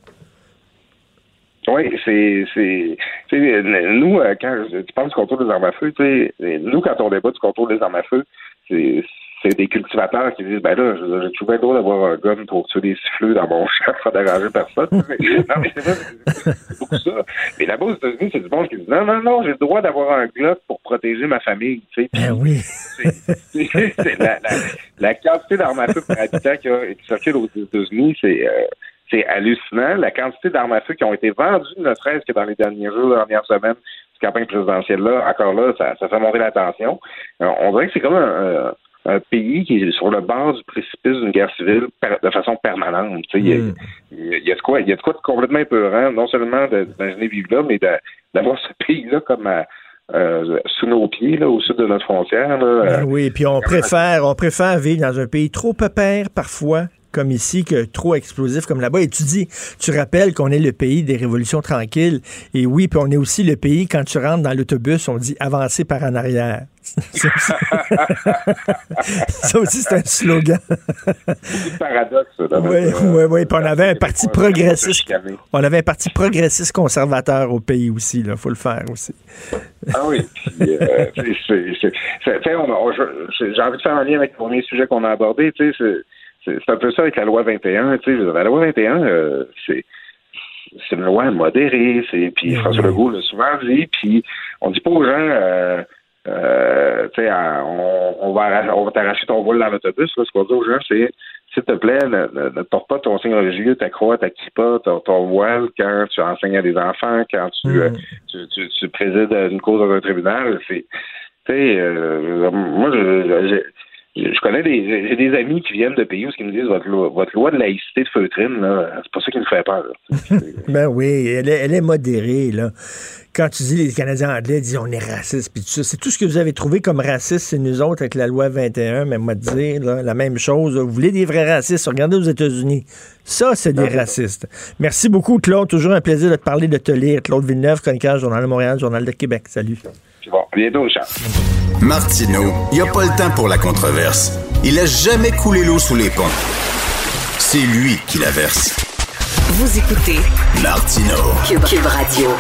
S10: Oui, c'est, c'est, nous, euh, quand tu parles du contrôle des armes à feu, nous, quand on débat du contrôle des armes à feu, c'est, c'est des cultivateurs qui disent, ben là, j'ai trouvé bien drôle d'avoir un gun pour tuer des siffleux dans mon champ sans déranger personne. non, mais c'est vrai, c'est beaucoup ça. Mais là-bas, aux États-Unis, c'est du monde qui dit, non, non, non, j'ai le droit d'avoir un Glock pour protéger ma famille, tu sais.
S3: Ben oui.
S10: C'est, la, la, la, quantité d'armes à feu par habitant qui, a, qui circule aux États-Unis, c'est, euh, c'est hallucinant. La quantité d'armes à feu qui ont été vendues, ne serait-ce que dans les derniers jours, les dernières semaines, cette campagne présidentielle-là, encore là, ça, ça fait monter la tension. Euh, on dirait que c'est comme un, un, pays qui est sur le bord du précipice d'une guerre civile de façon permanente. Il y, a, mm. il, y a de quoi, il y a de quoi de complètement épeurant, non seulement d'imaginer vivre là, mais d'avoir ce pays-là comme euh, sous nos pieds, là, au sud de notre frontière. Là,
S3: ben oui, puis on préfère, on préfère vivre dans un pays trop pépère parfois comme ici que trop explosif comme là-bas. Et tu dis, tu rappelles qu'on est le pays des révolutions tranquilles. Et oui, puis on est aussi le pays, quand tu rentres dans l'autobus, on dit avancer par en arrière. Ça aussi, c'est un slogan.
S10: Beaucoup de paradoxes.
S3: Oui, oui, oui. Puis on avait un parti progressiste. On avait un parti progressiste conservateur au pays aussi. Il faut le faire aussi.
S10: Ah oui. Euh, j'ai envie de faire un lien avec le premier sujet qu'on a abordé. Tu sais, c'est un peu ça avec la loi 21. Tu sais, la loi 21, euh, c'est c'est une loi modérée. C'est puis François Legault l'a souvent dit. Puis on dit pas aux gens, euh, euh, tu sais, on, on, va on va t'arracher ton voile dans l'autobus. Ce qu'on dit aux gens, c'est s'il te plaît, ne, ne, porte pas ton signe religieux, ta croix, ta kippa, ton, ton, voile quand tu enseignes à des enfants, quand tu, mm. tu, tu, tu, présides une cause dans un tribunal. C'est, tu sais, moi, je, je connais des j'ai des amis qui viennent de pays où ils me disent votre loi, votre loi de laïcité de feutrine, là, c'est pas ça qui me fait peur.
S3: ben oui, elle est, elle est, modérée, là. Quand tu dis les Canadiens anglais disent on est raciste, puis tout ça, c'est tout ce que vous avez trouvé comme raciste, c'est nous autres avec la loi 21, mais moi dire là, la même chose. Vous voulez des vrais racistes, regardez aux États-Unis. Ça, c'est des racistes. Merci beaucoup, Claude. Toujours un plaisir de te parler, de te lire. Claude Villeneuve, chroniqueur, Journal de Montréal, Journal de Québec. Salut.
S10: Bon, bientôt, Charles.
S1: Martineau, il n'y a pas le temps pour la controverse. Il a jamais coulé l'eau sous les ponts. C'est lui qui la verse.
S2: Vous écoutez
S1: Martineau.
S2: Cube, Radio.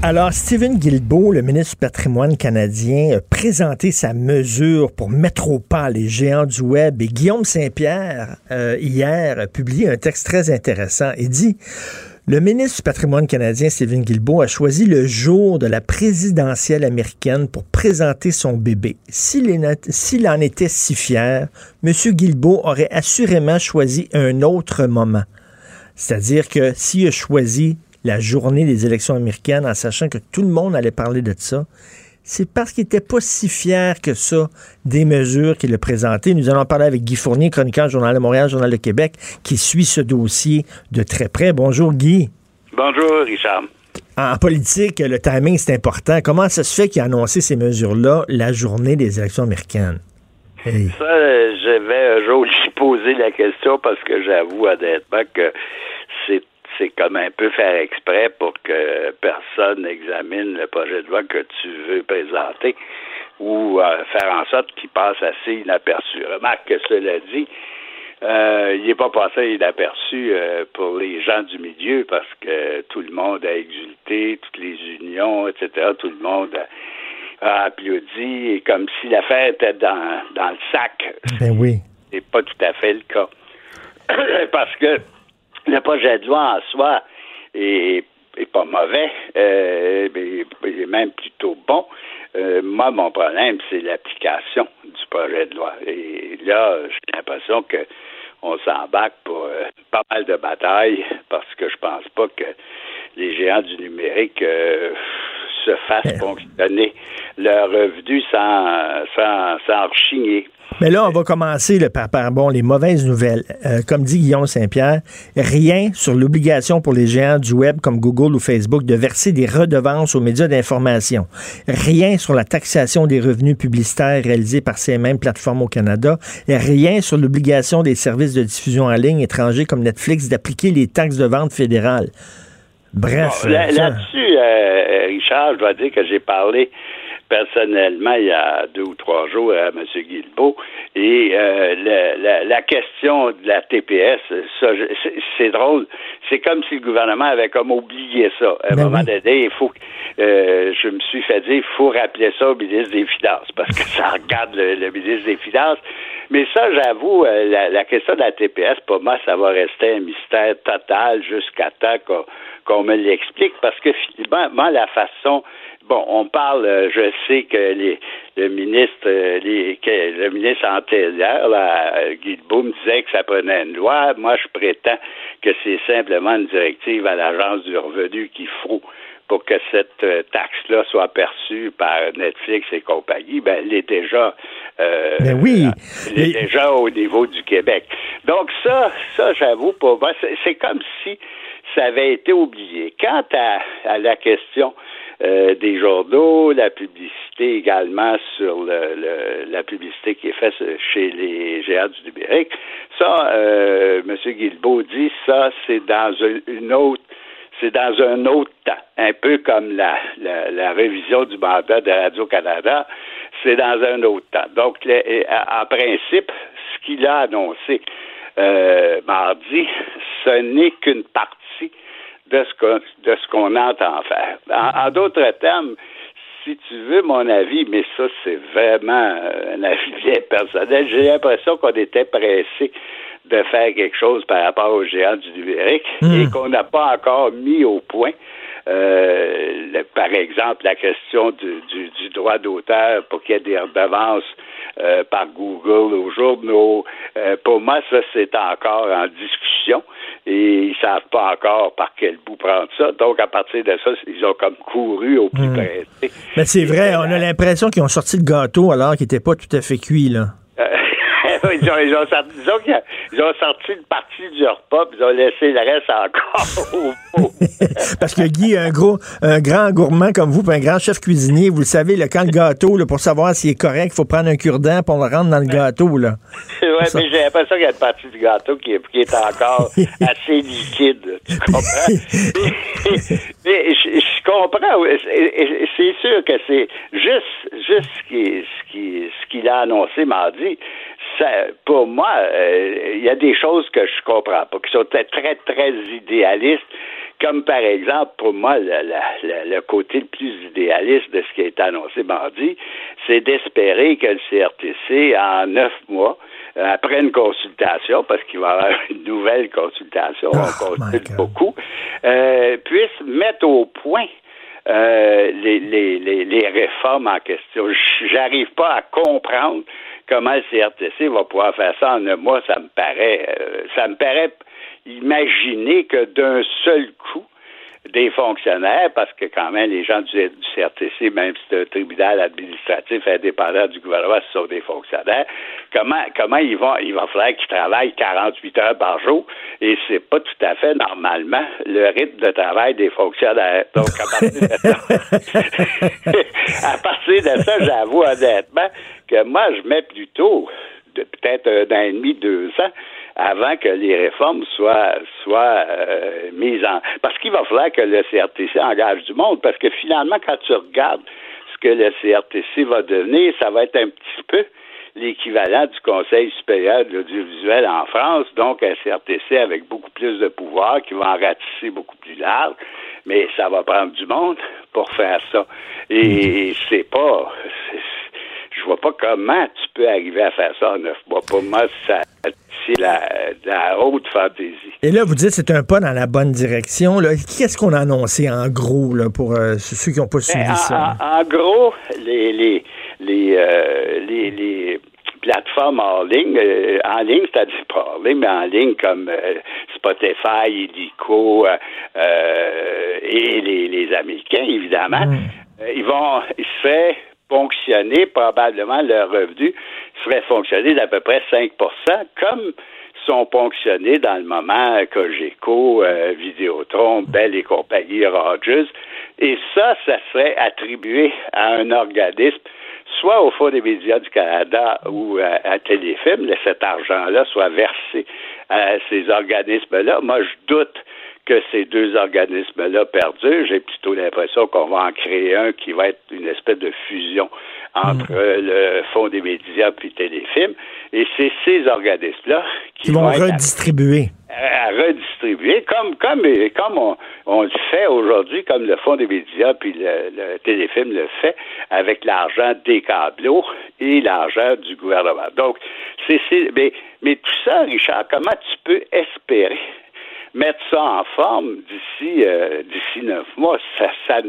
S3: Alors, Stephen Guilbeault, le ministre du patrimoine canadien, a présenté sa mesure pour mettre au pas les géants du web. Et Guillaume Saint-Pierre, euh, hier, a publié un texte très intéressant. Il dit le ministre du patrimoine canadien, Stephen Guilbeault, a choisi le jour de la présidentielle américaine pour présenter son bébé. S'il en était si fier, M. Guilbeault aurait assurément choisi un autre moment. C'est-à-dire que s'il a choisi la journée des élections américaines en sachant que tout le monde allait parler de ça, c'est parce qu'il n'était pas si fier que ça des mesures qu'il a présentées. Nous allons parler avec Guy Fournier, chroniqueur Journal de Montréal, Journal de Québec, qui suit ce dossier de très près. Bonjour Guy.
S11: Bonjour Richard.
S3: En politique, le timing, c'est important. Comment ça se fait qu'il a annoncé ces mesures-là la journée des élections américaines?
S11: Ça, je vais un jour lui poser la question parce que j'avoue honnêtement que c'est c'est comme un peu faire exprès pour que personne n'examine le projet de loi que tu veux présenter ou euh, faire en sorte qu'il passe assez inaperçu. Remarque que cela dit, euh, il n'est pas passé inaperçu euh, pour les gens du milieu parce que tout le monde a exulté, toutes les unions, etc., tout le monde a, applaudi, et comme si l'affaire était dans, dans le sac.
S3: Ben oui.
S11: C'est pas tout à fait le cas. parce que le projet de loi en soi est, pas mauvais, euh, est même plutôt bon. Euh, moi, mon problème, c'est l'application du projet de loi. Et là, j'ai l'impression que on s'embarque pour euh, pas mal de batailles parce que je pense pas que les géants du numérique euh, se fassent fonctionner leur revenu sans, sans, sans rechigner.
S3: Mais là, on va commencer par, par bon, les mauvaises nouvelles. Euh, comme dit Guillaume Saint-Pierre, rien sur l'obligation pour les géants du web comme Google ou Facebook de verser des redevances aux médias d'information. Rien sur la taxation des revenus publicitaires réalisés par ces mêmes plateformes au Canada. Et rien sur l'obligation des services de diffusion en ligne étrangers comme Netflix d'appliquer les taxes de vente fédérales. Bref.
S11: Là-dessus, euh, Richard, je dois dire que j'ai parlé personnellement il y a deux ou trois jours à M. Guilbeault. Et euh, la, question de la TPS, ça, c'est drôle. C'est comme si le gouvernement avait comme oublié ça. À un ben moment donné, il faut euh, je me suis fait dire il faut rappeler ça au ministre des Finances, parce que ça regarde le, ministre des Finances. Mais ça, j'avoue, euh, la, question de la TPS, pour moi, ça va rester un mystère total jusqu'à temps qu'on me l'explique, parce que finalement, la façon Bon, on parle, euh, je sais que les, le ministre, euh, les, le ministre antérieur, là, Guy Boum, disait que ça prenait une loi. Moi, je prétends que c'est simplement une directive à l'Agence du revenu qu'il faut pour que cette euh, taxe-là soit perçue par Netflix et compagnie, ben, elle est déjà,
S3: ben oui.
S11: elle est déjà au niveau du Québec. Donc ça, ça, j'avoue, pour moi, c'est comme si ça avait été oublié. Quant à la question euh, des journaux, la publicité également sur le, la publicité qui est faite chez les géants du numérique. Ça, euh, M. Guilbeault dit, ça, c'est dans autre c'est dans un autre temps, un peu comme la, la, révision du mandat de Radio-Canada, c'est dans un autre temps. Donc, en principe, ce qu'il a annoncé euh, mardi, ce n'est qu'une partie de ce qu'on entend faire. En, d'autres termes, si tu veux mon avis, mais ça c'est vraiment euh, un avis bien personnel, j'ai l'impression qu'on était pressé de faire quelque chose par rapport aux géants du numérique hmm. et qu'on n'a pas encore mis au point euh, par exemple, la question du, du, droit d'auteur pour qu'il y ait des redevances euh, par Google aux journaux. Euh, pour moi, ça, c'est encore en discussion et ils savent pas encore par quel bout prendre ça. Donc, à partir de ça, ils ont comme couru au plus hmm. près.
S3: Mais c'est vrai, on a l'impression qu'ils ont sorti le gâteau alors qu'il n'était pas tout à fait cuit, là.
S11: ils, ont, ils, ont sorti, ils ont sorti une partie du repas, puis ils ont laissé le reste encore
S3: Parce que Guy, un gros, un grand gourmand comme vous, puis un grand chef cuisinier, vous le savez, le quand le gâteau, là, pour savoir s'il est correct, il faut prendre un cure-dent pour le rendre dans le gâteau. Là.
S11: Oui, mais j'ai l'impression qu'il y a une partie du gâteau qui est, qui est encore assez liquide. Tu comprends? mais, je, comprends. C'est sûr que c'est juste, juste ce qu'il ce ce qu'il a annoncé mardi pour moi, euh, il y a des choses que je comprends pas, qui sont très, très idéalistes, comme par exemple, pour moi, le, côté le plus idéaliste de ce qui a été annoncé mardi, c'est d'espérer que le CRTC, en neuf mois, euh, après une consultation, parce qu'il va y avoir une nouvelle consultation, on oh consulte beaucoup, euh, puisse mettre au point les, les, les, réformes en question. J'arrive pas à comprendre comment le CRTC va pouvoir faire ça en un mois, ça me paraît, euh, ça me paraît imaginer que d'un seul coup, des fonctionnaires, parce que quand même les gens du, CRTC, même si c'est un tribunal administratif indépendant du gouvernement, ce sont des fonctionnaires, comment comment ils vont il va falloir qu'ils travaillent 48 heures par jour et c'est pas tout à fait normalement le rythme de travail des fonctionnaires. Donc à partir de ça, à partir de ça, j'avoue honnêtement que moi je mets plutôt de peut-être un an et demi, deux ans, avant que les réformes soient, soient euh, mises en... Parce qu'il va falloir que le CRTC engage du monde, parce que finalement, quand tu regardes ce que le CRTC va devenir, ça va être un petit peu l'équivalent du Conseil supérieur de l'audiovisuel en France, donc un CRTC avec beaucoup plus de pouvoir, qui va en ratisser beaucoup plus large, mais ça va prendre du monde pour faire ça. Et c'est pas je vois pas comment tu peux arriver à faire ça en neuf mois. Pour moi, c'est la, haute fantaisie.
S3: Et là, vous dites que c'est un pas dans la bonne direction. Qu'est-ce qu'on a annoncé en gros là, pour euh, ceux qui n'ont pas ben, suivi ça?
S11: En, gros, les, les, les, euh, les, plateformes en ligne, euh, en ligne, c'est-à-dire pas en ligne, mais en ligne comme Spotify, Illico et les, les Américains, évidemment, mm. ils vont, se faire fonctionner, probablement leur revenu, serait fonctionné d'à peu près 5% comme sont ponctionnés dans le moment Cogeco, euh, Vidéotron, Bell et compagnie, Rogers. Et ça, ça serait attribué à un organisme, soit au Fonds des médias du Canada ou à, à Téléfilm, cet argent-là soit versé à ces organismes-là. Moi, je doute que ces deux organismes-là perdurent. J'ai plutôt l'impression qu'on va en créer un qui va être une espèce de fusion entre mm. le Fonds des médias puis Téléfilm. Et c'est ces organismes-là
S3: qui, vont, redistribuer.
S11: À, redistribuer, comme, comme, comme on, on le fait aujourd'hui, comme le Fonds des médias puis le, Téléfilm le fait, avec l'argent des câbleaux et l'argent du gouvernement. Donc, c'est, mais, mais tout ça, Richard, comment tu peux espérer mettre ça en forme d'ici euh, d'ici neuf mois, ça, ça,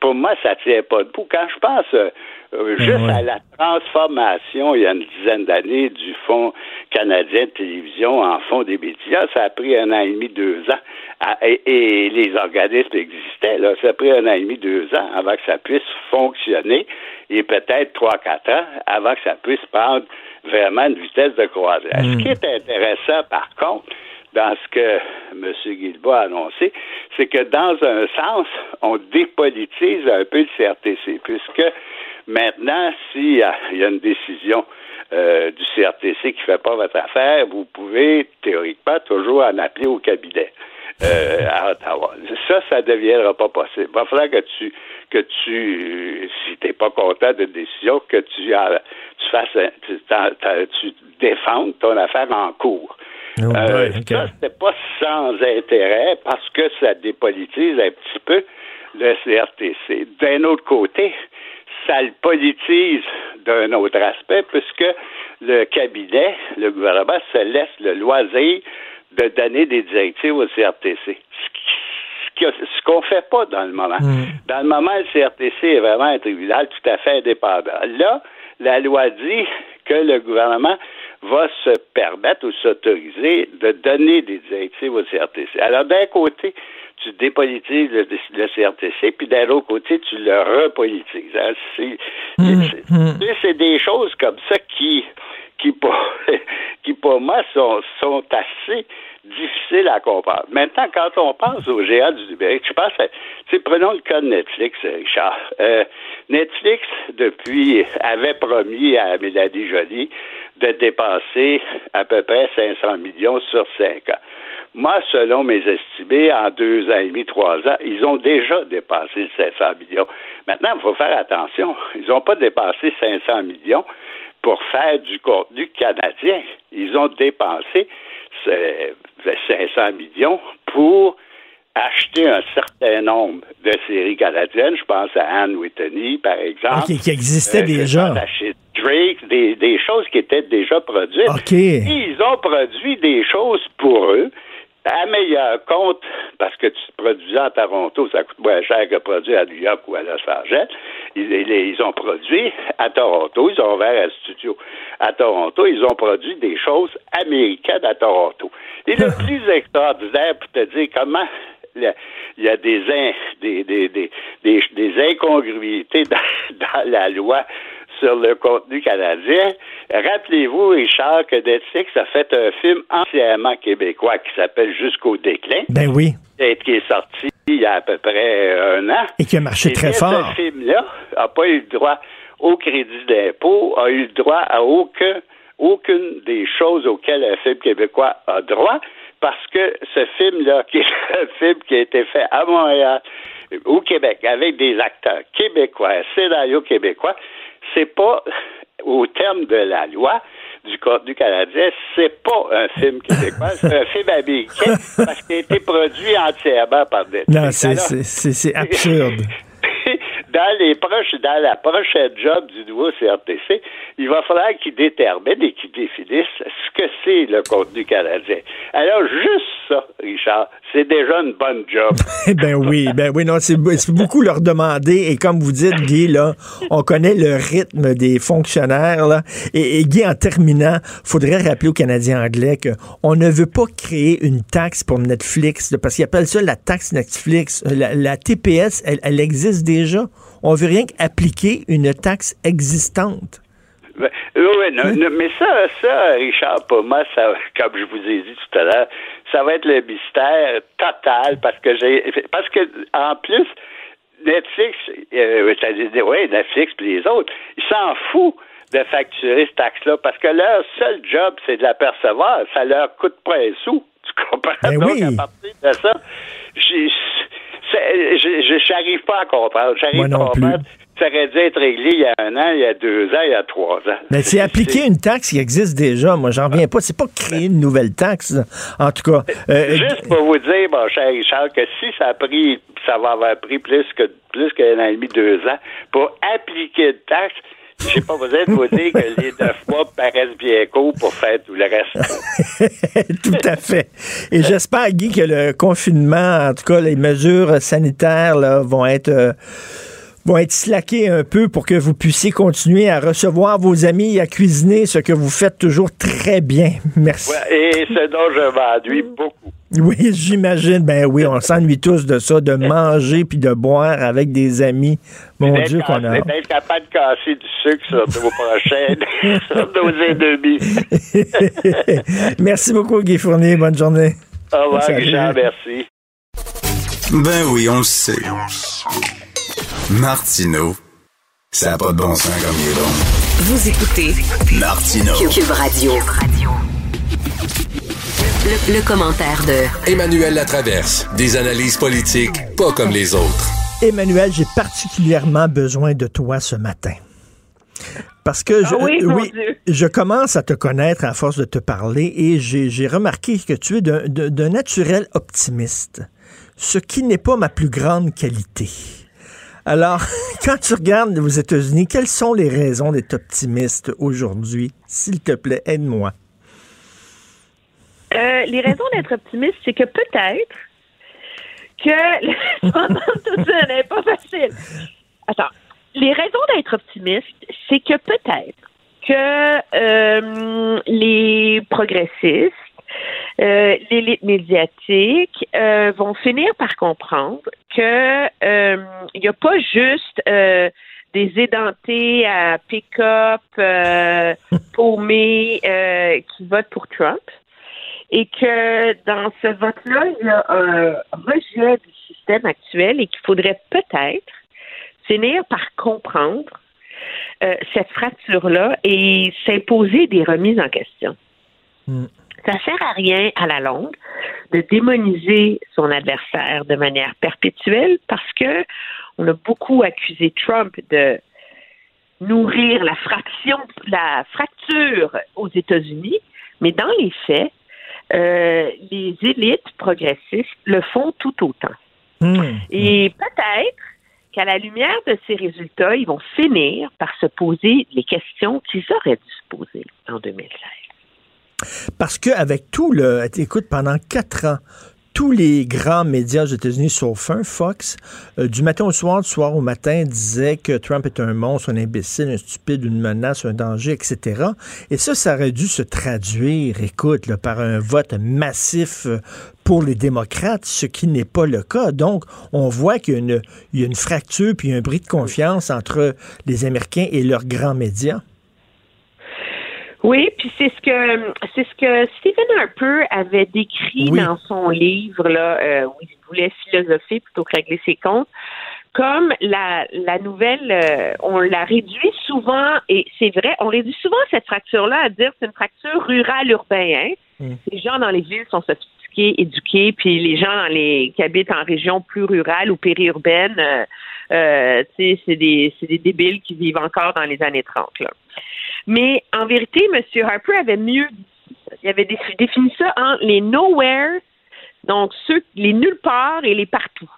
S11: pour moi, ça tient pas debout. Quand je pense euh, euh, ben juste à la transformation il y a une dizaine d'années du Fonds canadien de télévision en Fonds des médias, ça a pris un an et demi, deux ans. et, les organismes existaient, là, ça a pris un an et demi, deux ans avant que ça puisse fonctionner et peut-être trois, quatre ans avant que ça puisse prendre vraiment une vitesse de croisière. Ce hmm. qui est intéressant, par contre, dans ce que M. Guilbault a annoncé, c'est que dans un sens, on dépolitise un peu le CRTC, puisque maintenant, s'il y, a une décision euh, du CRTC qui ne fait pas votre affaire, vous pouvez théoriquement toujours en appeler au cabinet. Euh, à Ottawa. Ça, ça ne deviendra pas possible. Il va falloir que tu, que tu, si tu n'es pas content de décision, que tu, tu fasses, tu, tu défendes ton affaire en cours. Oh euh, ça, c'était pas sans intérêt parce que ça dépolitise un petit peu le CRTC. D'un autre côté, ça le politise d'un autre aspect puisque le cabinet, le gouvernement, se laisse le loisir de donner des directives au CRTC. Ce qu'on ne fait pas dans le moment. Hmm. Dans le moment, le CRTC est vraiment un tribunal tout à fait indépendant. Là, la loi dit que le gouvernement va se permettre ou s'autoriser de donner des directives au CRTC. Alors, d'un côté, tu dépolitises le, CRTC, puis d'un autre côté, tu le repolitises. Hein. Mmh, mmh. C'est des choses comme ça qui, qui pour, qui pour moi sont, sont assez difficiles à comprendre. Maintenant, quand on pense aux géants du numérique, je pense, tu prenons le cas de Netflix, Richard. Euh, Netflix, depuis, avait promis à Mélanie Joly de dépenser à peu près 500 millions sur cinq ans. Moi, selon mes estimés, en deux ans et demi, trois ans, ils ont déjà dépassé 500 millions. Maintenant, il faut faire attention. Ils n'ont pas dépassé 500 millions pour faire du contenu canadien. Ils ont dépensé 500 millions pour acheter un certain nombre de séries canadiennes. Je pense à Anne Whitney, par exemple.
S3: qui existait euh, déjà.
S11: Drake, des, des, choses qui étaient déjà produites. ils ont produit des choses pour eux à meilleur compte, parce que tu produisais à Toronto, ça coûte moins cher que produire à New York ou à Los Angeles. Ils, ils, ont produit à Toronto, ils ont ouvert un studio à Toronto, ils ont produit des choses américaines à Toronto. Et le plus extraordinaire pour te dire comment il y a des, des, des, des, des, incongruités dans la loi sur le contenu canadien. Rappelez-vous, Richard, que Netflix a fait un film entièrement québécois qui s'appelle Jusqu'au déclin.
S3: Ben oui.
S11: Et qui est sorti il y a à peu près un an.
S3: Et qui a marché très fort.
S11: Ce film-là n'a pas eu le droit au crédit d'impôt, a eu le droit à aucun, aucune des choses auxquelles un film québécois a droit, parce que ce film-là, qui est un film qui a été fait à Montréal, au Québec, avec des acteurs québécois, un scénario québécois, c'est pas au terme de la loi du contenu canadien, c'est pas un film québécois, c'est un film américain parce qu'il a été produit entièrement par des.
S3: Non, c'est absurde.
S11: dans les proches, dans la prochaine job du nouveau CRTC, il va falloir qu'il détermine et qu'il définisse ce que c'est le contenu canadien. Alors, juste ça, Richard, c'est déjà une bonne job.
S3: ben oui, ben oui, non, c'est beaucoup leur demander. Et comme vous dites, Guy, là, on connaît le rythme des fonctionnaires, là. Et, Guy, en terminant, faudrait rappeler aux Canadiens anglais qu'on ne veut pas créer une taxe pour Netflix, parce qu'ils appellent ça la taxe Netflix. La, TPS, elle, elle existe déjà. On veut rien qu'appliquer une taxe existante.
S11: Ben, oui, mais ça, ça, Richard, pour moi, ça, comme je vous ai dit tout à l'heure, ça va être le mystère total parce que j'ai, parce que en plus, Netflix, euh, oui, Netflix et les autres, ils s'en foutent de facturer cette taxe-là parce que leur seul job, c'est de l'apercevoir. Ça leur coûte pas un sou. Tu comprends?
S3: Ben
S11: Donc,
S3: oui.
S11: à partir de ça, je n'arrive pas à comprendre. J'arrive
S3: Moi non
S11: pas à comprendre. Ça aurait dû être réglé il y a un an, il y a deux ans, il y a trois ans.
S3: Mais c'est appliquer une taxe qui existe déjà. Moi, j'en reviens pas. C'est pas créer une nouvelle taxe. En tout cas, euh,
S11: Juste pour vous dire, mon cher Richard, que si ça a pris, ça va avoir pris plus que plus qu'un an et demi, deux ans, pour appliquer une taxe, j'ai pas besoin de vous dire que les neuf mois paraissent bien courts pour faire tout le reste.
S3: tout à fait. Et j'espère, Guy, que le confinement, en tout cas, les mesures sanitaires là, vont être euh, vont être slackées un peu pour que vous puissiez continuer à recevoir vos amis et à cuisiner ce que vous faites toujours très bien. Merci.
S11: Ouais, et ce dont je m'ennuie beaucoup.
S3: Oui, j'imagine. Ben oui, on s'ennuie tous de ça, de manger puis de boire avec des amis. Mon Dieu qu'on a.
S11: D'être capable de casser du sucre sur nos prochaines, sur nos ennemis.
S3: Merci beaucoup, Guy Fournier. Bonne journée.
S11: Au revoir,
S3: Salut.
S11: Richard, merci.
S1: Ben oui, on le sait. Martineau, ça n'a pas de bon sens comme il est bon.
S2: Vous écoutez
S1: Martineau.
S2: Cube Radio. Le, le commentaire de
S4: Emmanuel Latraverse. Des analyses politiques pas comme les autres.
S3: Emmanuel, j'ai particulièrement besoin de toi ce matin. Parce que je,
S12: Ah oui,
S3: euh, je commence à te connaître à force de te parler et j'ai remarqué que tu es d'un naturel optimiste, ce qui n'est pas ma plus grande qualité. Alors, quand tu regardes aux États-Unis, quelles sont les raisons d'être optimiste aujourd'hui? S'il te plaît, aide-moi.
S12: Euh, les raisons d'être optimiste, c'est que peut-être que tout ça n'est pas facile. Attends. Les raisons d'être optimiste, c'est que peut-être que euh, les progressistes, euh, l'élite médiatique euh, vont finir par comprendre que euh, il n'y a pas juste euh, des édentés à pick-up, euh, paumés qui votent pour Trump et que dans ce vote-là, il y a un rejet du système actuel et qu'il faudrait peut-être finir par comprendre euh, cette fracture-là et s'imposer des remises en question. Ça sert à rien à la longue de démoniser son adversaire de manière perpétuelle parce que on a beaucoup accusé Trump de nourrir la fraction, la fracture aux États-Unis, mais dans les faits, euh, les élites progressistes le font tout autant. Et peut-être qu'à la lumière de ces résultats, ils vont finir par se poser les questions qu'ils auraient dû se poser en 2016.
S3: Parce qu'avec tout le. Écoute, pendant quatre ans, tous les grands médias aux États-Unis, sauf un, Fox, euh, du matin au soir, du soir au matin, disaient que Trump est un monstre, un imbécile, un stupide, une menace, un danger, etc. Et ça, ça aurait dû se traduire, écoute, par un vote massif euh, pour les démocrates, ce qui n'est pas le cas. Donc, on voit qu'il y a une fracture puis un bris de confiance entre les Américains et leurs grands médias.
S12: Oui, puis c'est ce que c'est ce que Stephen Harper avait décrit
S3: Oui.
S12: dans son livre là, euh, où il voulait philosopher plutôt que régler ses comptes. Comme la, la nouvelle, euh, on la réduit souvent, et c'est vrai, on réduit souvent cette fracture-là à dire c'est une fracture rurale-urbain. Hein? Les gens dans les villes sont sophistiqués, éduqués, puis les gens dans les qui habitent en région plus rurale ou périurbaine, euh, euh, tu sais, c'est des, c'est des débiles qui vivent encore dans les années 30. Là. Mais en vérité, M. Harper avait mieux. Il avait défi- défini ça en les nowhere, donc ceux, les nulle part et les partout.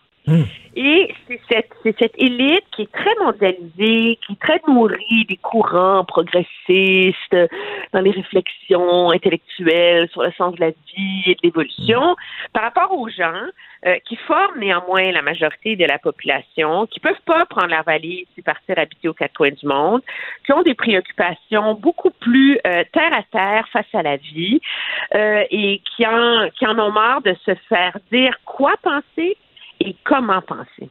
S12: Et c'est cette, cette élite qui est très mondialisée, qui est très nourrie des courants progressistes, dans les réflexions intellectuelles sur le sens de la vie et de l'évolution, par rapport aux gens euh, qui forment néanmoins la majorité de la population, qui peuvent pas prendre leur valise et partir habiter aux quatre coins du monde, qui ont des préoccupations beaucoup plus euh, terre à terre face à la vie euh, et qui en, qui en ont marre de se faire dire quoi penser et comment penser.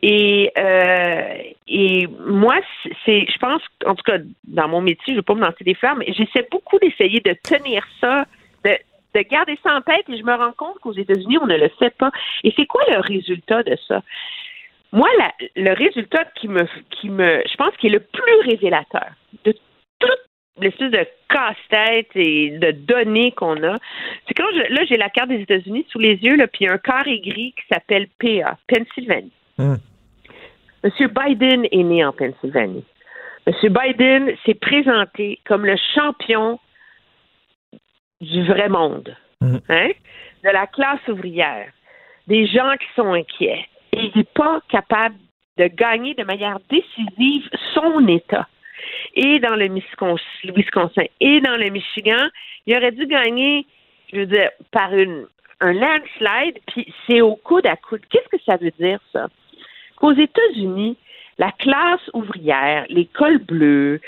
S12: Et, euh, et moi, c'est, je pense, en tout cas, dans mon métier, je ne vais pas me lancer des fleurs, mais j'essaie beaucoup d'essayer de tenir ça, de, de garder ça en tête et je me rends compte qu'aux États-Unis, on ne le fait pas. Et c'est quoi le résultat de ça? Moi, le résultat qui me, qui me, je pense, qui est le plus révélateur de toute l'espèce de casse-tête et de données qu'on a, c'est quand je, là, j'ai la carte des États-Unis sous les yeux, là, puis il y a un carré gris qui s'appelle PA, Pennsylvanie.
S3: Hum.
S12: Monsieur Biden est né en Pennsylvanie. Monsieur Biden s'est présenté comme le champion du vrai monde,
S3: Mhm.
S12: hein? de la classe ouvrière, des gens qui sont inquiets. Et il n'est pas capable de gagner de manière décisive son État. Et dans le Wiscons- Wisconsin et dans le Michigan, il aurait dû gagner, je veux dire, par une, un landslide, puis c'est au coude à coude. Qu'est-ce que ça veut dire, ça? Qu'aux États-Unis, la classe ouvrière, les cols bleus,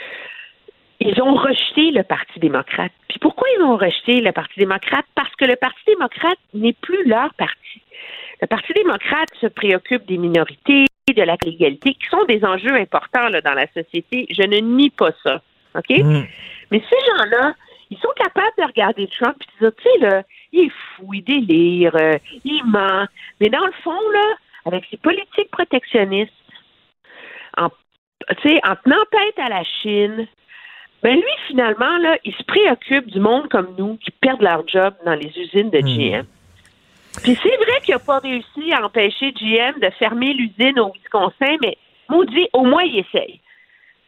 S12: ils ont rejeté le Parti démocrate. Puis pourquoi ils ont rejeté le Parti démocrate? Parce que le Parti démocrate n'est plus leur parti. Le Parti démocrate se préoccupe des minorités, de la l'égalité, qui sont des enjeux importants là, dans la société. Je ne nie pas ça. OK?
S3: Hum.
S12: Mais ces gens-là, ils sont capables de regarder Trump et de dire, tu sais, là, il est fou, il délire, euh, il ment. Mais dans le fond, là, avec ses politiques protectionnistes, en, en tenant tête à la Chine, ben lui, finalement, là, il se préoccupe du monde comme nous qui perdent leur job dans les usines de GM. Puis c'est vrai qu'il n'a pas réussi à empêcher GM de fermer l'usine au Wisconsin, mais maudit, au moins il essaye.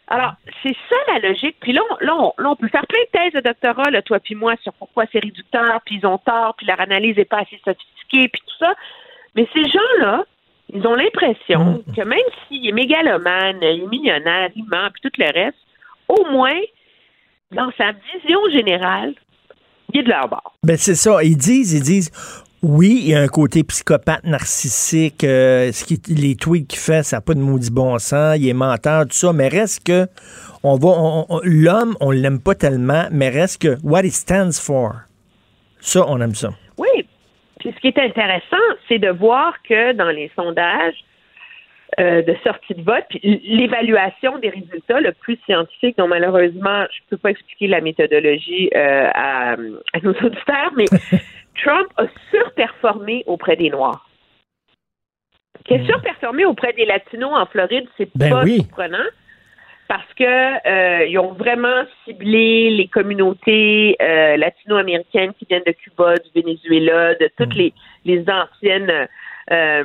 S12: Alors, c'est ça la logique. Puis là, on, là, on, là, on peut faire plein de thèses de doctorat, là, toi puis moi, sur pourquoi c'est réducteur, puis ils ont tort, puis leur analyse n'est pas assez sophistiquée, puis tout ça. Mais ces gens-là, ils ont l'impression que même s'il est mégalomane, il est millionnaire, il ment, puis tout le reste, au moins, dans sa vision générale, il est de leur bord.
S3: Ben c'est ça. Ils disent, ils disent, oui, il y a un côté psychopathe, narcissique. euh, ce qui, les tweets qu'il fait, ça n'a pas de maudit bon sens. Il est menteur, tout ça. Mais reste que, on va, on- on- l'homme, on l'aime pas tellement. Mais reste que, what it stands for. Ça, on aime ça.
S12: Oui. Puis ce qui est intéressant, c'est de voir que dans les sondages euh, de sortie de vote, puis l'évaluation des résultats le plus scientifique, dont malheureusement, je ne peux pas expliquer la méthodologie euh, à, à nos auditeurs, mais Trump a surperformé auprès des Noirs. Qui a surperformé auprès des Latinos en Floride, c'est
S3: Ben
S12: pas
S3: oui.
S12: surprenant parce que euh, ils ont vraiment ciblé les communautés euh, latino-américaines qui viennent de Cuba, du Venezuela, de toutes les, les anciennes euh,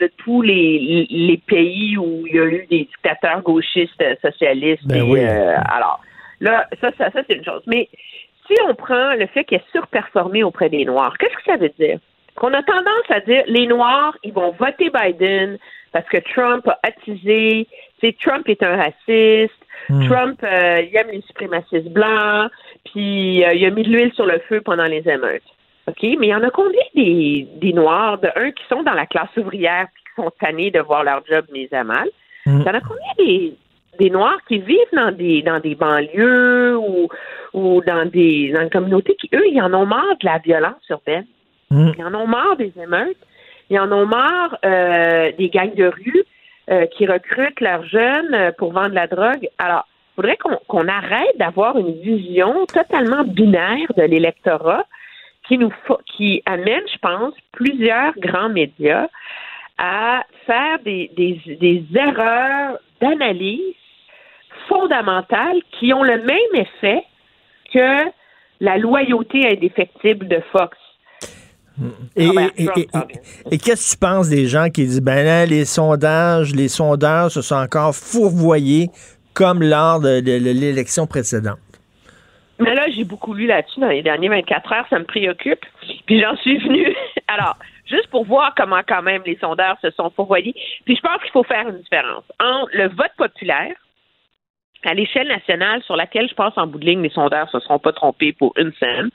S12: de tous les, les pays où il y a eu des dictateurs gauchistes socialistes.
S3: Ben
S12: et,
S3: oui.
S12: alors là, ça, ça, ça c'est une chose. Mais si on prend le fait qu'il est surperformé auprès des Noirs, qu'est-ce que ça veut dire? Qu'on a tendance à dire les Noirs, ils vont voter Biden parce que Trump a attisé, tu sais, Trump est un raciste,
S3: Hmm.
S12: Trump, euh, il aime les suprémacistes blancs, puis euh, il a mis de l'huile sur le feu pendant les émeutes. OK? Mais il y en a combien des, des Noirs, de un, qui sont dans la classe ouvrière puis qui sont tannés de voir leur job mis à mal?
S3: Hmm.
S12: Il y en a combien des, des Noirs qui vivent dans des dans des banlieues ou, ou dans des dans des communautés qui, eux, ils en ont marre de la violence urbaine.
S3: Hmm.
S12: Ils en ont marre des émeutes. Ils en ont marre euh, des gangs de rue euh, qui recrutent leurs jeunes euh, pour vendre la drogue. Alors, il faudrait qu'on arrête d'avoir une vision totalement binaire de l'électorat qui nous qui amène, je pense, plusieurs grands médias à faire des, des, des erreurs d'analyse fondamentales qui ont le même effet que la loyauté indéfectible de Fox.
S3: Et, qu'est-ce que tu penses des gens qui disent, ben là, les sondages, les sondeurs se sont encore fourvoyés comme lors de, de- de l'élection précédente?
S12: Mais là, j'ai beaucoup lu là-dessus dans les derniers 24 heures, ça me préoccupe. Puis j'en suis venue. Alors, juste pour voir comment quand même les sondeurs se sont fourvoyés. Puis je pense qu'il faut faire une différence entre le vote populaire à l'échelle nationale, sur laquelle je pense en bout de ligne, les sondeurs ne se seront pas trompés pour une scène,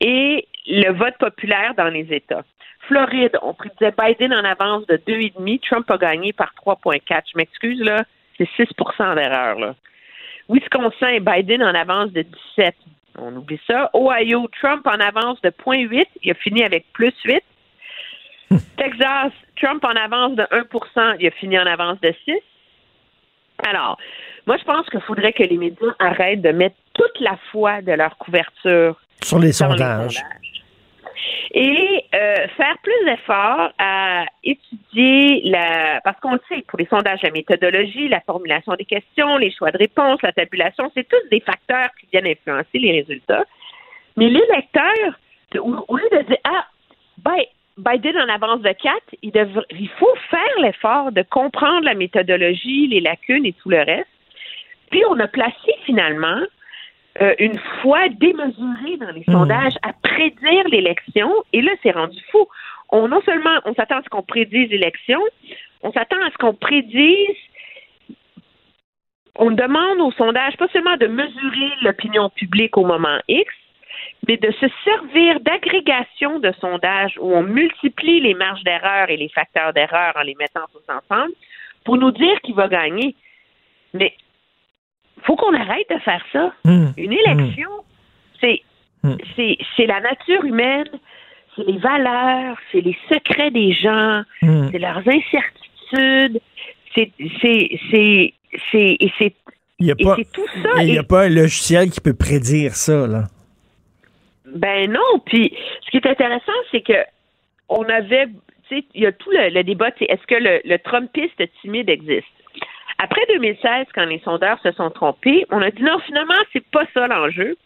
S12: et le vote populaire dans les États. Floride, on prédisait Biden en avance de 2,5. Trump a gagné par 3,4. Je m'excuse, là, c'est 6% d'erreur, là. Wisconsin, Biden en avance de 17. On oublie ça. Ohio, Trump en avance de 0,8. Il a fini avec plus 8. Texas, Trump en avance de 1% il a fini en avance de 6 Alors, moi, je pense qu'il faudrait que les médias arrêtent de mettre toute la foi de leur couverture
S3: sur les sondages.
S12: Et euh, faire plus d'efforts à étudier la parce qu'on le sait, pour les sondages, la méthodologie, la formulation des questions, les choix de réponse, la tabulation, c'est tous des facteurs qui viennent influencer les résultats. Mais l'électeur, au lieu de dire Ah, ben, Biden en avance de 4, il, il faut faire l'effort de comprendre la méthodologie, les lacunes et tout le reste. Puis on a placé finalement euh, une foi démesurée dans les
S3: Hmm.
S12: sondages à prédire l'élection. Et là, c'est rendu fou. On non seulement on s'attend à ce qu'on prédise l'élection, on s'attend à ce qu'on prédise. On demande aux sondages pas seulement de mesurer l'opinion publique au moment X, mais de se servir d'agrégation de sondages où on multiplie les marges d'erreur et les facteurs d'erreur en les mettant tous ensemble pour nous dire qui va gagner. Mais faut qu'on arrête de faire ça.
S3: Mmh.
S12: Une élection, c'est c'est c'est la nature humaine, c'est les valeurs, c'est les secrets des gens,
S3: Mmh.
S12: c'est leurs incertitudes, c'est c'est
S3: n'y
S12: tout ça.
S3: il y a
S12: Et-
S3: pas un logiciel qui peut prédire ça, là.
S12: Ben non. Puis ce qui est intéressant, c'est que on avait, tu sais, il y a tout le, le débat, est-ce que le, le Trumpiste timide existe? Après 2016, quand les sondeurs se sont trompés, on a dit non, finalement, c'est pas ça l'enjeu.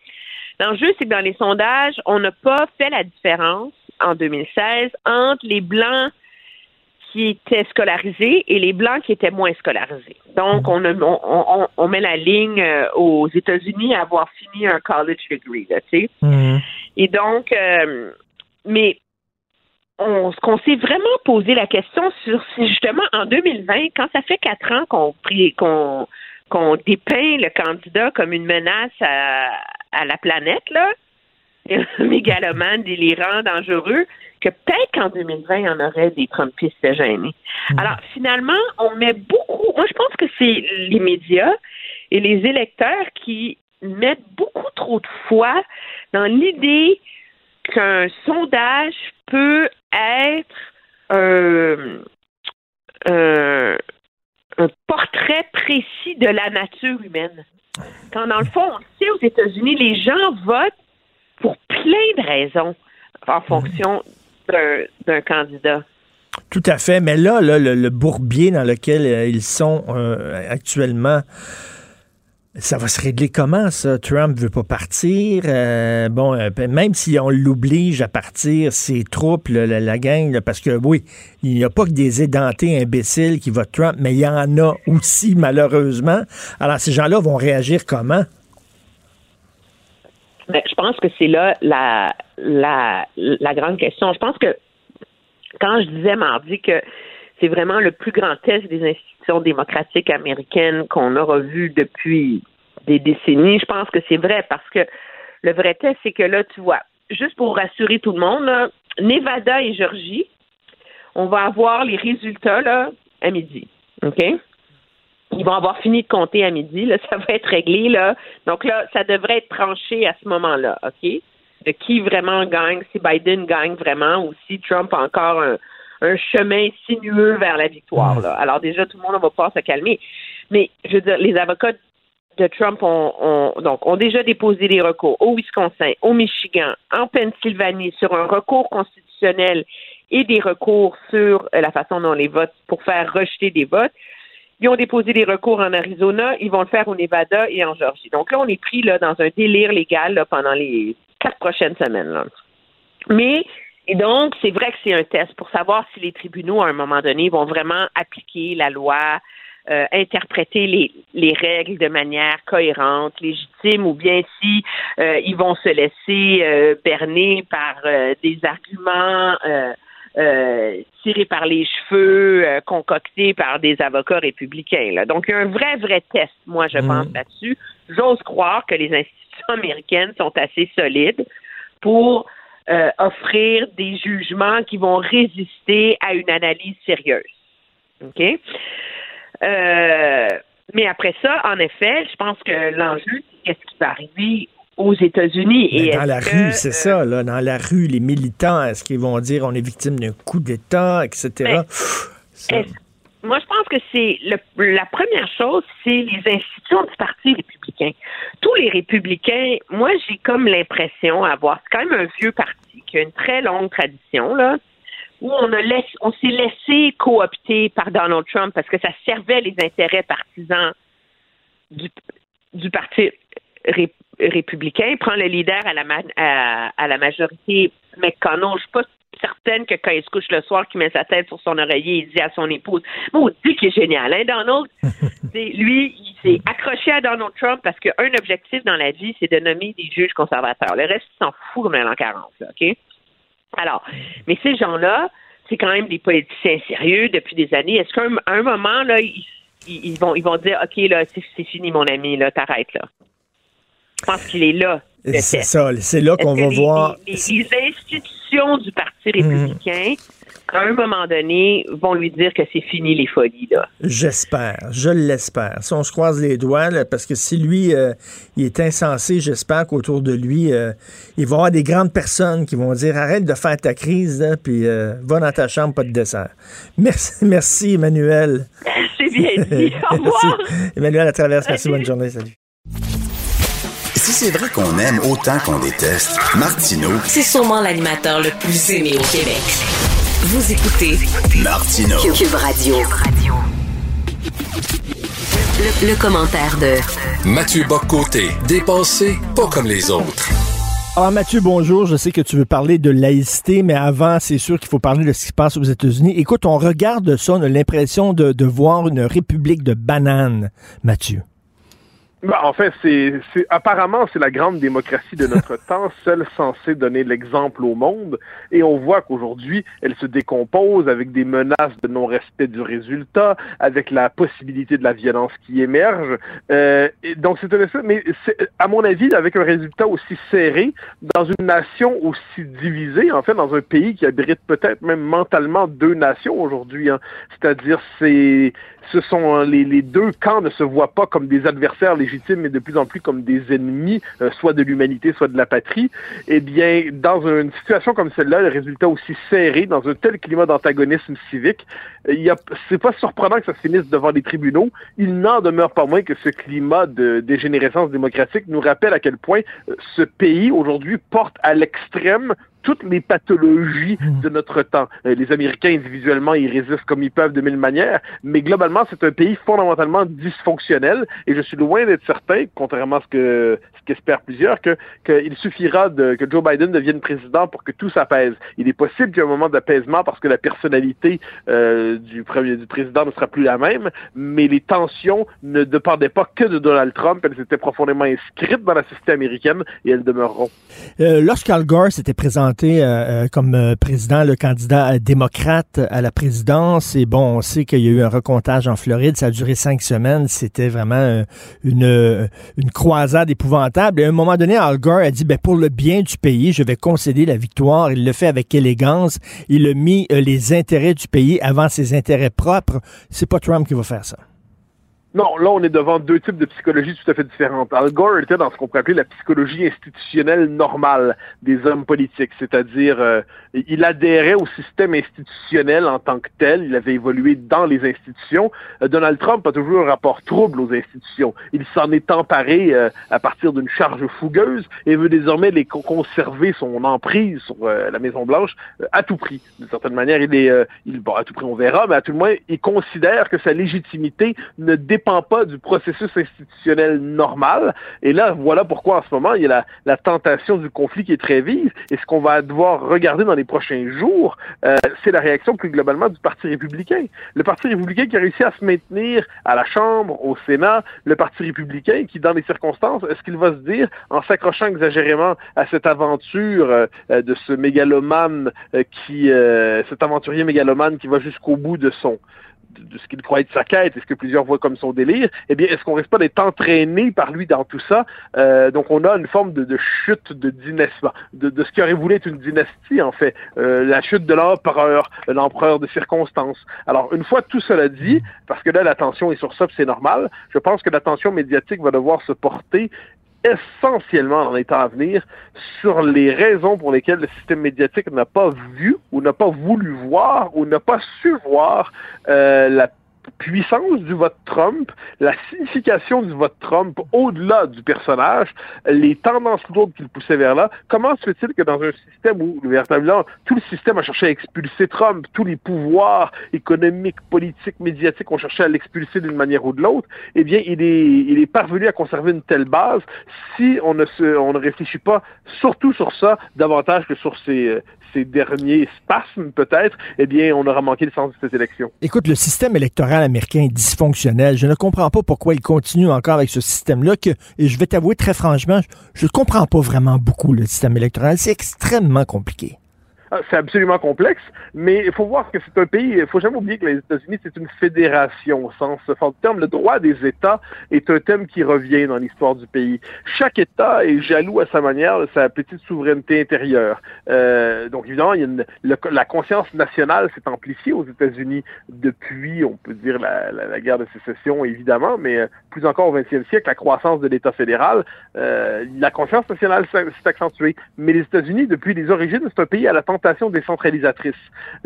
S12: L'enjeu, c'est que dans les sondages, on n'a pas fait la différence en 2016 entre les blancs qui étaient scolarisés et les blancs qui étaient moins scolarisés. Donc, on, a- on, on- on met la ligne euh, aux États-Unis à avoir fini un college degree, là, tu sais. Et donc, euh, mais on, ce qu'on s'est vraiment posé la question sur, c'est justement en 2020, quand ça fait quatre ans qu'on qu'on qu'on dépeint le candidat comme une menace à, à la planète, là, mégalomane, délirant, dangereux, que peut-être qu'en 2020, il y en aurait des Trumpistes gênés. Alors, finalement, on met beaucoup, moi je pense que c'est les médias et les électeurs qui mettent beaucoup trop de foi dans l'idée qu'un sondage peut être un, un- un portrait précis de la nature humaine. Quand dans le fond, on sait aux États-Unis, les gens votent pour plein de raisons en fonction d'un- candidat.
S3: Tout à fait. Mais là, là, le, bourbier dans lequel euh, ils sont euh, actuellement, ça va se régler comment, ça? Trump veut pas partir. euh, bon, même si on l'oblige à partir, ses troupes, la, gang, parce que oui, il n'y a pas que des édentés imbéciles qui votent Trump, mais il y en a aussi, malheureusement. Alors, ces gens-là vont réagir comment?
S12: Mais je pense que c'est là la, la, la grande question. Je pense que quand je disais mardi que c'est vraiment le plus grand test des institutions démocratiques américaines qu'on aura vu depuis des décennies, je pense que c'est vrai parce que le vrai test, c'est que là, tu vois, juste pour rassurer tout le monde, Nevada et Georgie, on va avoir les résultats là, à midi. OK? Ils vont avoir fini de compter à midi, là, ça va être réglé, là. Donc là, ça devrait être tranché à ce moment-là, OK? De qui vraiment gagne, si Biden gagne vraiment ou si Trump a encore un, un chemin sinueux vers la victoire, là. Alors déjà, tout le monde va pas se calmer. Mais, je veux dire, les avocats de Trump ont, ont- donc, ont déjà déposé des recours au Wisconsin, au Michigan, en Pennsylvanie sur un recours constitutionnel et des recours sur euh, la façon dont les votes pour faire rejeter des votes. Ils ont déposé des recours en Arizona, ils vont le faire au Nevada et en Georgie. Donc là, on est pris là, dans un délire légal là, pendant les quatre prochaines semaines. là. Mais, et donc, c'est vrai que c'est un test pour savoir si les tribunaux, à un moment donné, vont vraiment appliquer la loi, euh, interpréter les, les règles de manière cohérente, légitime, ou bien si euh, ils vont se laisser euh, berner par euh, des arguments euh, tirés par les cheveux, euh, concoctés par des avocats républicains. là. Donc, il y a un vrai, vrai test, moi, je pense, là-dessus. J'ose croire que les institutions américaines sont assez solides pour euh, offrir des jugements qui vont résister à une analyse sérieuse. OK? Mais après ça, en effet, je pense que l'enjeu, c'est qu'est-ce qui va arriver aux États-Unis. Et
S3: dans la rue, c'est
S12: euh,
S3: ça, là, dans la rue, les militants, est-ce qu'ils vont dire on est victime d'un coup d'État, etc.
S12: Ben,
S3: Pff, ça-
S12: Est-ce- Moi, je pense que c'est la première chose, c'est les institutions du Parti républicain. Tous les républicains, moi, j'ai comme l'impression à voir, c'est quand même un vieux parti qui a une très longue tradition, là, où on a laissé, on s'est laissé coopter par Donald Trump parce que ça servait les intérêts partisans du, du Parti ré- républicain. Prend le leader à la, ma- à, à la majorité, McConnell. Je suis pas certaine que quand il se couche le soir, qu'il met sa tête sur son oreiller, il dit à son épouse, bon, dit qu'il est génial, hein, Donald? Lui, il s'est accroché à Donald Trump parce qu'un objectif dans la vie, c'est de nommer des juges conservateurs. Le reste, il s'en fout comme l'an 40, là, OK? Alors, mais ces gens-là, c'est quand même des politiciens sérieux depuis des années. Est-ce qu'à un, moment, là, ils, ils- vont, ils vont dire, OK, là, c'est c'est fini, mon ami, là, t'arrêtes, là. Je pense qu'il est là.
S3: c'est ça, c'est là qu'on va
S12: les-
S3: voir.
S12: Les, les institutions du Parti républicain, à un moment donné, vont lui dire que c'est fini les folies, là.
S3: J'espère, je l'espère. Si on se croise les doigts, là, parce que si lui, euh, il est insensé, j'espère qu'autour de lui, euh, il va y avoir des grandes personnes qui vont dire arrête de faire ta crise, là, puis euh, va dans ta chambre, pas de dessert. Merci, merci Emmanuel.
S12: C'est bien dit. Au revoir.
S3: Emmanuel à travers. Merci, bonne journée, salut.
S1: C'est vrai qu'on aime autant qu'on déteste, Martineau,
S2: C'est sûrement l'animateur le plus aimé au Québec. Vous écoutez
S1: Martineau.
S2: Cube Radio. Le, le commentaire de
S4: Mathieu Boccoté, dépensé pas comme les autres.
S3: Alors Mathieu, bonjour. Je sais que tu veux parler de laïcité, mais avant, c'est sûr qu'il faut parler de ce qui se passe aux États-Unis. Écoute, on regarde ça, on a l'impression de, de voir une république de bananes, Mathieu.
S13: Ben, en fait, c'est, apparemment c'est la grande démocratie de notre temps, celle censée donner l'exemple au monde. Et on voit qu'aujourd'hui, elle se décompose avec des menaces de non-respect du résultat, avec la possibilité de la violence qui émerge. Euh, et donc c'est un mais c'est, à mon avis, avec un résultat aussi serré, dans une nation aussi divisée, en fait, dans un pays qui abrite peut-être même mentalement deux nations aujourd'hui. hein. C'est-à-dire, c'est ce sont euh, les, deux camps ne se voient pas comme des adversaires légitimes, mais de plus en plus comme des ennemis, euh, soit de l'humanité, soit de la patrie. Eh bien, dans une situation comme celle-là, le résultat aussi serré, dans un tel climat d'antagonisme civique, euh, il c'est pas surprenant que ça se finisse devant les tribunaux. Il n'en demeure pas moins que ce climat de dégénérescence démocratique nous rappelle à quel point ce pays aujourd'hui porte à l'extrême toutes les pathologies de notre temps. Euh, les Américains, individuellement, ils résistent comme ils peuvent de mille manières, mais globalement, c'est un pays fondamentalement dysfonctionnel, et je suis loin d'être certain, contrairement à ce que ce qu'espèrent plusieurs, que qu'il suffira de, que Joe Biden devienne président pour que tout s'apaise. Il est possible qu'il y ait un moment d'apaisement parce que la personnalité euh, du, premier, du président ne sera plus la même, mais les tensions ne dépendaient pas que de Donald Trump, elles étaient profondément inscrites dans la société américaine, et elles demeureront.
S3: Euh, Lorsqu'Al Gore s'était présenté euh, euh, comme euh, président, le candidat euh, démocrate à la présidence, et bon, on sait qu'il y a eu un recomptage en Floride, ça a duré cinq semaines, c'était vraiment une, une croisade épouvantable. Et à un moment donné, Al Gore a dit, ben, pour le bien du pays, je vais concéder la victoire. Il le fait avec élégance. Il a mis les intérêts du pays avant ses intérêts propres. C'est pas Trump qui va faire ça.
S13: Non, là, on est devant deux types de psychologie tout à fait différentes. Al Gore était dans ce qu'on pourrait appeler la psychologie institutionnelle normale des hommes politiques, c'est-à-dire euh, il adhérait au système institutionnel en tant que tel, il avait évolué dans les institutions. Euh, Donald Trump a toujours un rapport trouble aux institutions. Il s'en est emparé euh, à partir d'une charge fougueuse et veut désormais les co- conserver son emprise sur euh, la Maison-Blanche euh, à tout prix. D'une certaine manière, il est, euh, il, bon, à tout prix on verra, mais à tout le moins, il considère que sa légitimité ne dépend pas du processus institutionnel normal. Et là, voilà pourquoi en ce moment, il y a la, la tentation du conflit qui est très vive. Et ce qu'on va devoir regarder dans les prochains jours, euh, c'est la réaction plus globalement du Parti républicain. Le Parti républicain qui a réussi à se maintenir à la Chambre, au Sénat, le Parti républicain qui, dans les circonstances, est-ce qu'il va se dire, en s'accrochant exagérément à cette aventure euh, de ce mégalomane euh, qui, cet aventurier mégalomane qui va jusqu'au bout de son? De, ce qu'il croit être sa quête et ce que plusieurs voient comme son délire, eh bien, est-ce qu'on risque pas d'être entraîné par lui dans tout ça? Euh, donc, on a une forme de, chute de dynastie, de, ce qui aurait voulu être une dynastie, en fait. Euh, la chute de l'empereur, l'empereur de circonstances. Alors, une fois tout cela dit, parce que là, l'attention est sur ça, c'est normal, je pense que l'attention médiatique va devoir se porter essentiellement dans les temps à venir sur les raisons pour lesquelles le système médiatique n'a pas vu ou n'a pas voulu voir ou n'a pas su voir euh, la puissance du vote Trump, la signification du vote Trump au-delà du personnage, les tendances lourdes qu'il poussait vers là, comment se fait-il que dans un système où, véritablement, tout le système a cherché à expulser Trump, tous les pouvoirs économiques, politiques, médiatiques ont cherché à l'expulser d'une manière ou de l'autre, eh bien, il est, il est parvenu à conserver une telle base si on ne, se, on ne réfléchit pas surtout sur ça davantage que sur ces, ces derniers spasmes, peut-être, eh bien, on aura manqué le sens de cette élection.
S3: Écoute, le système électoral américain est dysfonctionnel. Je ne comprends pas pourquoi il continue encore avec ce système-là, et je vais t'avouer très franchement, je ne comprends pas vraiment beaucoup le système électoral. C'est extrêmement compliqué.
S13: Ah, c'est absolument complexe, mais il faut voir que c'est un pays, il faut jamais oublier que les États-Unis, c'est une fédération au sens fort du terme. Le droit des États est un thème qui revient dans l'histoire du pays. Chaque État est jaloux à sa manière de sa petite souveraineté intérieure. Euh, donc évidemment, il y a une, la conscience nationale s'est amplifiée aux États-Unis depuis, on peut dire, la, guerre de sécession, évidemment, mais euh, plus encore au 20e siècle, la croissance de l'État fédéral, euh, la conscience nationale s'est accentuée. Mais les États-Unis, depuis les origines, c'est un pays à la décentralisatrice.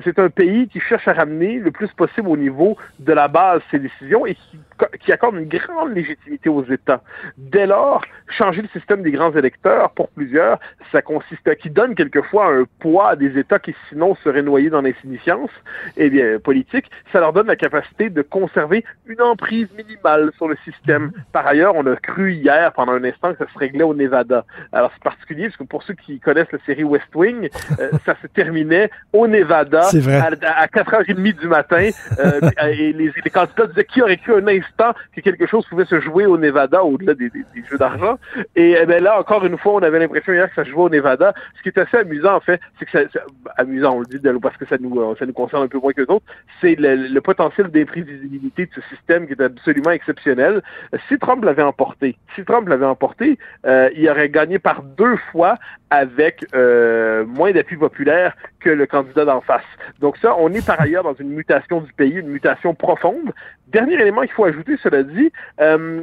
S13: C'est un pays qui cherche à ramener le plus possible au niveau de la base ses décisions et qui, qui accorde une grande légitimité aux États. Dès lors, changer le système des grands électeurs, pour plusieurs, ça consiste à qui donne quelquefois un poids à des États qui sinon seraient noyés dans l'insignifiance, eh bien, politique, ça leur donne la capacité de conserver une emprise minimale sur le système. Par ailleurs, on a cru hier, pendant un instant, que ça se réglait au Nevada. Alors, c'est particulier, parce que pour ceux qui connaissent la série West Wing, euh, ça se terminait au Nevada à, à, 4h30 du matin, euh, et les, les, candidats disaient qui aurait cru un instant que quelque chose pouvait se jouer au Nevada au-delà des, des, des, jeux d'argent? Et eh ben là, encore une fois, on avait l'impression hier que ça se jouait au Nevada. Ce qui est assez amusant, en fait, c'est que ça, amusant, on le dit parce que ça nous, euh, ça nous concerne un peu moins que d'autres, c'est le, le, potentiel d'imprévisibilité de ce système qui est absolument exceptionnel. Si Trump l'avait emporté, si Trump l'avait emporté, euh, il aurait gagné par deux fois avec euh, moins d'appui populaire que le candidat d'en face. Donc ça, on est par ailleurs dans une mutation du pays, une mutation profonde. Dernier élément qu'il faut ajouter, cela dit, euh,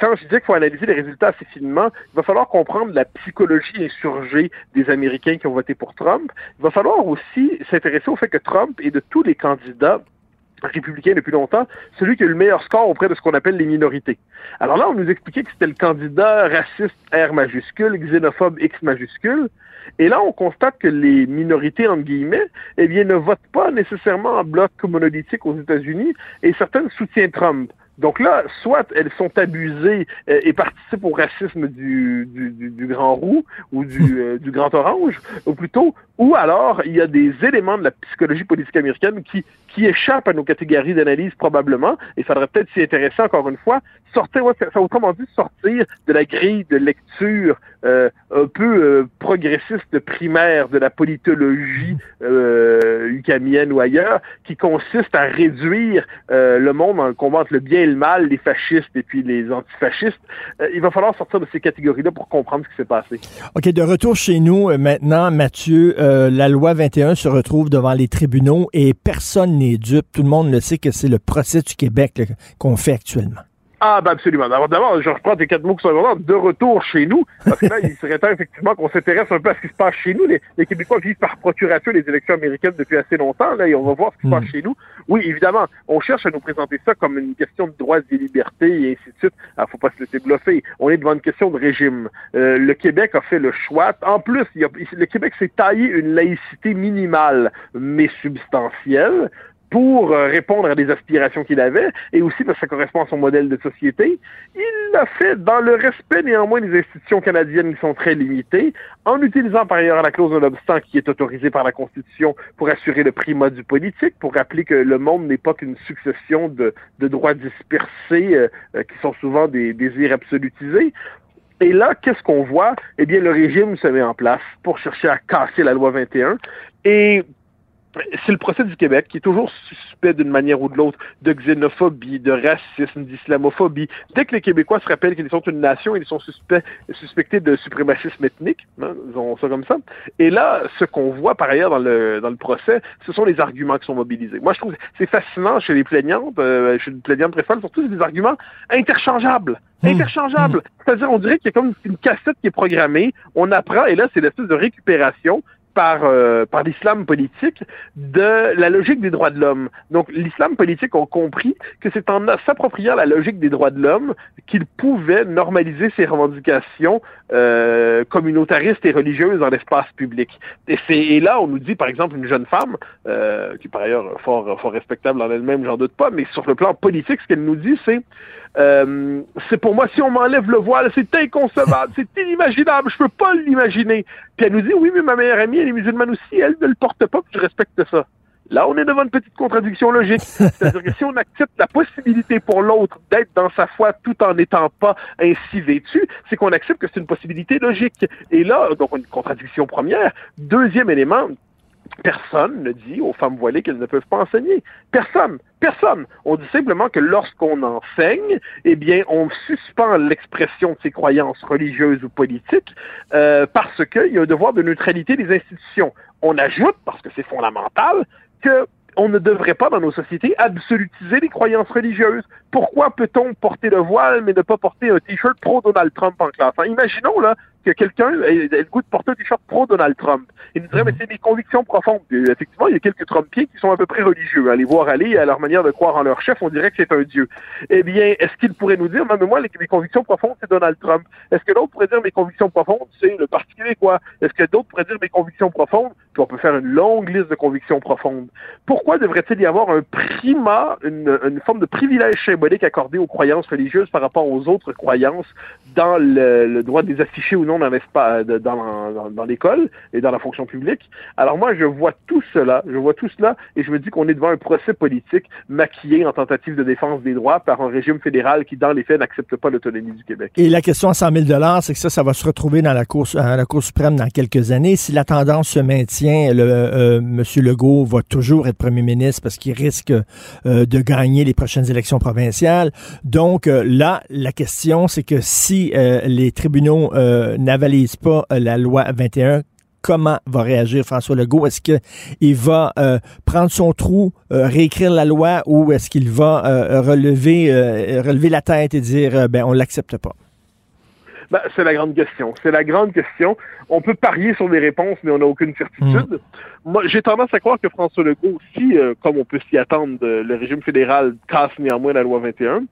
S13: quand je disais qu'il faut analyser les résultats assez finement, il va falloir comprendre la psychologie insurgée des Américains qui ont voté pour Trump. Il va falloir aussi s'intéresser au fait que Trump est de tous les candidats républicain depuis longtemps, celui qui a eu le meilleur score auprès de ce qu'on appelle les minorités. Alors là, on nous expliquait que c'était le candidat raciste R majuscule, xénophobe X majuscule, et là, on constate que les minorités, entre guillemets, eh bien, ne votent pas nécessairement en bloc monolithique aux États-Unis, et certaines soutiennent Trump. Donc là, soit elles sont abusées euh, et participent au racisme du, du, du, du grand roux ou du, euh, du, grand orange, ou plutôt, ou alors il y a des éléments de la psychologie politique américaine qui, qui échappent à nos catégories d'analyse probablement, et il faudrait peut-être s'y intéresser encore une fois, sortir, ça, autrement dit, sortir de la grille de lecture euh, un peu euh, progressiste primaire de la politologie euh, ucamienne ou ailleurs, qui consiste à réduire euh, le monde en combattre le bien et le mal, les fascistes et puis les antifascistes. Euh, il va falloir sortir de ces catégories-là pour comprendre ce qui s'est passé.
S3: OK, de retour chez nous maintenant, Mathieu, la loi 21 se retrouve devant les tribunaux et personne n'est dupe. Tout le monde le sait que c'est le procès du Québec qu'on fait actuellement.
S13: Ah, ben absolument. D'abord, je reprends tes quatre mots qui sont importants. De retour chez nous, parce que là, il serait temps effectivement qu'on s'intéresse un peu à ce qui se passe chez nous. Les, les, Québécois vivent par procuration les élections américaines depuis assez longtemps, là, et on va voir ce qui se passe chez nous. Oui, évidemment, on cherche à nous présenter ça comme une question de droits et libertés et ainsi de suite. Alors, faut pas se laisser bluffer. On est devant une question de régime. Euh, le Québec a fait le choix. En plus, il y a, le Québec s'est taillé une laïcité minimale, mais substantielle pour euh, répondre à des aspirations qu'il avait, et aussi parce que ça correspond à son modèle de société. Il l'a fait dans le respect néanmoins des institutions canadiennes qui sont très limitées, en utilisant par ailleurs la clause de l'obstant qui est autorisée par la Constitution pour assurer le primat du politique, pour rappeler que le monde n'est pas qu'une succession de, de, droits dispersés euh, euh, qui sont souvent des désirs absolutisés. Et là, qu'est-ce qu'on voit? Eh bien, le régime se met en place pour chercher à casser la loi 21. Et c'est le procès du Québec qui est toujours suspect d'une manière ou de l'autre de xénophobie, de racisme, d'islamophobie. Dès que les Québécois se rappellent qu'ils sont une nation, ils sont suspects, suspectés de suprémacisme ethnique, hein, disons ça comme ça. Et là, ce qu'on voit par ailleurs dans le, dans le procès, ce sont les arguments qui sont mobilisés. Moi, je trouve c'est fascinant chez les plaignantes, euh, chez les plaignantes très folles, surtout c'est des arguments interchangeables. Mmh. Interchangeables. Mmh. C'est-à-dire, on dirait qu'il y a comme une cassette qui est programmée, on apprend, et là, c'est l'espèce de récupération par, euh, par l'islam politique de la logique des droits de l'homme. Donc l'islam politique a compris que c'est en s'appropriant la logique des droits de l'homme qu'il pouvait normaliser ses revendications euh, communautaristes et religieuses dans l'espace public. Et, là, on nous dit, par exemple, une jeune femme, euh, qui par ailleurs fort, respectable en elle-même, j'en doute pas, mais sur le plan politique, ce qu'elle nous dit, c'est c'est pour moi, si on m'enlève le voile, c'est inconcevable, c'est inimaginable, je peux pas l'imaginer. Puis elle nous dit, oui, mais ma meilleure amie, elle est musulmane aussi, elle ne le porte pas, puis je respecte ça. Là, on est devant une petite contradiction logique. C'est-à-dire que si on accepte la possibilité pour l'autre d'être dans sa foi tout en n'étant pas ainsi vêtu, c'est qu'on accepte que c'est une possibilité logique. Et là, donc, une contradiction première. Deuxième élément, Personne ne dit aux femmes voilées qu'elles ne peuvent pas enseigner. Personne. Personne. On dit simplement que lorsqu'on enseigne, eh bien, on suspend l'expression de ses croyances religieuses ou politiques euh, parce qu'il y a un devoir de neutralité des institutions. On ajoute, parce que c'est fondamental, que on ne devrait pas, dans nos sociétés, absolutiser les croyances religieuses. Pourquoi peut-on porter le voile, mais ne pas porter un t-shirt pro-Donald Trump en classe? imaginons, là, que quelqu'un ait le goût de porter un t-shirt pro-Donald Trump. Il nous dirait, mais c'est des convictions profondes. effectivement, il y a quelques Trumpiens qui sont à peu près religieux. À les voir aller, à leur manière de croire en leur chef, on dirait que c'est un dieu. Eh bien, est-ce qu'il pourrait nous dire, mais moi, mes convictions profondes, c'est Donald Trump? Est-ce que l'autre pourrait dire, mes convictions profondes, c'est le Parti québécois? Est-ce que d'autres pourraient dire, mes convictions profondes? Puis on peut faire une longue liste de convictions profondes. Pourquoi devrait-il y avoir un primat, une, une forme de privilège symbolique accordé aux croyances religieuses par rapport aux autres croyances dans le, le droit de les afficher ou non? Dans l'espace, dans, dans, l'école et dans la fonction publique. Alors moi, je vois tout cela, je vois tout cela, et je me dis qu'on est devant un procès politique maquillé en tentative de défense des droits par un régime fédéral qui, dans les faits, n'accepte pas l'autonomie du Québec.
S3: Et la question à 100 000 c'est que ça, ça va se retrouver dans la Cour, la Cour suprême dans quelques années. Si la tendance se maintient, euh, M. Legault va toujours être premier ministre parce qu'il risque euh, de gagner les prochaines élections provinciales. Donc euh, là, la question, c'est que si euh, les tribunaux euh, n'avalisent pas euh, la loi 21, comment va réagir François Legault? Est-ce qu'il va prendre son trou, réécrire la loi ou est-ce qu'il va relever, relever la tête et dire ben on l'accepte pas?
S13: Ben, c'est la grande question. C'est la grande question. On peut parier sur des réponses, mais on n'a aucune certitude. Moi, j'ai tendance à croire que François Legault, si, comme on peut s'y attendre, le régime fédéral casse néanmoins la loi 21,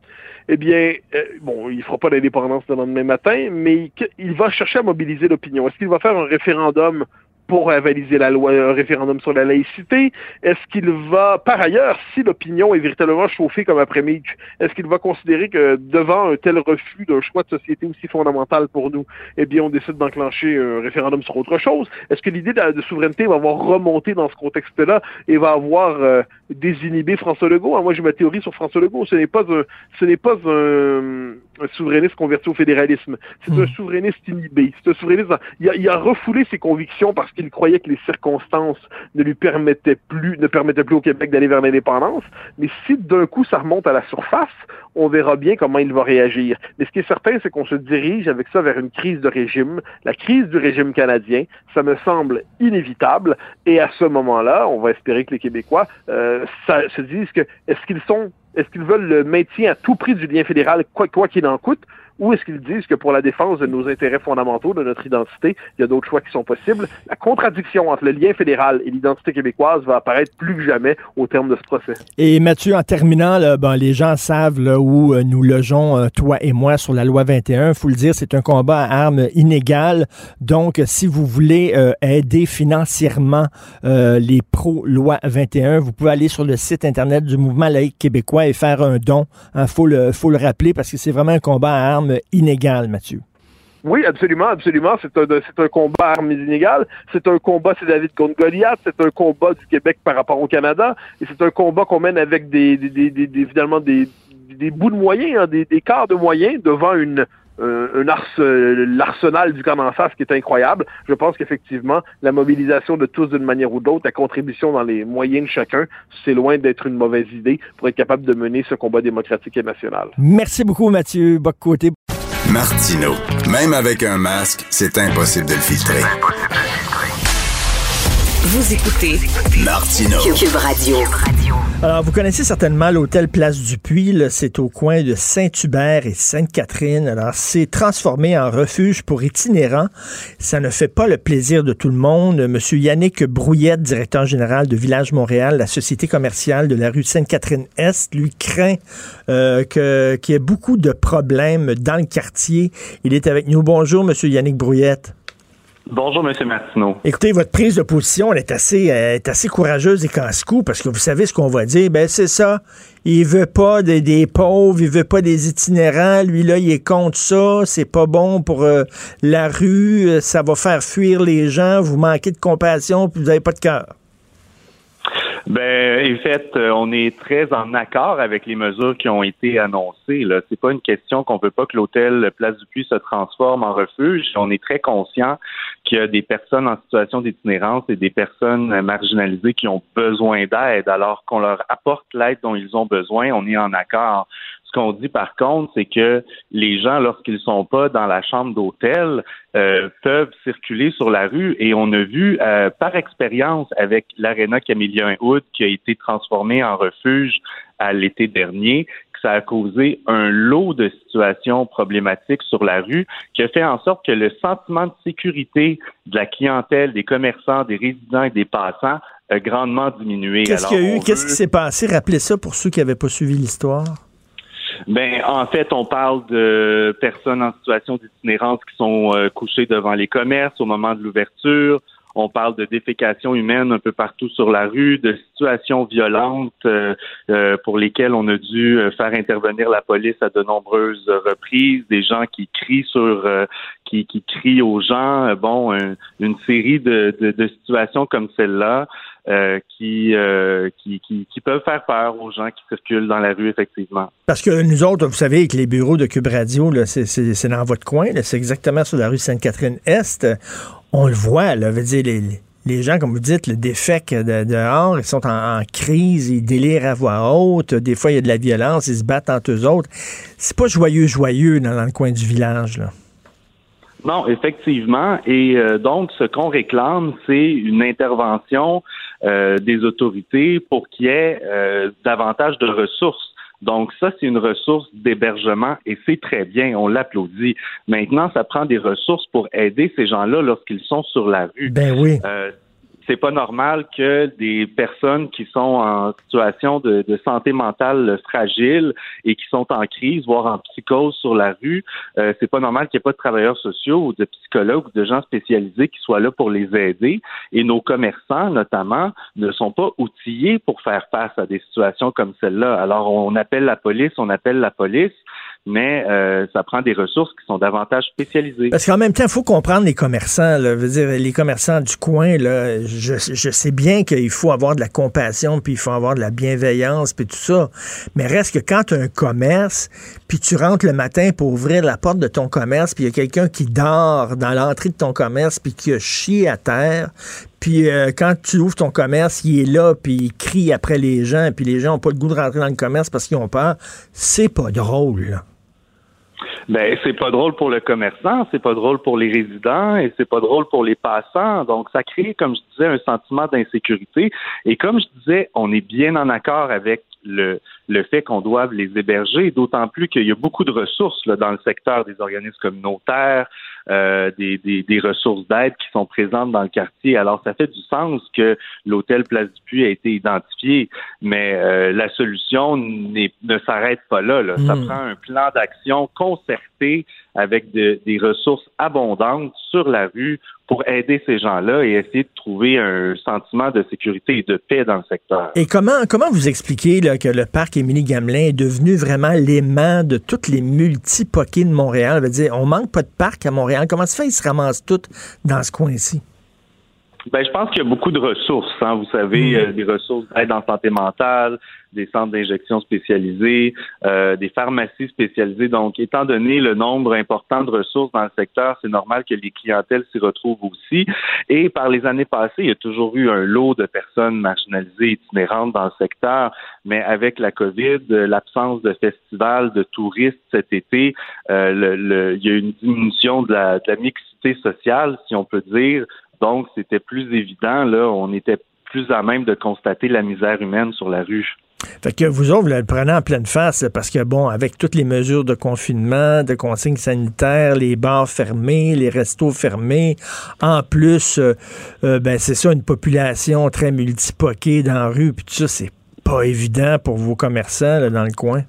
S13: eh bien, euh, bon, il fera pas d'indépendance le lendemain matin, mais il va chercher à mobiliser l'opinion. Est-ce qu'il va faire un référendum pour avaliser la loi, un référendum sur la laïcité? Est-ce qu'il va, par ailleurs, si l'opinion est véritablement chauffée comme après Mitch, est-ce qu'il va considérer que devant un tel refus d'un choix de société aussi fondamental pour nous, eh bien, on décide d'enclencher un référendum sur autre chose? Est-ce que l'idée de, souveraineté va avoir remonté dans ce contexte-là et va avoir euh, désinhibé François Legault? Ah, moi, j'ai ma théorie sur François Legault. Ce n'est pas un, ce n'est pas un, souverainiste converti au fédéralisme. C'est un hmm. souverainiste inhibé. C'est un souverainiste, il a, il a refoulé ses convictions parce qu'il croyait que les circonstances ne lui permettaient plus, ne permettaient plus au Québec d'aller vers l'indépendance. Mais si d'un coup ça remonte à la surface, on verra bien comment il va réagir. Mais ce qui est certain, c'est qu'on se dirige avec ça vers une crise de régime. La crise du régime canadien, ça me semble inévitable. Et à ce moment-là, on va espérer que les Québécois euh, se disent que est-ce qu'ils sont est-ce qu'ils veulent le maintien à tout prix du lien fédéral, quoi qu'il en coûte, ou est-ce qu'ils disent que pour la défense de nos intérêts fondamentaux, de notre identité, il y a d'autres choix qui sont possibles? La contradiction entre le lien fédéral et l'identité québécoise va apparaître plus que jamais au terme de ce procès.
S3: Et Mathieu, en terminant, ben, les gens savent où euh, nous logeons, euh, toi et moi, sur la loi 21. Il faut le dire, c'est un combat à armes inégales. Donc, si vous voulez euh, aider financièrement les pro-loi 21, vous pouvez aller sur le site Internet du Mouvement laïque québécois et faire un don. Il le, faut le rappeler parce que c'est vraiment un combat à armes inégal, Mathieu?
S13: Oui, absolument, absolument. C'est un, combat à armes inégales. C'est un combat, c'est David contre Goliath. C'est un combat du Québec par rapport au Canada. Et c'est un combat qu'on mène avec des, des, finalement des, bouts de moyens, hein, des, des de moyens devant une, un ars, l'arsenal du camp face qui est incroyable. Je pense qu'effectivement, la mobilisation de tous d'une manière ou d'autre, la contribution dans les moyens de chacun, c'est loin d'être une mauvaise idée pour être capable de mener ce combat démocratique et national.
S3: Merci beaucoup, Mathieu Boccoté.
S1: Martino, même avec un masque, c'est impossible de le filtrer.
S2: Vous écoutez
S1: Martino.
S2: Cube Radio.
S3: Alors, vous connaissez certainement l'hôtel Place du Puy. C'est au coin de Saint-Hubert et Sainte-Catherine. Alors, c'est transformé en refuge pour itinérants. Ça ne fait pas le plaisir de tout le monde. Monsieur Yannick Brouillette, directeur général de Village Montréal, la société commerciale de la rue Sainte-Catherine-Est, lui craint euh, que, qu'il y ait beaucoup de problèmes dans le quartier. Il est avec nous. Bonjour, Monsieur Yannick Brouillette.
S14: Bonjour, M. Martineau.
S3: Écoutez, votre prise de position elle est assez, euh, est assez courageuse et casse-cou parce que vous savez ce qu'on va dire. Ben, c'est ça. Il veut pas des, pauvres, il veut pas des itinérants. Lui, là, il est contre ça. C'est pas bon pour euh, la rue. Euh, ça va faire fuir les gens. Vous manquez de compassion puis vous n'avez pas de cœur.
S14: Ben, en fait, euh, on est très en accord avec les mesures qui ont été annoncées. Là, c'est pas une question qu'on veut pas que l'hôtel Place du Puy se transforme en refuge. On est très conscient qu'il y a des personnes en situation d'itinérance et des personnes marginalisées qui ont besoin d'aide. Alors qu'on leur apporte l'aide dont ils ont besoin, on est en accord. Ce qu'on dit par contre, c'est que les gens, lorsqu'ils sont pas dans la chambre d'hôtel, euh, peuvent circuler sur la rue. Et on a vu euh, par expérience avec l'aréna Camillien Hood qui a été transformé en refuge à l'été dernier que ça a causé un lot de situations problématiques sur la rue qui a fait en sorte que le sentiment de sécurité de la clientèle, des commerçants, des résidents et des passants a grandement diminué.
S3: Qu'est-ce qu'il y a eu? Qu'est-ce qui s'est passé? Rappelez ça pour ceux qui n'avaient pas suivi l'histoire.
S14: Ben, en fait, on parle de personnes en situation d'itinérance qui sont euh, couchées devant les commerces au moment de l'ouverture. On parle de défécation humaine un peu partout sur la rue, de situations violentes euh, euh, pour lesquelles on a dû faire intervenir la police à de nombreuses reprises, des gens qui crient sur, qui, crient aux gens. Bon, une série de, situations comme celle-là. Euh, qui, euh, qui, peuvent faire peur aux gens qui circulent dans la rue, effectivement.
S3: Parce que nous autres, vous savez, avec les bureaux de Cube Radio, c'est dans votre coin, c'est exactement sur la rue Sainte-Catherine-Est. On le voit, là, veut dire, les, gens, comme vous dites, le défect de, dehors, ils sont en, crise, ils délirent à voix haute, des fois il y a de la violence, ils se battent entre eux autres. C'est pas joyeux, joyeux dans, le coin du village, là.
S14: Non, effectivement. Et euh, donc, ce qu'on réclame, c'est une intervention euh, des autorités pour qu'il y ait euh, davantage de ressources. Donc ça, c'est une ressource d'hébergement et c'est très bien, on l'applaudit. Maintenant, ça prend des ressources pour aider ces gens-là lorsqu'ils sont sur la rue.
S3: Ben oui.
S14: Euh, c'est pas normal que des personnes qui sont en situation de, santé mentale fragile et qui sont en crise, voire en psychose sur la rue, euh, c'est pas normal qu'il n'y ait pas de travailleurs sociaux ou de psychologues ou de gens spécialisés qui soient là pour les aider. Et nos commerçants, notamment, ne sont pas outillés pour faire face à des situations comme celle-là. Alors, on appelle la police, on appelle la police, mais euh, ça prend des ressources qui sont davantage spécialisées.
S3: Parce qu'en même temps, il faut comprendre les commerçants. Là, veux dire, les commerçants du coin, là, je, sais bien qu'il faut avoir de la compassion, puis il faut avoir de la bienveillance, puis tout ça. Mais reste que quand tu as un commerce, puis tu rentres le matin pour ouvrir la porte de ton commerce, puis il y a quelqu'un qui dort dans l'entrée de ton commerce, puis qui a chié à terre, puis euh, quand tu ouvres ton commerce, il est là, puis il crie après les gens, puis les gens n'ont pas le goût de rentrer dans le commerce parce qu'ils ont peur. C'est pas drôle.
S14: Ben, c'est pas drôle pour le commerçant, c'est pas drôle pour les résidents et c'est pas drôle pour les passants. Donc, ça crée, comme je disais, un sentiment d'insécurité. Et comme je disais, on est bien en accord avec le, le fait qu'on doive les héberger, d'autant plus qu'il y a beaucoup de ressources dans le secteur des organismes communautaires, euh, des, des, des, ressources d'aide qui sont présentes dans le quartier. Alors, ça fait du sens que l'hôtel Place du Puy a été identifié, mais euh, la solution ne s'arrête pas là. là. Ça
S3: Hmm.
S14: prend un plan d'action concerté avec de- des ressources abondantes sur la rue pour aider ces gens-là et essayer de trouver un sentiment de sécurité et de paix dans le secteur.
S3: Et comment, comment vous expliquez là, que le parc Émilie Gamelin est devenu vraiment l'aimant de toutes les multi-pockets de Montréal? Je veux dire, on manque pas de parc à Montréal. Comment ça fait qu'ils se ramassent tous dans ce coin-ci?
S14: Ben, je pense qu'il y a beaucoup de ressources. Hein. Vous savez,
S3: Mm.
S14: euh, des ressources d'aide en santé mentale, des centres d'injection spécialisés, euh, des pharmacies spécialisées. Donc, étant donné le nombre important de ressources dans le secteur, c'est normal que les clientèles s'y retrouvent aussi. Et par les années passées, il y a toujours eu un lot de personnes marginalisées, itinérantes dans le secteur. Mais avec la COVID, euh, l'absence de festivals, de touristes cet été, euh, le- le- il y a une diminution de la, de la mixité sociale, si on peut dire. Donc, c'était plus évident, là, on était plus à même de constater la misère humaine sur la rue.
S3: Fait que vous autres, vous le prenez en pleine face, parce que, bon, avec toutes les mesures de confinement, de consignes sanitaires, les bars fermés, les restos fermés, en plus, euh, euh, ben, c'est ça, une population très multipoquée dans la rue, puis tout ça, c'est pas évident pour vos commerçants là, dans le coin.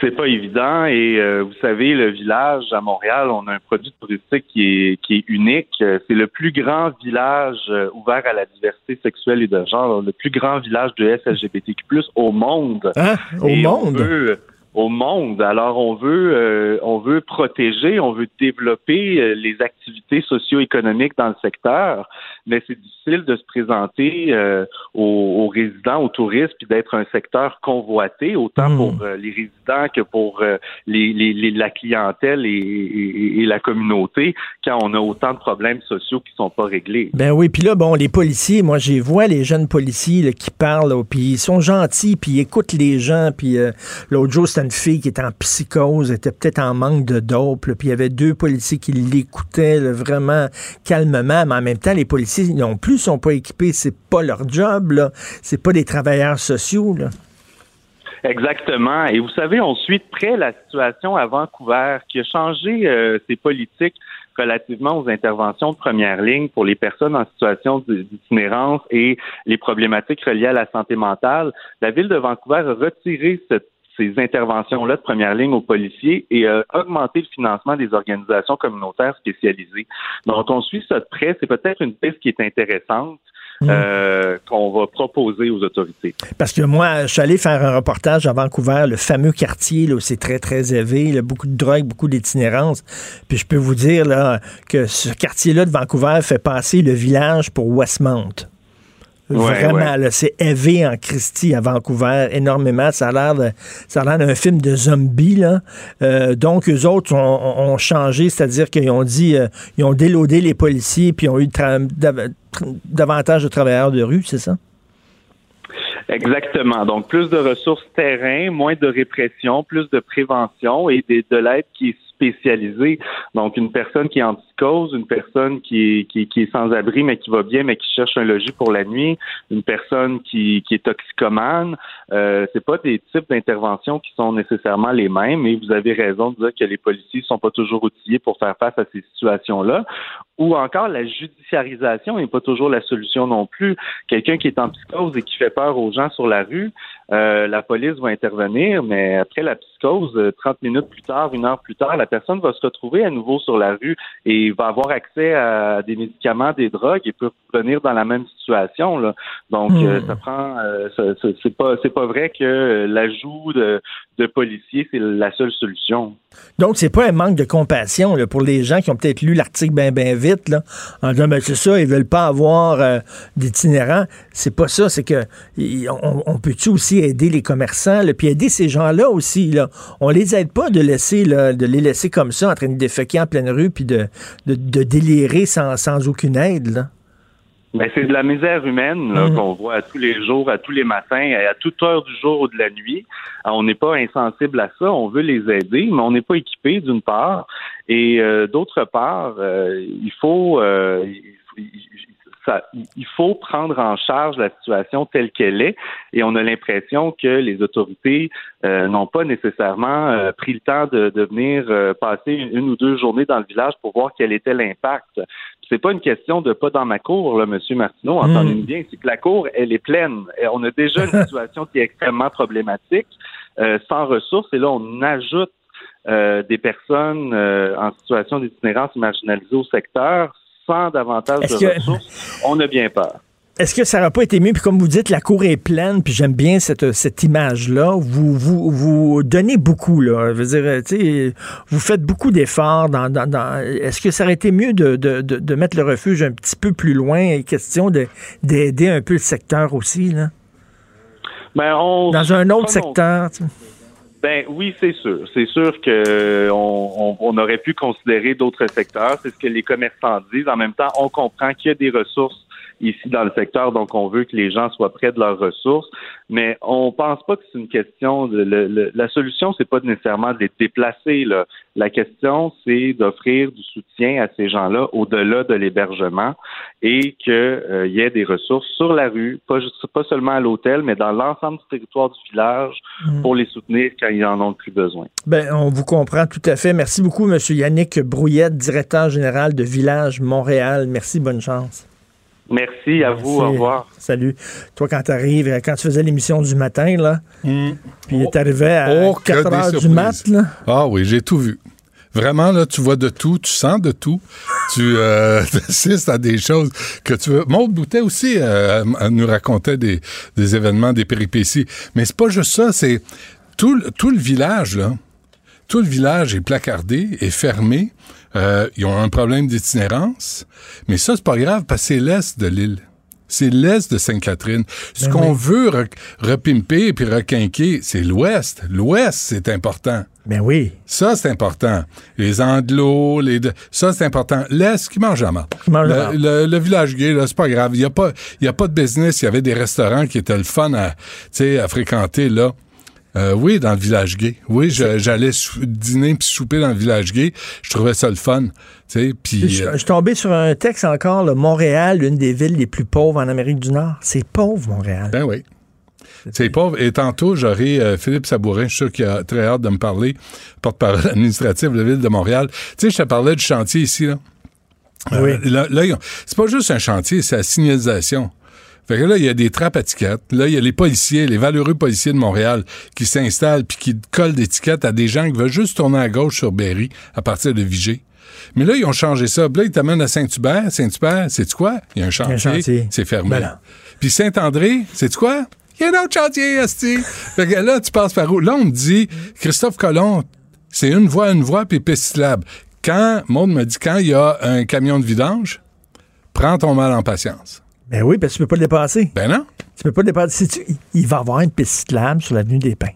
S14: C'est pas évident et euh, vous savez, le village à Montréal, on a un produit touristique qui est, qui est unique. Euh, C'est le plus grand village euh, ouvert à la diversité sexuelle et de genre, le plus grand village de SLGBTQ+, au monde.
S3: Hein? Au
S14: Et on
S3: monde?
S14: veut- au monde. Alors on veut euh, on veut protéger, on veut développer euh, les activités socio-économiques dans le secteur, mais c'est difficile de se présenter euh, aux, aux résidents, aux touristes, puis d'être un secteur convoité autant pour euh, les résidents que pour euh, les, les- les- la clientèle et, et- et la communauté quand on a autant de problèmes sociaux qui sont pas réglés.
S3: Ben oui, puis là, bon, les policiers, moi, j'ai vois les jeunes policiers là, qui parlent, puis ils sont gentils, puis ils écoutent les gens, puis euh, l'autre jour, c'était une fille qui était en psychose, était peut-être en manque de dope, puis il y avait deux policiers qui l'écoutaient vraiment calmement, mais en même temps, les policiers non plus sont pas équipés, c'est pas leur job, là, c'est pas des travailleurs sociaux.
S14: Exactement. Et vous savez, on suit de près la situation à Vancouver qui a changé euh, ses politiques relativement aux interventions de première ligne pour les personnes en situation d'itinérance et les problématiques reliées à la santé mentale. La ville de Vancouver a retiré cette ces interventions-là de première ligne aux policiers et a augmenté le financement des organisations communautaires spécialisées. Donc, on suit ça de près. C'est peut-être une piste qui est intéressante euh, qu'on va proposer aux autorités.
S3: Parce que moi, je suis allé faire un reportage à Vancouver, le fameux quartier là, où c'est très, très élevé, là, beaucoup de drogue, beaucoup d'itinérance. Puis je peux vous dire là, que ce quartier-là de Vancouver fait passer le village pour Westmount.
S14: Ouais,
S3: Vraiment,
S14: ouais.
S3: c'est élevé en Christie à Vancouver, énormément. Ça a l'air de- ça a l'air d'un film de zombies, là. Euh, donc, eux autres ont, changé, c'est-à-dire qu'ils ont dit, euh, ils ont déloadé les policiers, puis ils ont eu davantage de travailleurs de rue, c'est ça?
S14: Exactement. Donc, plus de ressources terrain, moins de répression, plus de prévention et de l'aide qui est Donc, une personne qui est en psychose, une personne qui est, qui, qui est sans abri mais qui va bien mais qui cherche un logis pour la nuit, une personne qui, qui est toxicomane. Euh, c'est pas des types d'interventions qui sont nécessairement les mêmes. Et vous avez raison de dire que les policiers sont pas toujours outillés pour faire face à ces situations-là. Ou encore, la judiciarisation n'est pas toujours la solution non plus. Quelqu'un qui est en psychose et qui fait peur aux gens sur la rue, euh, la police va intervenir, mais après la psychose, euh, 30 minutes plus tard, une heure plus tard, la personne va se retrouver à nouveau sur la rue et va avoir accès à des médicaments, des drogues et peut revenir dans la même situation. Là. Donc,
S3: Hmm.
S14: euh, ça prend. euh, c'est pas, c'est pas vrai que euh, l'ajout de, de policiers c'est la seule solution.
S3: Donc, c'est pas un manque de compassion là, pour les gens qui ont peut-être lu l'article bien, bien vite, en disant, ben, c'est ça, ils veulent pas avoir euh, d'itinérants. C'est pas ça, c'est que on, peut-tu aussi aider les commerçants, puis aider ces gens-là aussi, là? On les aide pas de laisser, de les laisser comme ça, en train de déféquer en pleine rue, puis de, délirer sans, aucune aide.
S14: Ben, c'est de la misère humaine là, qu'on voit à tous les jours, à tous les matins, à toute heure du jour ou de la nuit. Alors, on n'est pas insensible à ça, on veut les aider, mais on n'est pas équipé d'une part. Et euh, d'autre part, euh, il faut euh, ça- il faut prendre en charge la situation telle qu'elle est. Et on a l'impression que les autorités euh, n'ont pas nécessairement euh, pris le temps de, de venir euh, passer une, une ou deux journées dans le village pour voir quel était l'impact. C'est pas une question de pas dans ma cour, là, Monsieur Martineau, entendez-nous bien, c'est que la cour, elle est pleine. Et on a déjà une situation qui est extrêmement problématique, sans ressources, et là, on ajoute euh, des personnes euh, en situation d'itinérance et marginalisées au secteur sans davantage
S3: Est-ce
S14: de
S3: que-
S14: ressources. On a bien peur.
S3: Est-ce que ça n'aurait pas été mieux? Puis comme vous dites, la cour est pleine, puis j'aime bien cette, cette image-là. Vous, vous, vous donnez beaucoup, là. Je veux dire, euh, tu sais, vous faites beaucoup d'efforts. Dans, dans, dans- Est-ce que ça aurait été mieux de, de, de, de mettre le refuge un petit peu plus loin? Question de- d'aider un peu le secteur aussi, là.
S14: Ben, on-
S3: Dans un autre
S14: on-
S3: secteur. tu sais.
S14: Ben oui, c'est sûr. C'est sûr que euh, on, aurait pu considérer d'autres secteurs. C'est ce que les commerçants disent. En même temps, on comprend qu'il y a des ressources ici dans le secteur, donc on veut que les gens soient près de leurs ressources. Mais on pense pas que c'est une question de le- le- la solution, c'est pas nécessairement de les déplacer. Là. La question, c'est d'offrir du soutien à ces gens-là au-delà de l'hébergement et qu'il y ait des ressources sur la rue, pas, juste- pas seulement à l'hôtel, mais dans l'ensemble du territoire du village
S3: Mm.
S14: pour les soutenir quand ils en ont le plus besoin.
S3: Ben, on vous comprend tout à fait. Merci beaucoup, M. Yannick Brouillette, directeur général de Village Montréal. Merci, bonne chance.
S14: Merci à vous, au revoir.
S3: Salut. Toi, quand tu arrives, quand tu faisais l'émission du matin, là, puis tu arrivais à
S15: Oh, que
S3: 4
S15: des
S3: heures du mat, là.
S15: Ah oui, j'ai tout vu. Vraiment, là, tu vois de tout, tu sens de tout. Tu euh, assistes à des choses que tu veux. Maud Boutet aussi euh, nous racontait des, des événements, des péripéties. Mais c'est pas juste ça, c'est tout, le- tout le village, là. Tout le village est placardé, est fermé. Euh, ils ont un problème d'itinérance. Mais ça, c'est pas grave parce que c'est l'est de l'île. C'est l'est de Sainte-Catherine. Ce
S3: Ben
S15: qu'on
S3: oui.
S15: veut re- repimper puis requinquer, c'est l'ouest. L'ouest, c'est important.
S3: Ben oui.
S15: Ça, c'est important. Les anglos, les... de- ça, c'est important. L'Est qui mange à mort. Le, le- le village gay, là, c'est pas grave. Il n'y a, pas- y a pas de business. Il y avait des restaurants qui étaient le fun à, tu sais, à fréquenter, là. Euh, oui, dans le village gay. Oui, j'allais dîner puis souper dans le village gay. Je trouvais ça le fun.
S3: Je,
S15: euh,
S3: je suis tombé sur un texte encore, Montréal, l'une des villes les plus pauvres en Amérique du Nord. C'est pauvre, Montréal.
S15: Ben oui. C'est pauvre. Et tantôt, j'aurai euh, Philippe Sabourin, je suis sûr qu'il a très hâte de me parler, porte-parole administrative de la Ville de Montréal. Tu sais, je te parlais du chantier ici, là. Euh,
S3: Oui.
S15: là, c'est pas juste un chantier, c'est la signalisation. Fait que là, il y a des trappes à étiquettes. Là, il y a les policiers, les valeureux policiers de Montréal qui s'installent puis qui collent d'étiquettes à des gens qui veulent juste tourner à gauche sur Berry à partir de Vigée. Mais là, ils ont changé ça. Puis là, ils t'amènent à Saint-Hubert. Saint-Hubert, c'est quoi? Il y a un chantier.
S3: chantier.
S15: C'est fermé.
S3: Ben.
S15: Puis Saint-André, c'est quoi? Il y a un autre chantier, Asti. fait que là, tu passes par où? Là, on me dit, Christophe Colomb, c'est une voie, une voie, puis piste cyclable. Quand, Maud me dit, quand il y a un camion de vidange, prends ton mal en patience.
S3: Ben oui, parce que tu peux pas le dépasser.
S15: Ben non.
S3: Tu peux pas le dépasser. Sais-tu, il- il va y avoir une piste cyclable sur l'avenue des Pins.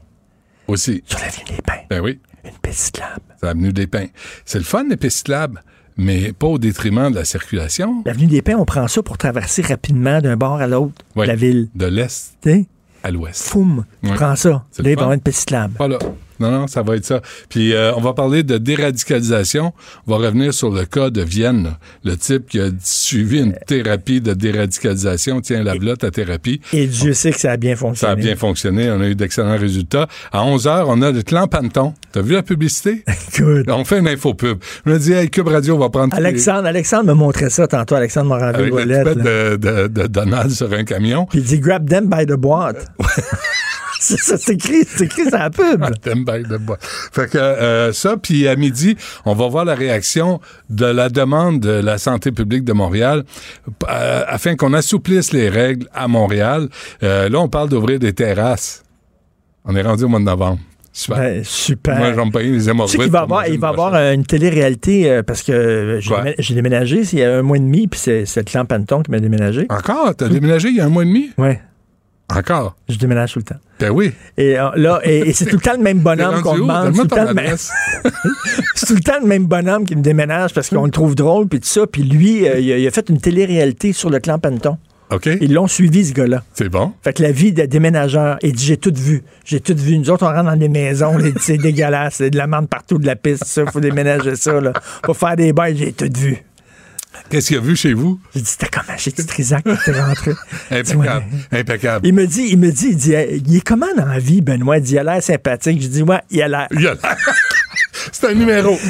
S15: Aussi.
S3: Sur l'avenue des Pins.
S15: Ben oui.
S3: Une piste cyclable.
S15: C'est l'avenue des Pins. C'est le fun, les pistes cyclables, mais pas au détriment de la circulation.
S3: L'avenue des Pins, on prend ça pour traverser rapidement d'un bord à l'autre de la ville.
S15: De l'est
S3: Tu
S15: à l'ouest.
S3: Foum, tu prends ça. Là, il va y avoir une piste cyclable.
S15: Voilà. Non, non, ça va être ça. Puis euh, on va parler de déradicalisation. On va revenir sur le cas de Vienne, là. le type qui a suivi une thérapie de déradicalisation. Tiens, la blotte à thérapie.
S3: Et Dieu sait que ça a bien fonctionné.
S15: Ça a bien fonctionné. On a eu d'excellents résultats. À 11 h, on a le clan Panton. T'as vu la publicité?
S3: Good.
S15: On fait une info pub. Je me dis, hey, Cube Radio va prendre les-
S3: Alexandre, Alexandre me montrait ça tantôt, Alexandre
S15: avec
S3: Moranville-Ouellette.
S15: l'étiquette
S3: là.
S15: de, de, de Donald sur un camion.
S3: Puis il dit grab them by the boîte. c'est ça, c'est écrit, c'est écrit sur la pub.
S15: Bail de bois. Fait que euh, ça, puis à midi, on va voir la réaction de la demande de la santé publique de Montréal euh, afin qu'on assouplisse les règles à Montréal. Euh, là, on parle d'ouvrir des terrasses. On est rendu au mois de novembre. Super.
S3: Ben, super.
S15: Moi, j'en paye les
S3: Tu sais
S15: hémorroïdes.
S3: qu'il va
S15: pour
S3: avoir, il
S15: une
S3: va avoir une télé-réalité euh, parce que euh, j'ai déménagé il y a un mois et demi, puis c'est c'est le clan Panton qui m'a déménagé.
S15: Encore? T'as déménagé il y a un mois et demi?
S3: Ouais.
S15: Encore?
S3: Je déménage tout le temps.
S15: Ben oui.
S3: Et euh, là, et, et c'est tout le temps le même bonhomme qu'on demande. Tout c'est tout le temps le même bonhomme qui me déménage parce qu'on le trouve drôle, puis tout ça. Puis lui, euh, il, a, il a fait une télé-réalité sur le clan Panton.
S15: OK.
S3: Ils l'ont suivi, ce gars-là.
S15: C'est bon.
S3: Fait que la vie de déménageur, il dit, j'ai tout vu. J'ai tout vu. Nous autres, on rentre dans des maisons, c'est dégueulasse, c'est de la merde partout, de la piste, ça, faut déménager ça, là. Faut faire des bails, j'ai tout vu.
S15: Qu'est-ce qu'il a vu chez vous?
S3: J'ai dit, c'était comment? J'ai dit, Trisac, qui était rentré.
S15: Impeccable. Impeccable.
S3: Il me dit, il me dit, il dit, il est comment dans la vie, Benoît? Il dit, il a l'air sympathique. Je dis, ouais, il a l'air.
S15: Il a- C'est un numéro.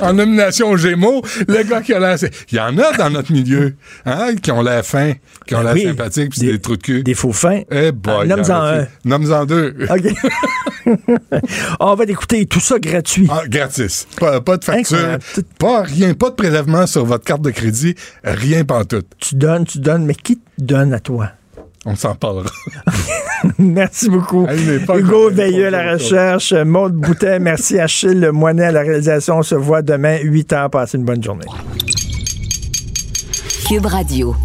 S15: en nomination aux Gémeaux, le gars qui a l'air. Il y en a dans notre milieu, hein, qui ont l'air fins, qui ont
S3: Ben
S15: l'air
S3: oui.
S15: sympathiques, puis c'est des trous de cul.
S3: Des faux fins.
S15: Eh boy.
S3: Ah, nomme-en un.
S15: Nomme-en deux.
S3: OK. On va écouter tout ça gratuit.
S15: Ah, gratis. Pas, pas de facture.
S3: Incroyable.
S15: Pas rien. Pas de prélèvement sur votre carte de crédit. Rien pantoute.
S3: Tu donnes, tu donnes, mais qui te donne à toi?
S15: On s'en parlera.
S3: Merci beaucoup. Hugo Veilleux à la recherche, Maude Boutet, merci Achille Moinet à la réalisation. On se voit demain, 8 h. Passez une bonne journée.
S2: Cube Radio.